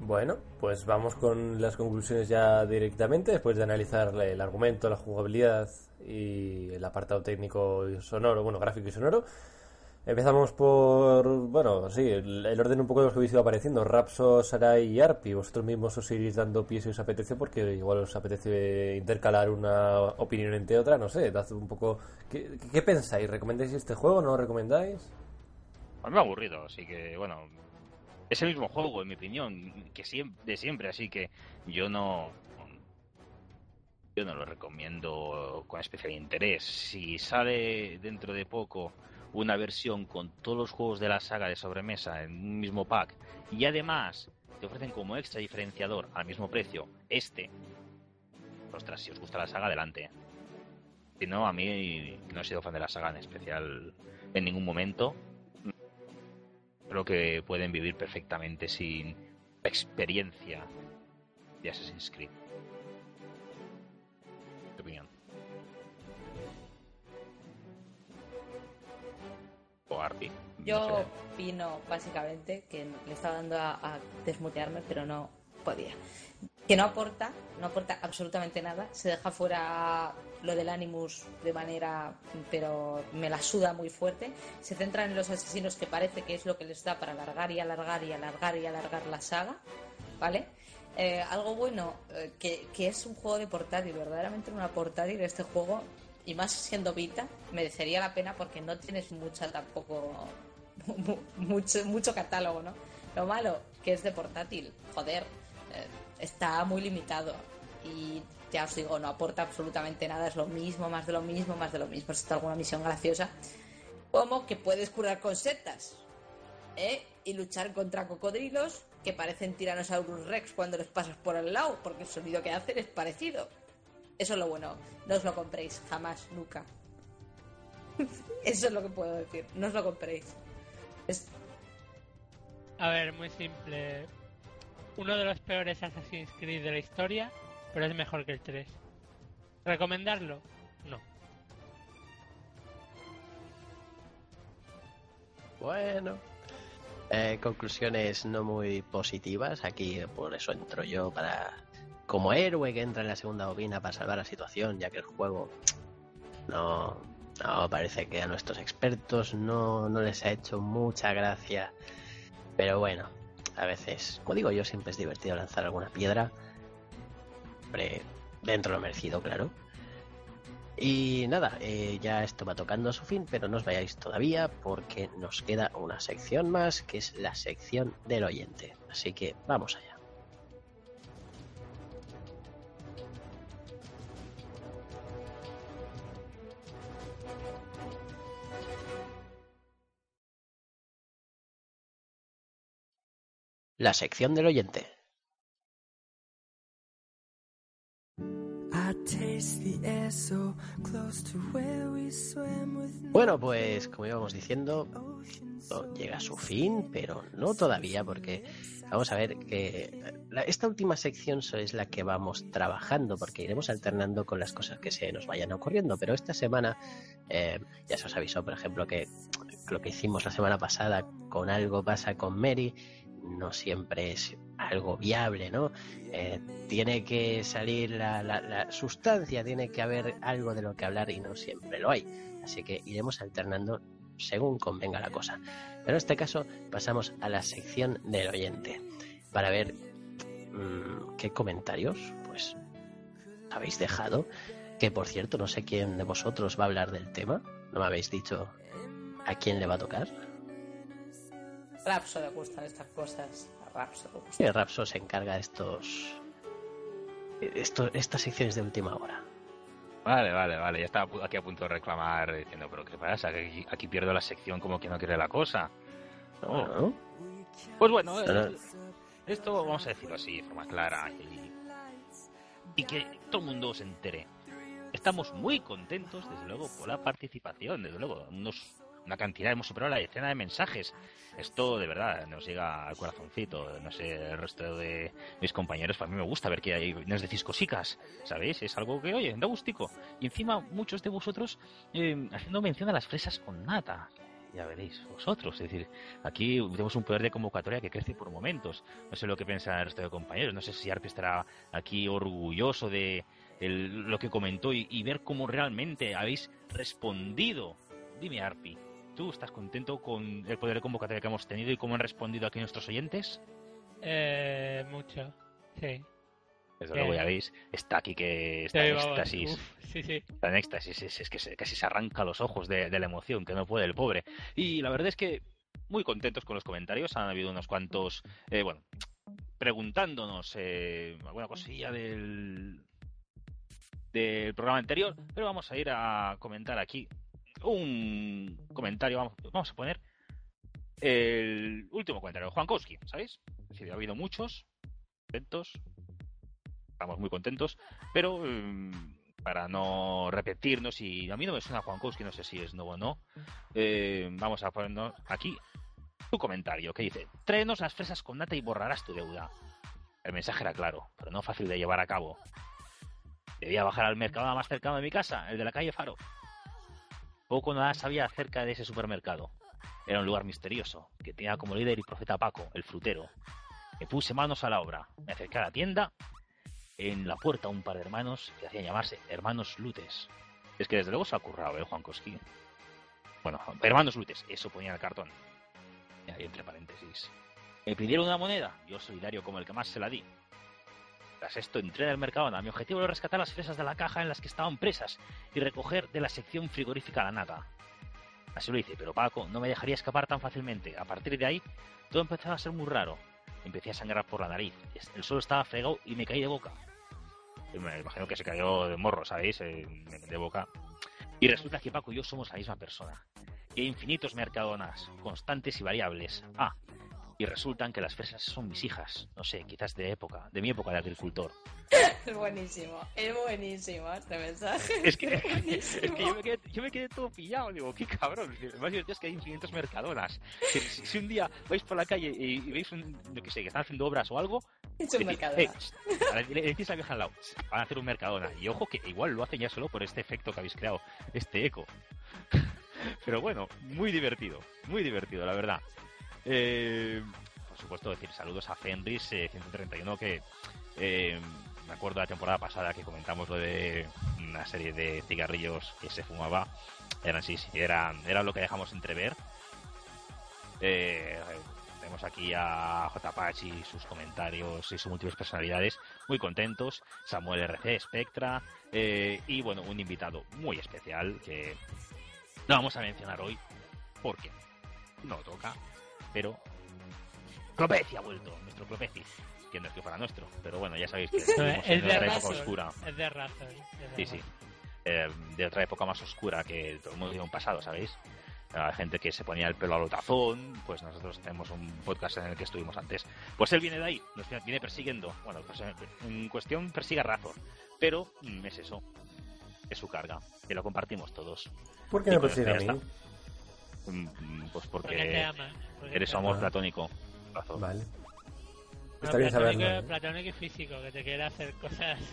Speaker 3: Bueno, pues vamos con las conclusiones ya directamente, después de analizar el argumento, la jugabilidad y el apartado técnico y sonoro, bueno, gráfico y sonoro. Empezamos por, bueno, sí, el, orden un poco de los que habéis ido apareciendo. Rapso, Sarai y Arpi. Vosotros mismos os iréis dando pies si os apetece, porque igual os apetece intercalar una opinión entre otra. No sé, dad un poco. ¿Qué, qué pensáis? ¿Recomendáis este juego? ¿No lo recomendáis?
Speaker 7: A mí me ha aburrido, así que, bueno, es el mismo juego, en mi opinión, que siempre, de siempre, así que yo no. Yo no lo recomiendo con especial interés. Si sale dentro de poco una versión con todos los juegos de la saga de sobremesa en un mismo pack y además te ofrecen como extra diferenciador al mismo precio este, ostras, si os gusta la saga, adelante. Si no, a mí no he sido fan de la saga en especial en ningún momento creo que pueden vivir perfectamente sin experiencia de Assassin's Creed. ¿Qué opinión? O Arpi.
Speaker 4: Yo opino básicamente que le estaba dando a, a desmutearme, pero no podía que no aporta, no aporta absolutamente nada. Se deja fuera lo del Animus de manera, pero me la suda muy fuerte. Se centra en los asesinos que parece que es lo que les da para alargar y alargar y alargar y alargar la saga, ¿vale? Eh, algo bueno, eh, que, es un juego de portátil, verdaderamente una portátil este juego, y más siendo Vita, merecería la pena porque no tienes mucha tampoco, mucho, mucho catálogo, ¿no? Lo malo, que es de portátil, joder. Eh, está muy limitado y ya os digo, no aporta absolutamente nada, es lo mismo, más de lo mismo, más de lo mismo. Está alguna misión graciosa, como que puedes curar con setas ¿eh? y luchar contra cocodrilos que parecen Tyrannosaurus Rex cuando les pasas por el lado, porque el sonido que hacen es parecido. Eso es lo bueno, no os lo compréis, jamás, nunca. Eso es lo que puedo decir, no os lo compréis.
Speaker 2: A ver, muy simple uno de los peores Assassin's Creed de la historia, pero es mejor que el 3. ¿Recomendarlo? No.
Speaker 1: Bueno. Eh, conclusiones no muy positivas. Aquí por eso entro yo para como héroe que entra en la segunda bobina para salvar la situación, ya que el juego No, no, parece que a nuestros expertos no, no les ha hecho mucha gracia. Pero bueno, a veces, como digo yo, siempre es divertido lanzar alguna piedra. Hombre, dentro de lo merecido, claro. Y nada, eh, ya esto va tocando a su fin, pero no os vayáis todavía porque nos queda una sección más, que es la sección del oyente. Así que vamos allá. La sección del oyente. Bueno, pues como íbamos diciendo, llega a su fin, pero no todavía, porque vamos a ver que esta última sección es la que vamos trabajando, porque iremos alternando con las cosas que se nos vayan ocurriendo. Pero esta semana eh, ya se os avisó, por ejemplo, que lo que hicimos la semana pasada con algo pasa con Mary no siempre es algo viable, ¿no? Eh, tiene que salir la, sustancia, tiene que haber algo de lo que hablar y no siempre lo hay. Así que iremos alternando según convenga la cosa. Pero en este caso pasamos a la sección del oyente para ver mm, qué comentarios pues habéis dejado. Que por cierto, no sé quién de vosotros va a hablar del tema. No me habéis dicho a quién le va a tocar.
Speaker 4: Rapso le gustan estas cosas. A Rapso le
Speaker 1: gusta. Sí, Rapso se encarga de estos, estas secciones de última hora.
Speaker 7: Vale, vale, vale. Ya estaba aquí a punto de reclamar diciendo, pero ¿qué pasa? Aquí, aquí pierdo la sección como que no quiere la cosa. No. Pues bueno, eh, esto vamos a decirlo así, de forma clara y, y que todo el mundo se entere. Estamos muy contentos, desde luego, por la participación, desde luego, unos una cantidad, hemos superado la decena de mensajes. Esto de verdad nos llega al corazoncito. No sé, el resto de mis compañeros, para mí me gusta ver que hay, nos decís cosicas, ¿sabéis? Es algo que, oye, da gustico. Y encima, muchos de vosotros eh, haciendo mención a las fresas con nata ya veréis, vosotros. Es decir, aquí tenemos un poder de convocatoria que crece por momentos. No sé lo que piensa el resto de compañeros. No sé si Arpi estará aquí orgulloso de lo que comentó y, y, ver cómo realmente habéis respondido. Dime, Arpi, ¿Tú estás contento con el poder de convocatoria que hemos tenido y cómo han respondido aquí nuestros oyentes?
Speaker 2: Eh, mucho, sí.
Speaker 7: Desde luego ya veis, está aquí que está en éxtasis. sí, sí. Está en éxtasis, es, que casi se arranca los ojos de, la emoción, que no puede el pobre. Y la verdad es que muy contentos con los comentarios, han habido unos cuantos, eh, bueno, preguntándonos eh, alguna cosilla del, del programa anterior, pero vamos a ir a comentar aquí un comentario, vamos, a poner el último comentario, Juan Kowski, ¿sabéis? ha habido muchos, contentos, estamos muy contentos, pero mm, para no repetirnos, y a mí no me suena Juan Kowski, no sé si es nuevo o no, eh, vamos a ponernos aquí tu comentario que dice, tráenos las fresas con nata y borrarás tu deuda. El mensaje era claro, pero no fácil de llevar a cabo. Debía bajar al mercado más cercano de mi casa, el de la calle Faro. Poco nada sabía acerca de ese supermercado. Era un lugar misterioso, que tenía como líder y profeta Paco, el frutero. Me puse manos a la obra, me acerqué a la tienda, en la puerta un par de hermanos que hacían llamarse hermanos Lutes. Es que desde luego se ha currado, ¿eh, Juan Koski? Bueno, hermanos Lutes, eso ponía en el cartón. Y ahí entre paréntesis. Me pidieron una moneda, yo solidario como el que más se la di. Tras esto entré en el Mercadona. Mi objetivo era rescatar las fresas de la caja en las que estaban presas y recoger de la sección frigorífica la nata. Así lo hice, pero Paco no me dejaría escapar tan fácilmente. A partir de ahí, todo empezaba a ser muy raro. Empecé a sangrar por la nariz. El suelo estaba fregado y me caí de boca. Me imagino que se cayó de morro, ¿sabéis? De boca. Y resulta que Paco y yo somos la misma persona. Y hay infinitos mercadonas, constantes y variables. Ah, y resultan que las fresas son mis hijas, no sé, quizás de época, de mi época de agricultor.
Speaker 4: Es buenísimo, es buenísimo este mensaje.
Speaker 7: Es que, es que yo, me quedé, yo, me quedé, todo pillado, digo, qué cabrón. Lo más divertido es que hay infinitos mercadonas. Si, un día vais por la calle y, veis, un, lo que sé, que están haciendo obras o algo,
Speaker 4: es un mercadona.
Speaker 7: le decís a vieja al lado, van a hacer un mercadona. Y ojo que igual lo hacen ya solo por este efecto que habéis creado, este eco. Pero bueno, muy divertido, muy divertido, la verdad. Eh, por supuesto, decir saludos a Fenris 131 eh, que eh, me acuerdo de la temporada pasada que comentamos lo de una serie de cigarrillos que se fumaba. Eran sí, sí eran, eran lo que dejamos entrever. Eh, tenemos aquí a J. y sus comentarios y sus múltiples personalidades muy contentos. Samuel RC, Spectra y bueno, un invitado muy especial que no vamos a mencionar hoy porque no toca, pero Clopeci ha vuelto, nuestro Clopeci que no es que fuera nuestro, pero bueno, ya sabéis que es,
Speaker 2: de otra época oscura. Es de raza.
Speaker 7: Sí, sí. Eh, de otra época más oscura que todo el mundo tiene un pasado, ¿sabéis? Hay gente que se ponía el pelo a lotazón, pues nosotros tenemos un podcast en el que estuvimos antes. Pues él viene de ahí, nos viene persiguiendo. Bueno, pues en cuestión persigue a Razor, pero mm, es eso, es su carga, que lo compartimos todos.
Speaker 3: ¿Por qué me persigue a mí?
Speaker 7: Pues porque, eres su amor platónico.
Speaker 3: Vale.
Speaker 2: Está bien saberlo. Platónico y físico, que te quiere hacer cosas.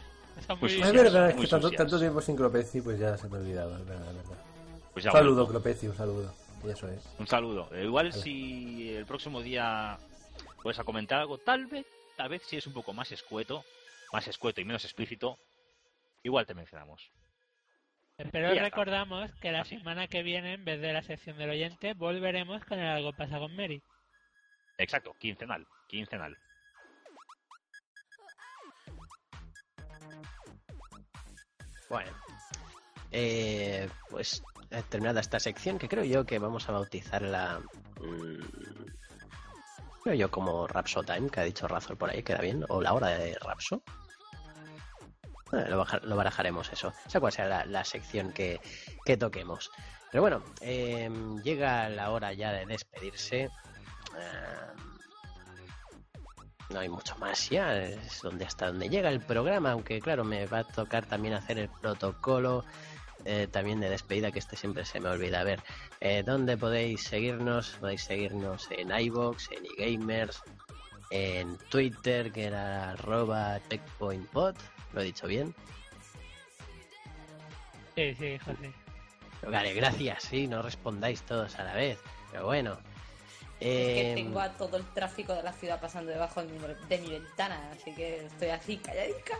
Speaker 3: Pues es verdad, es que tanto, tanto, tiempo sin Clopeci, pues ya se me olvidaba, es verdad, es verdad. Pues un saludo, Clopeci, un saludo. Y eso es.
Speaker 7: Un saludo. Eh, igual si el próximo día puedes a comentar algo, tal vez, tal vez si es un poco más escueto, más escueto y menos explícito, igual te mencionamos.
Speaker 2: Pero recordamos que la semana que viene, en vez de la sección del oyente, volveremos con el algo pasa con Mary.
Speaker 7: Exacto, quincenal, quincenal.
Speaker 1: Bueno, eh, pues eh, terminada esta sección, que creo yo que vamos a bautizarla. Mmm, creo yo como Rapso Time, que ha dicho Razor por ahí, queda bien, o la hora de Rapso. Lo, barajaremos eso. Esa cuál será la, sección que, toquemos. Pero bueno, em, llega la hora ya de despedirse. Em, no hay mucho más ya, es donde hasta donde llega el programa, aunque claro, me va a tocar también hacer el protocolo eh, también de despedida, que este siempre se me olvida. A ver, eh, ¿dónde podéis seguirnos? Podéis seguirnos en iBox, en eGamers, en Twitter, que era arroba checkpointpod, ¿lo he dicho bien?
Speaker 2: Sí, sí, José.
Speaker 1: Vale, gracias, sí, no respondáis todos a la vez, pero bueno,
Speaker 4: es que em, tengo a todo el tráfico de la ciudad pasando debajo de mi, ventana, así que estoy así calladica.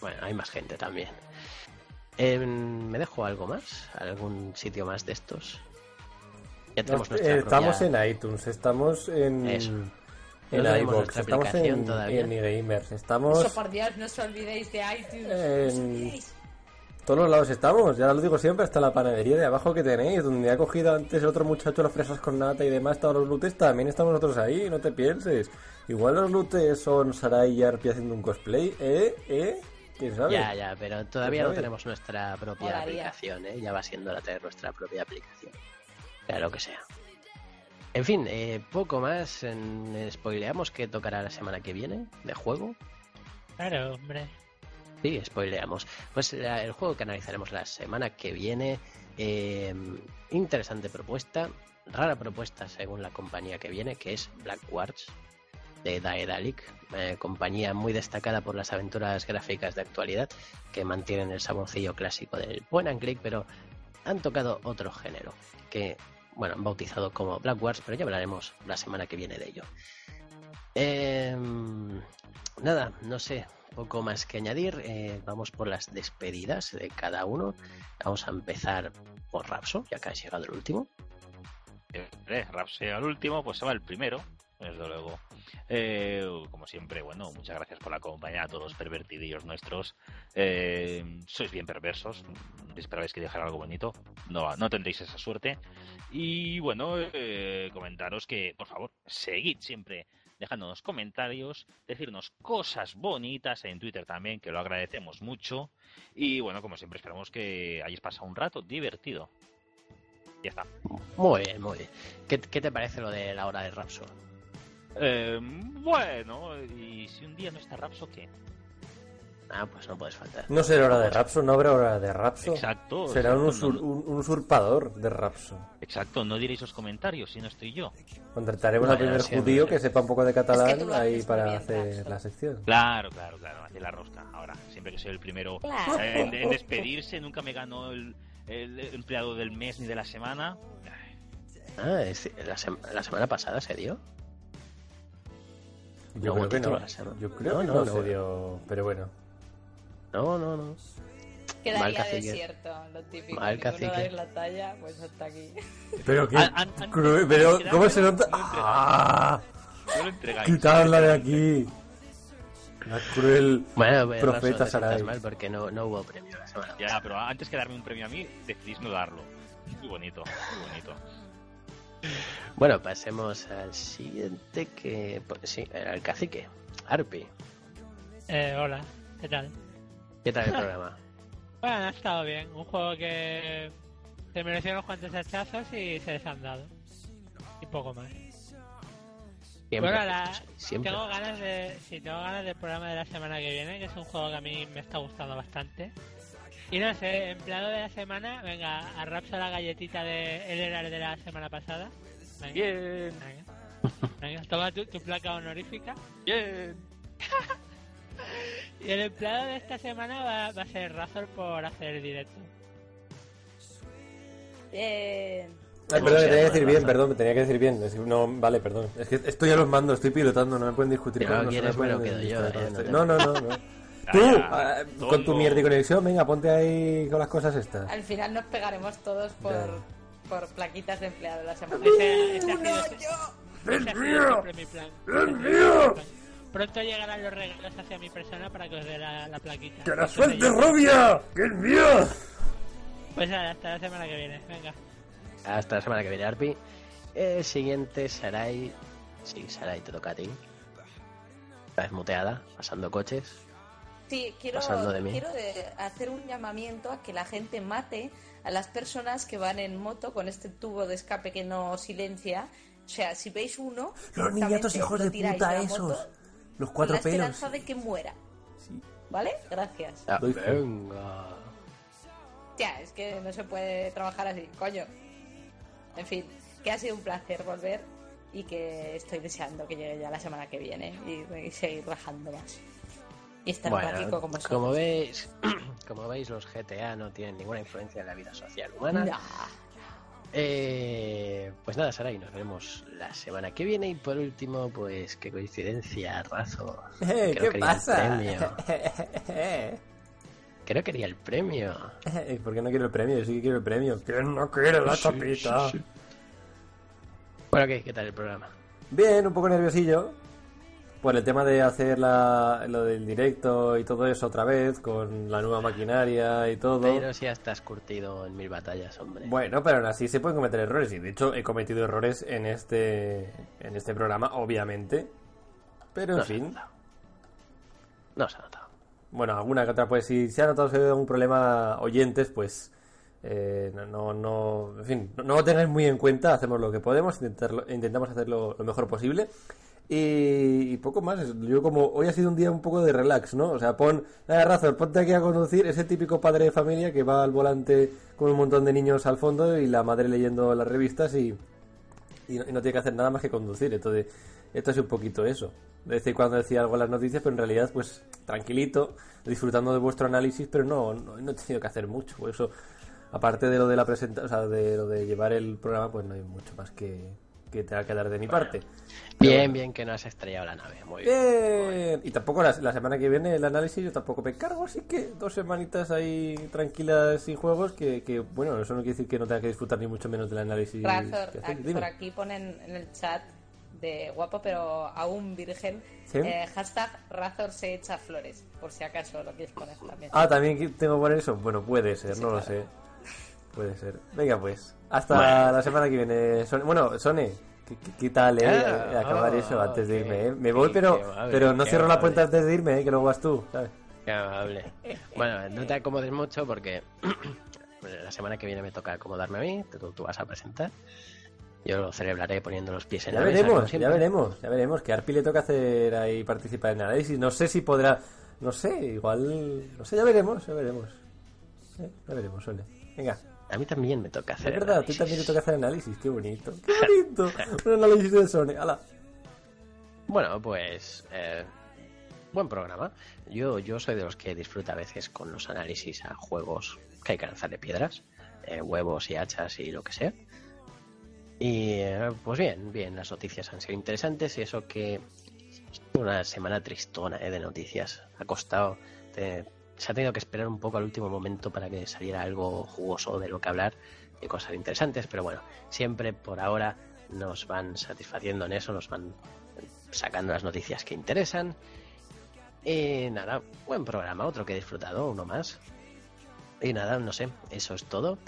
Speaker 1: Bueno, hay más gente también. Em, ¿Me dejo algo más? ¿Algún sitio más de estos?
Speaker 3: Ya tenemos eh, estamos en iTunes, estamos en, en iVoox, estamos en, en eGamers, estamos...
Speaker 4: Eso, por Dios, no os olvidéis de iTunes
Speaker 3: todos los lados estamos, ya lo digo siempre, hasta la panadería de abajo que tenéis, donde ha cogido antes el otro muchacho las fresas con nata y demás, todos los lutes, también estamos nosotros ahí, no te pienses. Igual los lutes son Sarai y Arpi haciendo un cosplay, ¿eh? ¿eh? ¿Quién sabe?
Speaker 1: Ya, ya, pero todavía no tenemos nuestra propia aplicación, ¿eh? Ya va siendo la tener nuestra propia aplicación. Sea lo que sea. En fin, eh, poco más. En, spoileamos que tocará la semana que viene de juego.
Speaker 2: Claro, hombre.
Speaker 1: Sí, spoileamos. Pues el juego que analizaremos la semana que viene. Em, interesante propuesta. Rara propuesta según la compañía que viene, que es Black Quartz de Daedalic, eh, compañía muy destacada por las aventuras gráficas de actualidad que mantienen el saborcillo clásico del point and click, pero han tocado otro género que, bueno, han bautizado como Black Wars, pero ya hablaremos la semana que viene de ello. Em, nada, no sé, poco más que añadir. Eh, vamos por las despedidas de cada uno. Vamos a empezar por Rapso, ya que ha llegado el último.
Speaker 7: Eh, Rapso llega el último, pues se va el primero, desde luego. Eh, como siempre, bueno, muchas gracias por la compañía a todos los pervertidillos nuestros. sois bien perversos. Esperabais que dejara algo bonito. No, no tendréis esa suerte. Y bueno, comentaros que, por favor, seguid siempre dejándonos comentarios, decirnos cosas bonitas en Twitter también, que lo agradecemos mucho. Y bueno, como siempre, esperamos que hayáis pasado un rato divertido. Ya está.
Speaker 1: Muy bien, muy bien. ¿Qué, te parece lo de la hora de Rapso?
Speaker 7: Eh, bueno, y si un día no está Rapso, ¿qué?
Speaker 1: Ah, pues no puedes faltar.
Speaker 3: No será hora de Rapso, no habrá hora de Rapso.
Speaker 7: Exacto.
Speaker 3: Será un, usurpador de Rapso.
Speaker 7: Exacto, no diréis esos comentarios si no estoy yo.
Speaker 3: Contrataremos al primer judío que sepa un poco de catalán ahí para hacer la sección.
Speaker 7: Claro, claro, claro, hacer la rosca. Ahora, siempre que soy el primero en, despedirse, nunca me ganó el, empleado del mes ni de la semana.
Speaker 1: Ah, la semana pasada se dio.
Speaker 3: Yo creo que no. Yo creo que no, se dio. Pero bueno.
Speaker 1: No, no, no.
Speaker 4: Quedaría desierto, lo típico. Mal cacique. La talla, pues hasta aquí.
Speaker 3: Pero que. pero, ¿cómo se nota? ¡Ah! Quitarla de aquí. La cruel bueno, pues, profeta Sarai.
Speaker 1: mal porque no, no hubo premio la semana
Speaker 7: Ya, pero antes que darme un premio a mí, decidís no darlo. Muy bonito, muy bonito.
Speaker 1: Bueno, pasemos al siguiente que... Pues, sí, el cacique. Arpi.
Speaker 2: Eh, hola, ¿qué tal?
Speaker 1: ¿Qué tal el programa?
Speaker 2: bueno, ha estado bien. Un juego que se mereció unos cuantos hachazos y se les han dado. Y poco más. Siempre, bueno, la, tengo ganas de sí, tengo ganas del programa de la semana que viene, que es un juego que a mí me está gustando bastante. Y no sé, empleado de la semana, venga, a Rapsa la galletita de el era de la semana pasada.
Speaker 7: Bien.
Speaker 2: Venga, toma tu, placa honorífica.
Speaker 7: Bien.
Speaker 2: y el empleado de esta semana va, va a ser Razor por hacer el directo.
Speaker 4: Bien.
Speaker 3: Ay, perdón, tenía que decir bien, perdón, tenía que decir bien. no, vale, perdón. Es que estoy a los mandos, estoy pilotando, no me pueden discutir.
Speaker 1: Pero no quieres, bueno, quedo yo.
Speaker 3: no, no, no. no. Tú, ah, con tu mierda y conexión, venga, ponte ahí con las cosas estas.
Speaker 4: Al final nos pegaremos todos por, por plaquitas de empleado la semana.
Speaker 2: Ese, ese ¡Es mío! ¡Es mío! Pronto llegarán los regalos hacia mi persona para que os dé la, la plaquita.
Speaker 3: ¡Que la suelte rubia! ¡Que es mío!
Speaker 2: Pues nada, hasta la semana que viene, venga.
Speaker 1: Hasta la semana que viene, Arpi. El siguiente, Sarai. Sí, Sarai, te toca a ti. Estás muteada, pasando coches.
Speaker 4: Sí, quiero, quiero hacer un llamamiento a que la gente mate a las personas que van en moto con este tubo de escape que no silencia. O sea, si veis uno,
Speaker 3: los niñatos hijos de puta esos, los cuatro con la pelos.
Speaker 4: esperanza de que muera. Sí. ¿Vale? Gracias.
Speaker 1: Ah, venga.
Speaker 4: Ya, es que no se puede trabajar así, coño. En fin, que ha sido un placer volver y que estoy deseando que llegue ya la semana que viene y, seguir rajando más. Y estar bueno, como
Speaker 1: Como veis, como veis, los GTA no tienen ninguna influencia en la vida social humana. Eh, pues nada, Saray, nos veremos la semana que viene. Y por último, pues qué coincidencia, Razo.
Speaker 3: Eh, ¿Qué pasa?
Speaker 1: Que no quería el premio.
Speaker 3: ¿Por qué no quiero el premio? Yo sí que quiero el premio. ¿Quién no quiere la tapita?
Speaker 1: bueno, ¿qué? ¿Qué tal el programa?
Speaker 3: Bien, un poco nerviosillo. Por el tema de hacer la, lo del directo y todo eso otra vez, con la nueva maquinaria y todo.
Speaker 1: Pero si ya estás curtido en mil batallas, hombre.
Speaker 3: Bueno, pero aún así se pueden cometer errores. Y de hecho he cometido errores en este, en este programa, obviamente. Pero en fin.
Speaker 1: No se ha notado
Speaker 3: bueno, alguna que otra, pues si se ha notado algún problema oyentes, pues eh, no, no, en fin, no, lo tengáis muy en cuenta, hacemos lo que podemos, intentarlo, intentamos hacerlo lo mejor posible. Y, poco más, yo como hoy ha sido un día un poco de relax, ¿no? O sea, pon, nada, razón, ponte aquí a conducir, ese típico padre de familia que va al volante con un montón de niños al fondo y la madre leyendo las revistas y, y, no, no tiene que hacer nada más que conducir. Entonces, esto es un poquito eso. De cuando decía algo en las noticias, pero en realidad, pues tranquilito, disfrutando de vuestro análisis, pero no, no, he tenido que hacer mucho. Por eso, aparte de lo de la presentación, o sea, de lo de llevar el programa, pues no hay mucho más que, que tenga que dar de mi parte.
Speaker 1: Bien, bien que no has estrellado la nave. Muy bien.
Speaker 3: Y tampoco la, semana que viene el análisis yo tampoco me cargo, así que dos semanitas ahí tranquilas sin juegos que, que bueno, eso no quiere decir que no tenga que disfrutar ni mucho menos del análisis.
Speaker 4: por aquí ponen en el chat de guapo pero aún virgen. Eh, hashtag Razor se echa flores, por si acaso lo quieres poner también.
Speaker 3: Ah, también tengo que poner eso. Bueno, puede ser, no lo sé. Puede ser. Venga, pues. Hasta la semana que viene. Bueno, Sone, ¿qué, tal, eh? Ah, acabar eso antes de irme, eh. Me voy, pero, pero no cierro la puerta antes de irme, eh, que luego vas tú, ¿sabes?
Speaker 1: Qué amable. Bueno, no te acomodes mucho porque la semana que viene me toca acomodarme a mí, tú, tú vas a presentar. Yo lo celebraré poniendo los pies en
Speaker 3: ya
Speaker 1: la
Speaker 3: veremos,
Speaker 1: mesa.
Speaker 3: Ya veremos, ya veremos. Que Arpi le toca hacer ahí participar en análisis. No sé si podrá. No sé, igual. No sé, ya veremos, ya veremos. Eh, ya veremos, suele. Venga.
Speaker 1: A mí también me toca hacer.
Speaker 3: Es verdad, a ti también te toca hacer análisis. Qué bonito. Qué bonito. Un análisis de Sony. ¡Hala!
Speaker 1: Bueno, pues. Eh, buen programa. Yo, yo soy de los que disfruta a veces con los análisis a juegos que hay que lanzarle piedras, eh, huevos y hachas y lo que sea. Y eh, pues bien, bien, las noticias han sido interesantes y eso que Una semana tristona ¿eh? de noticias. Ha costado. Se ha tenido que esperar un poco al último momento para que saliera algo jugoso de lo que hablar, de cosas interesantes, pero bueno, siempre por ahora nos van satisfaciendo en eso, nos van sacando las noticias que interesan. Y nada, buen programa, otro que he disfrutado, uno más. Y nada, no sé, eso es todo.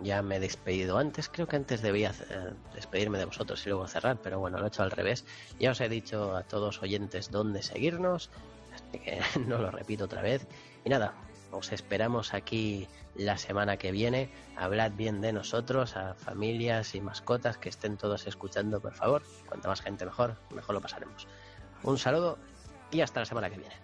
Speaker 1: Ya me he despedido antes, creo que antes debía eh, despedirme de vosotros y luego cerrar, pero bueno, lo he hecho al revés. Ya os he dicho a todos oyentes dónde seguirnos, así que no lo repito otra vez. Y nada, os esperamos aquí la semana que viene. Hablad bien de nosotros, a familias y mascotas que estén todos escuchando, por favor. Cuanta más gente mejor, mejor lo pasaremos. Un saludo y hasta la semana que viene.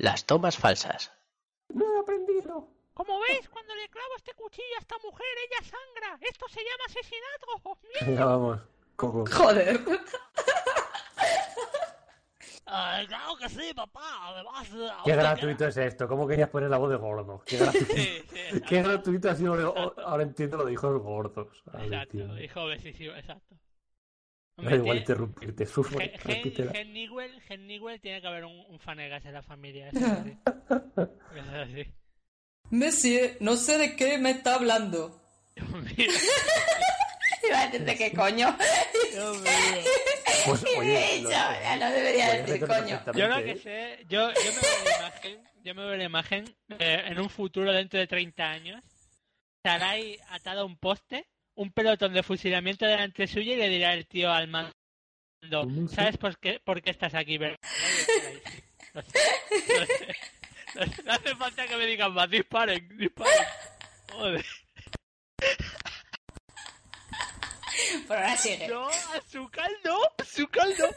Speaker 1: Las tomas falsas.
Speaker 3: No he aprendido.
Speaker 2: Como veis, cuando le clavo este cuchillo a esta mujer, ella sangra. Esto se llama asesinato.
Speaker 3: Venga, vamos.
Speaker 4: Joder.
Speaker 2: Ay, claro que sí, papá. Además,
Speaker 3: Qué gratuito es esto. ¿Cómo querías poner la voz de gordo? Qué gratuito, sí, sí, Qué gratuito ha sido. Ahora entiendo lo de hijos gordos.
Speaker 2: exacto, hijo obsesivo, exacto.
Speaker 3: Da igual interrumpirte, sufro.
Speaker 2: Gen Newell tiene que haber un, un fanegas en la familia. Eso es así.
Speaker 4: Monsieur, no sé de qué me está hablando. Iba a decirte qué coño.
Speaker 3: Pues, oye,
Speaker 4: ya no debería decir coño.
Speaker 2: Yo lo que sé, yo, yo me veo la imagen, yo me veo la imagen eh, en un futuro dentro de 30 años. Sarai atado a un poste un pelotón de fusilamiento delante suyo y le dirá el tío al mando, ¿sabes por qué, por qué estás aquí? No, hace falta que me digan más, disparen, disparen. Joder.
Speaker 4: Pero ahora sigue.
Speaker 2: No, a su caldo, a su caldo.